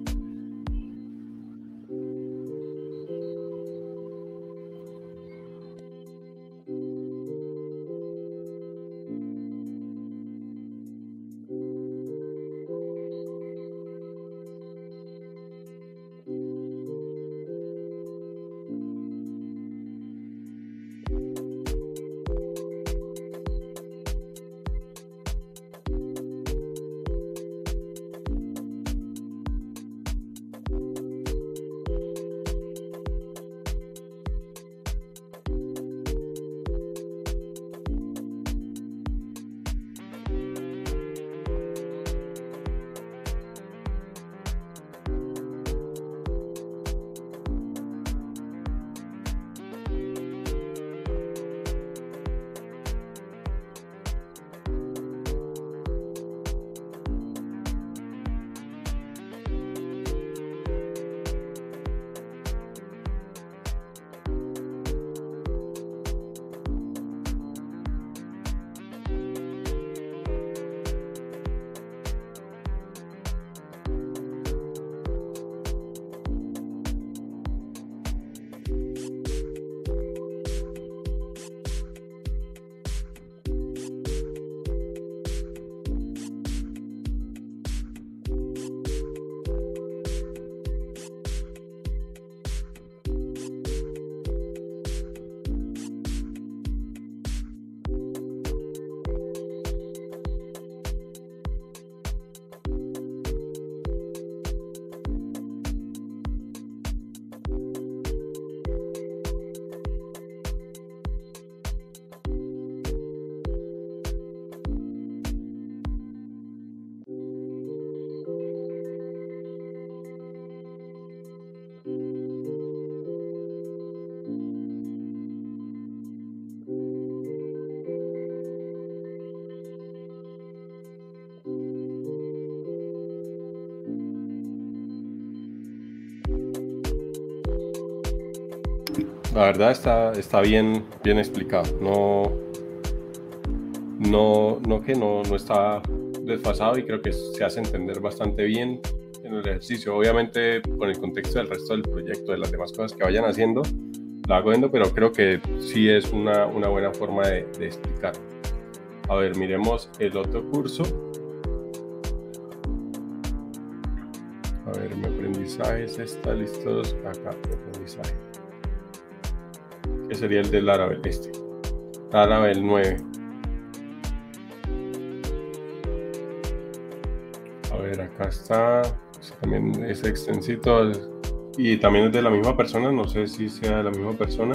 La verdad está, está bien, bien explicado. No, no, no que no, no está desfasado y creo que se hace entender bastante bien en el ejercicio. Obviamente con el contexto del resto del proyecto, de las demás cosas que vayan haciendo, la hago viendo, pero creo que sí es una, una buena forma de, explicar. A ver, miremos el otro curso. A ver, mi aprendizaje está listo acá, mi aprendizaje sería el del Laravel este. Laravel 9. A ver, acá está. También es extensito. Y también es de la misma persona. No sé si sea de la misma persona.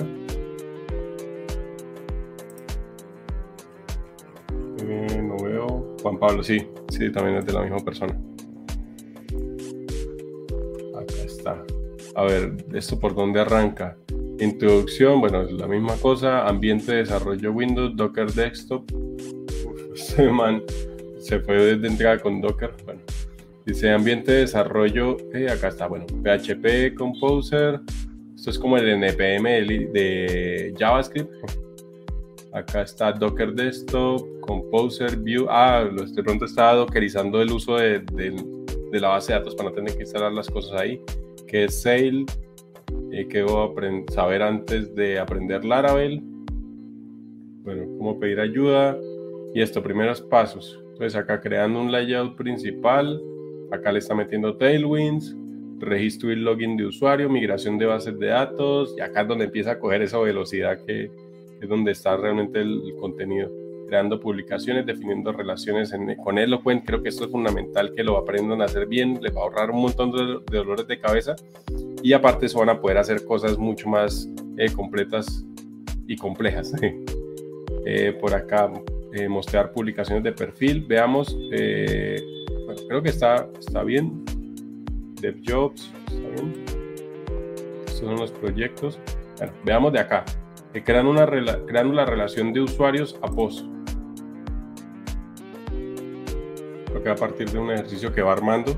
Eh, no veo. Juan Pablo, sí. Sí, también es de la misma persona. Acá está. A ver, ¿esto por dónde arranca? Introducción, bueno, es la misma cosa. Ambiente de desarrollo Windows, Docker Desktop. Uf, <laughs> man se fue desde entrada con Docker. Bueno, dice ambiente de desarrollo. Eh, acá está, bueno, PHP Composer. Esto es como el NPM de, JavaScript. Acá está Docker Desktop, Composer, View. Ah, de pronto está dockerizando el uso de, de, la base de datos para no tener que instalar las cosas ahí. Que es Sail, eh, ¿Qué debo saber antes de aprender Laravel? Bueno, cómo pedir ayuda y esto, primeros pasos. Entonces acá creando un layout principal, acá le está metiendo Tailwinds, registro y login de usuario, migración de bases de datos, y acá es donde empieza a coger esa velocidad que es donde está realmente el, contenido. Creando publicaciones, definiendo relaciones en, con Eloquent, creo que esto es fundamental que lo aprendan a hacer bien, les va a ahorrar un montón de, dolores de cabeza y aparte eso van a poder hacer cosas mucho más eh, completas y complejas. <laughs> Eh, por acá, eh, mostrar publicaciones de perfil, veamos, creo que está, está bien, DevJobs, ¿está bien? Estos son los proyectos. Veamos de acá. Crean una, creando la relación de usuarios a post. Creo que a partir de un ejercicio que va armando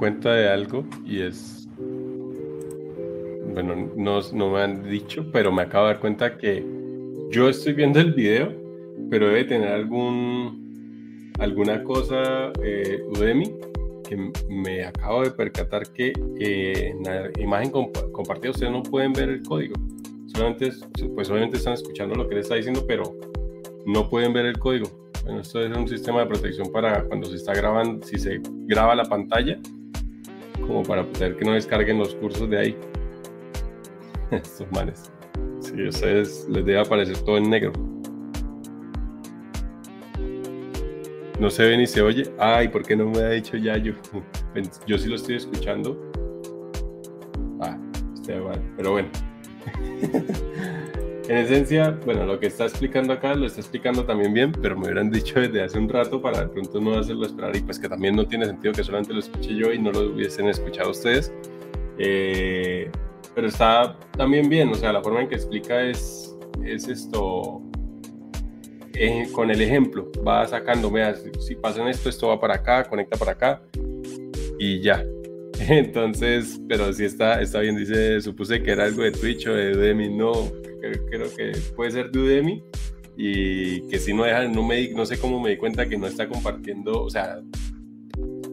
cuenta de algo y es, bueno, no, no me han dicho, pero me acabo de dar cuenta que yo estoy viendo el video, pero debe tener algún, alguna cosa eh, Udemy que me acabo de percatar que en la imagen compartida ustedes no pueden ver el código. Solamente, pues obviamente están escuchando lo que les está diciendo, pero no pueden ver el código. Bueno, esto es un sistema de protección para cuando se está grabando, si se graba la pantalla, como para poder que no descarguen los cursos de ahí. <laughs> Estos manes. Si a ustedes les debe aparecer todo en negro. No se ve ni se oye. Ay, ¿por qué no me ha dicho ya yo? <laughs> Yo sí lo estoy escuchando. Ah, está mal. Pero bueno. En esencia, bueno, lo que está explicando acá lo está explicando también bien, pero me hubieran dicho desde hace un rato para de pronto no hacerlo esperar y pues que también no tiene sentido que solamente lo escuche yo y no lo hubiesen escuchado ustedes. Eh, pero está también bien, o sea, la forma en que explica es, es esto, eh, con el ejemplo, va sacando, vea, si, pasan esto, esto va para acá, conecta para acá y ya. <laughs> Entonces, pero si está, está bien, dice, supuse que era algo de Twitch o de Udemy, no, creo que puede ser de Udemy y que si no deja, no, me, no sé cómo me di cuenta que no está compartiendo, o sea,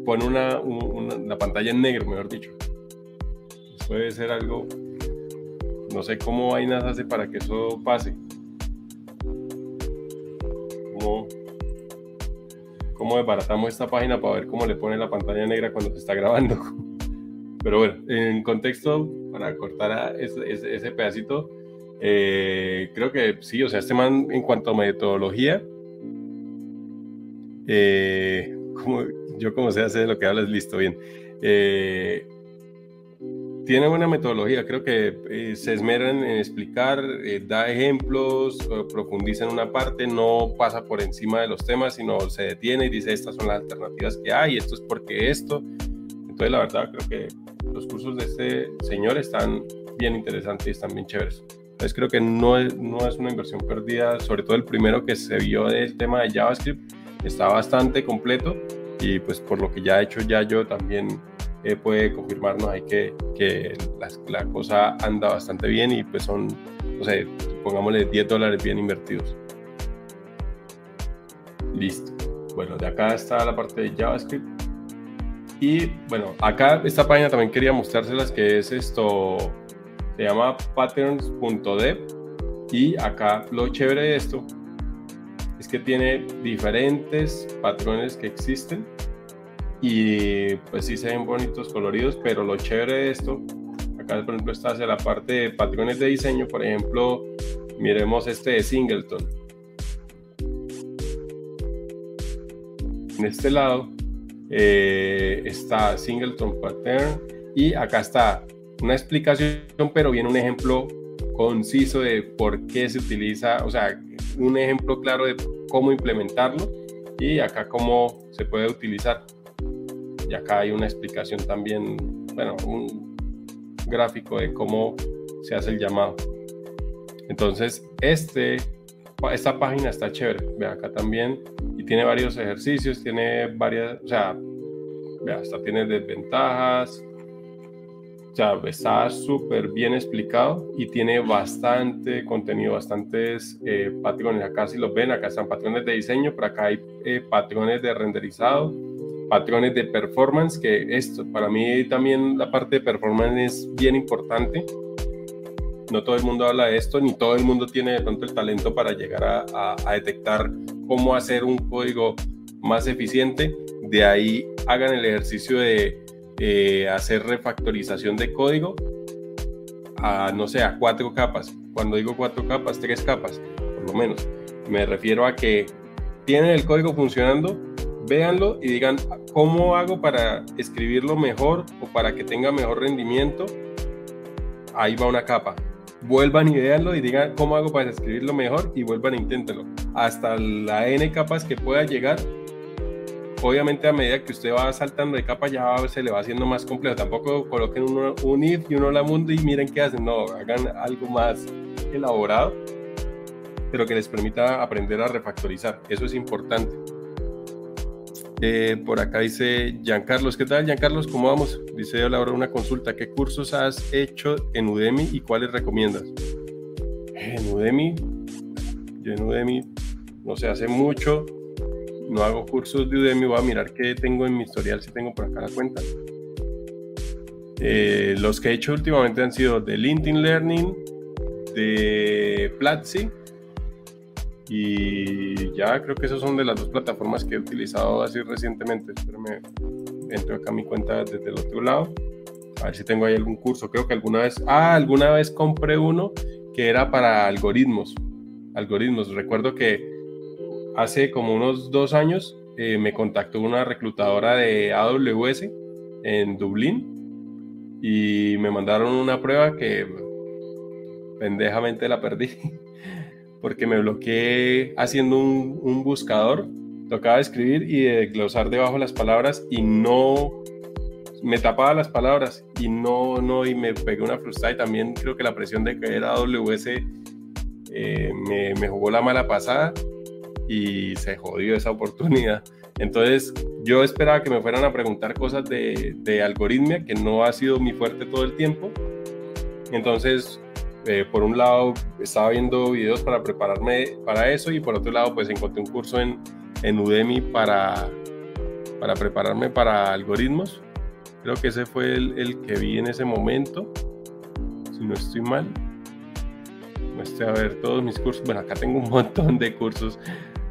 pone una, una, pantalla en negro, mejor dicho. Puede ser algo, no sé cómo vainas hace para que eso pase. ¿Cómo, cómo desbaratamos esta página para ver cómo le pone la pantalla negra cuando se está grabando? <laughs> Pero bueno, en contexto, para cortar ese, ese pedacito, eh, creo que sí, o sea, este man en cuanto a metodología, eh, como, yo como sé hacer lo que hablas, listo, bien. Eh, tiene buena metodología, creo que se esmeran en explicar, da ejemplos, profundiza en una parte, no pasa por encima de los temas, sino se detiene y dice estas son las alternativas que hay, esto es porque esto. Entonces la verdad creo que los cursos de este señor están bien interesantes y están bien chéveres. Entonces creo que no es, no es una inversión perdida, sobre todo el primero que se vio del tema de JavaScript está bastante completo y pues por lo que ya he hecho ya yo también eh, puede confirmarnos ahí que, que la, la, cosa anda bastante bien y pues son, no sé, pongámosle 10 dólares bien invertidos. Listo. Bueno, de acá está la parte de JavaScript. Y bueno, acá esta página también quería mostrárselas que es esto se llama patterns.dev y acá lo chévere de esto es que tiene diferentes patrones que existen y pues sí se ven bonitos, coloridos, pero lo chévere de esto, Acá, por ejemplo, está hacia la parte de patrones de diseño. Por ejemplo, miremos este de Singleton. En este lado eh, está Singleton Pattern y acá está una explicación, pero viene un ejemplo conciso de por qué se utiliza, o sea, un ejemplo claro de cómo implementarlo y acá cómo se puede utilizar. Y acá hay una explicación también, bueno, un gráfico de cómo se hace el llamado. Entonces, este, esta página está chévere. Ve acá también. Y tiene varios ejercicios, tiene varias, o sea, ve, hasta tiene desventajas. Sea, está súper bien explicado y tiene bastante contenido, bastantes eh, patrones. Acá si los ven, acá están patrones de diseño, pero acá hay eh, patrones de renderizado, patrones de performance, que esto, para mí también la parte de performance es bien importante. No todo el mundo habla de esto, ni todo el mundo tiene de pronto el talento para llegar a, a, detectar cómo hacer un código más eficiente. De ahí hagan el ejercicio de eh, hacer refactorización de código a, no sé, a cuatro capas. Cuando digo cuatro capas, tres capas, por lo menos. Me refiero a que tienen el código funcionando, véanlo y digan cómo hago para escribirlo mejor o para que tenga mejor rendimiento. Ahí va una capa. Vuelvan y véanlo y digan cómo hago para escribirlo mejor y vuelvan e inténtenlo. Hasta la N capas que pueda llegar. Obviamente a medida que usted va saltando de capa ya se le va haciendo más complejo. Tampoco coloquen un if y uno la mundo y miren qué hacen. No, hagan algo más elaborado, pero que les permita aprender a refactorizar. Eso es importante. Eh, por acá dice Giancarlos, ¿qué tal Giancarlos? ¿Cómo vamos? Dice hola, ahora una consulta. ¿Qué cursos has hecho en Udemy y cuáles recomiendas? En Udemy, en Udemy, no sé, hace mucho no hago cursos de Udemy, voy a mirar qué tengo en mi historial, si tengo por acá la cuenta. Eh, los que he hecho últimamente han sido de LinkedIn Learning, de Platzi y ya creo que esas son de las dos plataformas que he utilizado así recientemente. Espérame, entro acá a mi cuenta desde el otro lado. A ver si tengo ahí algún curso. Creo que alguna vez, ah, alguna vez compré uno que era para algoritmos. Algoritmos. Recuerdo que hace como unos dos años eh, me contactó una reclutadora de AWS en Dublín y me mandaron una prueba que pendejamente la perdí <laughs> porque me bloqueé haciendo un, buscador, tocaba escribir y desglosar debajo las palabras y no me tapaba las palabras y no, no, y me pegué una frustrada y también creo que la presión de que era AWS eh, me, me, jugó la mala pasada y se jodió esa oportunidad. Entonces yo esperaba que me fueran a preguntar cosas de, de algoritmia, que no ha sido mi fuerte todo el tiempo. Entonces eh, por un lado estaba viendo videos para prepararme para eso y por otro lado pues encontré un curso en, en Udemy para, para prepararme para algoritmos. Creo que ese fue el, que vi en ese momento, si no estoy mal. A ver todos mis cursos. Bueno, acá tengo un montón de cursos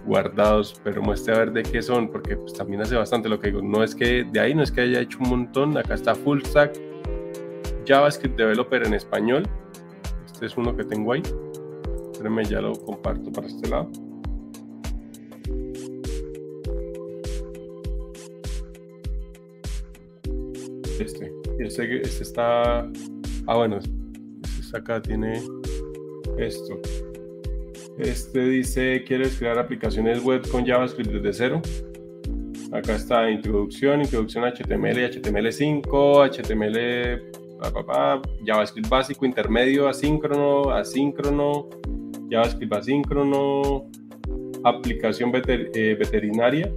guardados, pero muestre a ver de qué son, porque pues también hace bastante lo que digo. No es que de ahí no es que haya hecho un montón. Acá está Full Stack, JavaScript Developer en español este es uno que tengo ahí. Espérenme, ya lo comparto para este lado. Este, este, este está. Ah, bueno, este acá, tiene esto. Este dice: ¿Quieres crear aplicaciones web con JavaScript desde cero? Acá está introducción, introducción HTML, HTML5, HTML JavaScript básico, intermedio, asíncrono, asíncrono, JavaScript asíncrono, aplicación eh, veterinaria,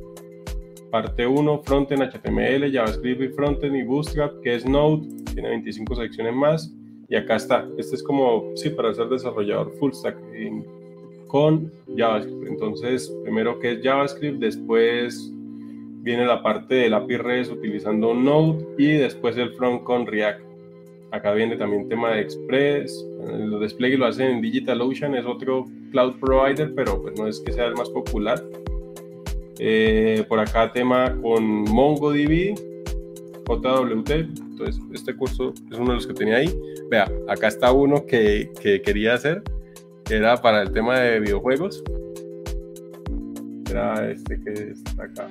parte 1, frontend HTML, JavaScript y frontend y Bootstrap, que es Node, tiene 25 secciones más. Y acá está, este es como, sí, para ser desarrollador full stack con JavaScript. Entonces, primero que es JavaScript, después viene la parte del API REST utilizando Node y después el front con React. Acá viene también tema de Express. Los despliegues lo hacen en DigitalOcean, es otro cloud provider, pero pues no es que sea el más popular. Eh, por acá tema con MongoDB, JWT, Entonces, este curso es uno de los que tenía ahí. Vea, acá está uno que, que quería hacer, era para el tema de videojuegos. Era este que está acá.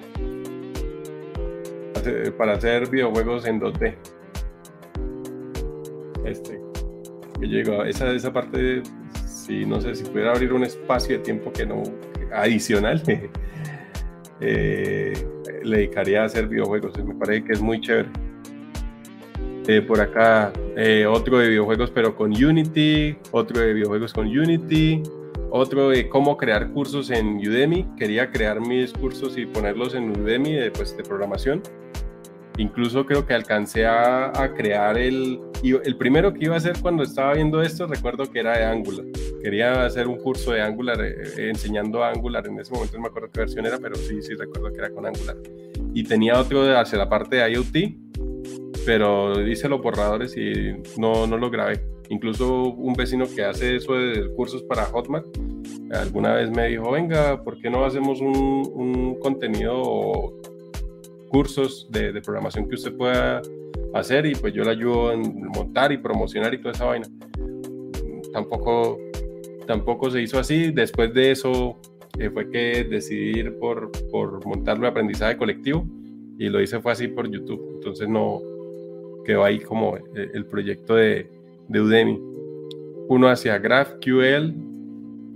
Para hacer videojuegos en 2D. Este. Que llegó, esa, esa parte, si no sé, si pudiera abrir un espacio de tiempo que no, adicional, <laughs> eh, le dedicaría a hacer videojuegos. Me parece que es muy chévere. Eh, por acá, eh, otro de videojuegos, pero con Unity, otro de videojuegos con Unity, otro de cómo crear cursos en Udemy. Quería crear mis cursos y ponerlos en Udemy de, pues, de programación. Incluso creo que alcancé a, crear el, el primero que iba a hacer cuando estaba viendo esto, recuerdo que era de Angular. Quería hacer un curso de Angular, eh, enseñando Angular. En ese momento no me acuerdo qué versión era, pero sí, sí recuerdo que era con Angular. Y tenía otro hacia la parte de IoT, pero hice los borradores y no, no lo grabé. Incluso un vecino que hace eso de cursos para Hotmart, alguna vez me dijo, venga, ¿por qué no hacemos un, un contenido cursos de, programación que usted pueda hacer y pues yo le ayudo en montar y promocionar y toda esa vaina. Tampoco, tampoco se hizo así. Después de eso eh, fue que decidí ir por, por montarlo de aprendizaje colectivo y lo hice fue así por YouTube. Entonces no quedó ahí como el, el proyecto de, de Udemy. Uno hacia GraphQL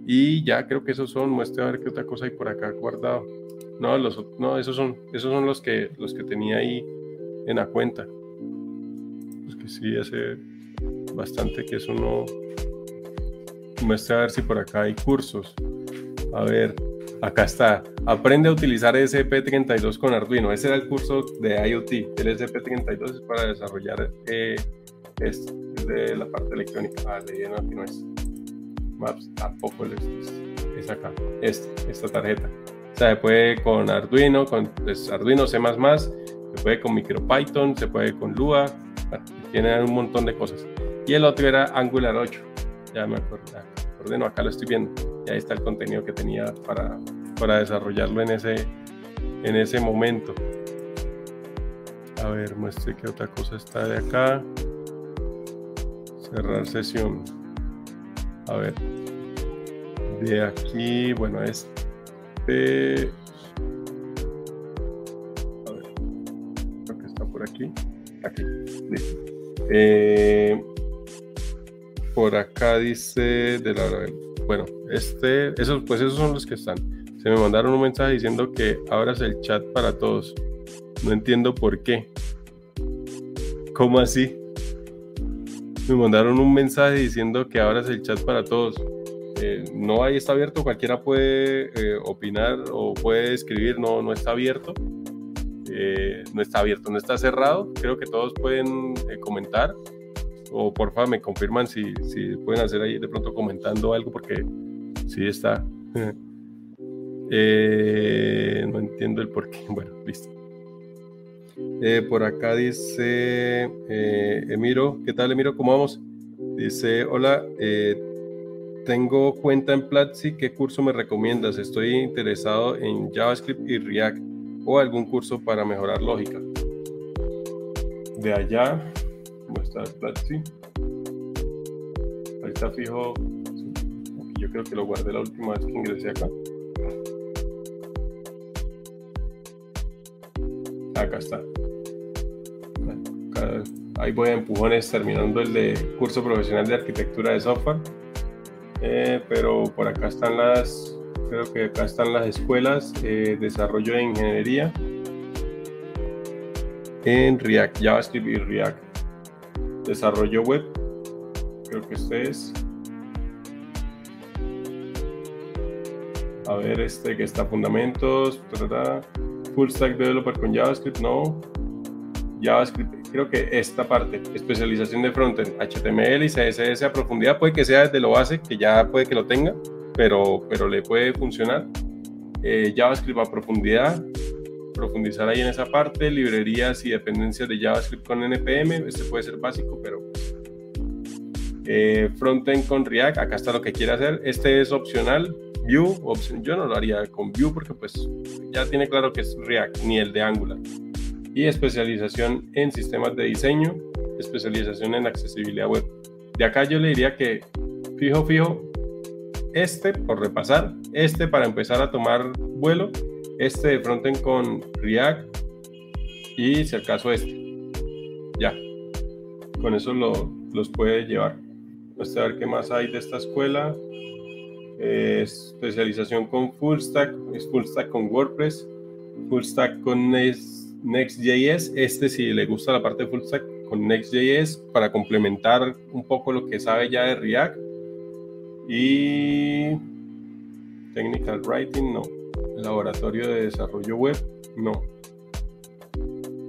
y ya creo que esos son. Muestre a ver qué otra cosa hay por acá guardado. No, los, no esos, son, esos son los que, los que tenía ahí en la cuenta. Pues que sí, hace bastante que eso no... Muestra a ver si por acá hay cursos. A ver, acá está. Aprende a utilizar SP32 con Arduino. Ese era el curso de IoT. El SP32 es para desarrollar eh, esto. Es de la parte electrónica. Ah, leí aquí no es. Maps tampoco es, es acá. Este, esta tarjeta se puede con Arduino, con pues, Arduino C++, se puede con MicroPython, se puede con Lua, tiene un montón de cosas. Y el otro era Angular 8, ya me acuerdo, ordeno, acá lo estoy viendo, y ahí está el contenido que tenía para, para desarrollarlo en ese, en ese momento. A ver, muestre qué otra cosa está de acá. Cerrar sesión. A ver. De aquí, bueno, es este, a ver, creo que está por aquí. Aquí, eh, por acá dice de la bueno, este, esos, pues esos son los que están. Se me mandaron un mensaje diciendo que abras el chat para todos. No entiendo por qué. ¿Cómo así? Me mandaron un mensaje diciendo que abras el chat para todos. Eh, no ahí está abierto, cualquiera puede eh, opinar o puede escribir, no, no está abierto. Eh, no está abierto, no está cerrado. Creo que todos pueden comentar. O por favor me confirman si, si pueden hacer ahí de pronto comentando algo porque sí está. <laughs> no entiendo el por qué. <laughs> Bueno, listo. por acá dice Emiro, ¿qué tal Emiro? ¿Cómo vamos? Dice, hola, tengo cuenta en Platzi, ¿qué curso me recomiendas? Estoy interesado en JavaScript y React o algún curso para mejorar lógica. De allá, muestra Platzi. Ahí está fijo. Yo creo que lo guardé la última vez que ingresé acá. Acá está. ahí voy a empujones terminando el de curso profesional de arquitectura de software eh, pero por acá están las, creo que acá están las escuelas, eh, desarrollo de ingeniería en React, JavaScript y React. Desarrollo web, creo que este es. A ver, este que está fundamentos, full stack developer con JavaScript, no. JavaScript creo que esta parte, especialización de frontend, HTML y CSS a profundidad, puede que sea desde lo base, que ya puede que lo tenga, pero, pero le puede funcionar. Eh, JavaScript a profundidad, profundizar ahí en esa parte, librerías y dependencias de JavaScript con NPM, este puede ser básico, pero eh, frontend con React, acá está lo que quiere hacer, este es opcional, Vue, yo no lo haría con Vue porque pues ya tiene claro que es React, ni el de Angular. y especialización en sistemas de diseño, especialización en accesibilidad web. De acá yo le diría que fijo, fijo, este por repasar, este para empezar a tomar vuelo, este de con React y si acaso este. Ya, con eso lo, los puede llevar. Vamos a ver qué más hay de esta escuela. especialización con Full Stack, es Full Stack con WordPress, Full Stack con Next.js. Este si le gusta la parte de Full Stack con Next.js para complementar un poco lo que sabe ya de React. Y Technical Writing, no. Laboratorio de Desarrollo Web, no.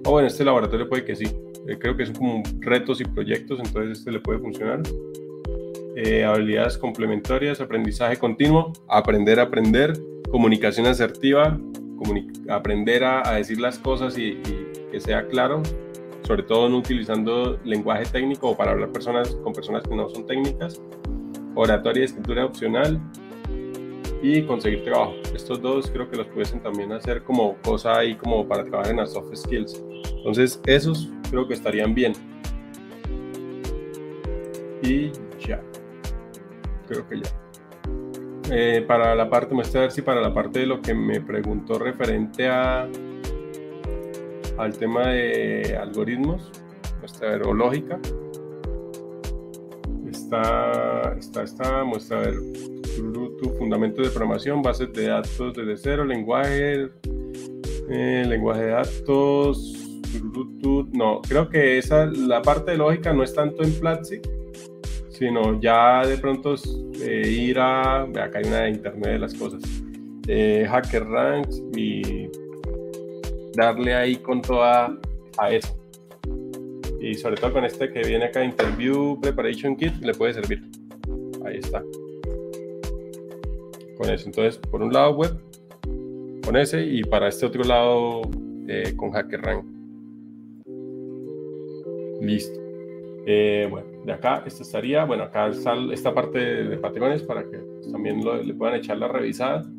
O bueno, este laboratorio puede que sí. Eh, creo que son como retos y proyectos, entonces este le puede funcionar. Eh, habilidades complementarias, aprendizaje continuo, aprender a aprender, comunicación asertiva, aprender a, decir las cosas y, que sea claro, sobre todo no utilizando lenguaje técnico o para hablar personas, con personas que no son técnicas, oratoria y escritura opcional y conseguir trabajo. Estos dos creo que los pueden también hacer como cosa ahí como para trabajar en las soft skills. Entonces esos creo que estarían bien. Y ya. Creo que ya. Eh, para la parte, muestra a ver si para la parte de lo que me preguntó referente a al tema de algoritmos, muestra a ver, o lógica. Está, está, está, muestra a ver tu fundamento de programación, bases de datos desde cero, lenguaje, eh, lenguaje de datos, no, creo que esa, la parte de lógica no es tanto en Platzi, sino ya de pronto eh, ir a, acá hay una de Internet de las cosas, eh, Hacker Ranks y darle ahí con toda a eso. Y sobre todo con este que viene acá, Interview Preparation Kit, le puede servir. Ahí está. Con eso. Entonces, por un lado web, con ese, y para este otro lado eh, con HackerRank. Listo. Eh, bueno, de acá, esto estaría, bueno, acá está esta parte de, patrones para que también le puedan echar la revisada.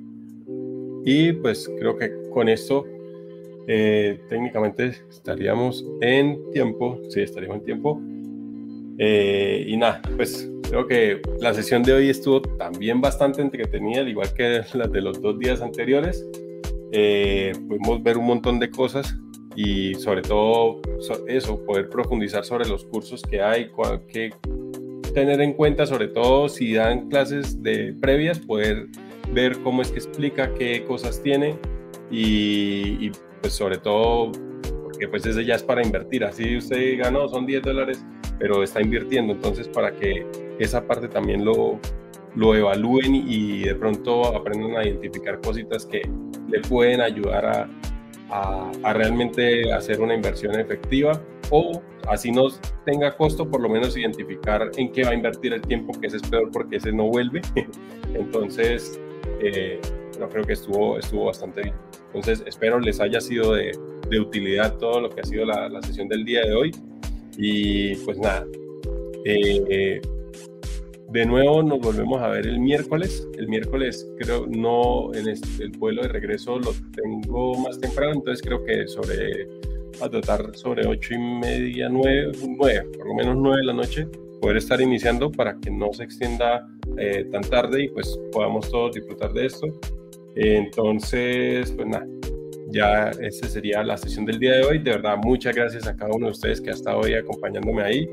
Y pues creo que con esto eh, técnicamente estaríamos en tiempo, sí, estaríamos en tiempo. Eh, y nada, pues creo que la sesión de hoy estuvo también bastante entretenida, al igual que <laughs> las de los dos días anteriores. pudimos ver un montón de cosas y sobre todo eso, poder profundizar sobre los cursos que hay, que tener en cuenta, sobre todo si dan clases de previas, poder ver cómo es que explica, qué cosas tiene y, pues sobre todo porque pues ese ya es para invertir, así usted ganó, son 10 dólares, pero está invirtiendo, entonces para que esa parte también lo, lo evalúen y de pronto aprendan a identificar cositas que le pueden ayudar a, a, realmente hacer una inversión efectiva o así no tenga costo, por lo menos identificar en qué va a invertir el tiempo, que ese es peor porque ese no vuelve. <laughs> Entonces, eh, yo creo que estuvo, estuvo bastante bien. Entonces, espero les haya sido de, de utilidad todo lo que ha sido la, la, sesión del día de hoy. Y pues nada, eh, de nuevo nos volvemos a ver el miércoles. El miércoles creo no en el vuelo de regreso lo tengo más temprano, entonces creo que sobre a tratar sobre ocho y media, nueve, nueve, por lo menos nueve de la noche, poder estar iniciando para que no se extienda eh, tan tarde y pues podamos todos disfrutar de esto. entonces, pues nada, ya esa sería la sesión del día de hoy. De verdad, muchas gracias a cada uno de ustedes que ha estado hoy acompañándome ahí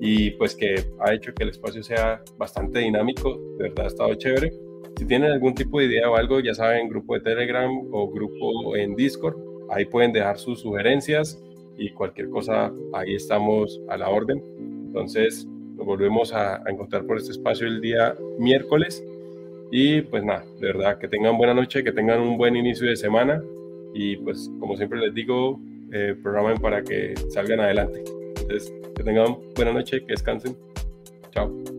y pues que ha hecho que el espacio sea bastante dinámico, de verdad ha estado chévere. Si tienen algún tipo de idea o algo, ya saben, grupo de Telegram o grupo en Discord, ahí pueden dejar sus sugerencias y cualquier cosa, ahí estamos a la orden. Entonces, nos volvemos a, encontrar por este espacio el día miércoles. Y pues nada, de verdad, que tengan buena noche, que tengan un buen inicio de semana y pues como siempre les digo, eh, programen para que salgan adelante. Entonces, que tengan buena noche, que descansen. Chao.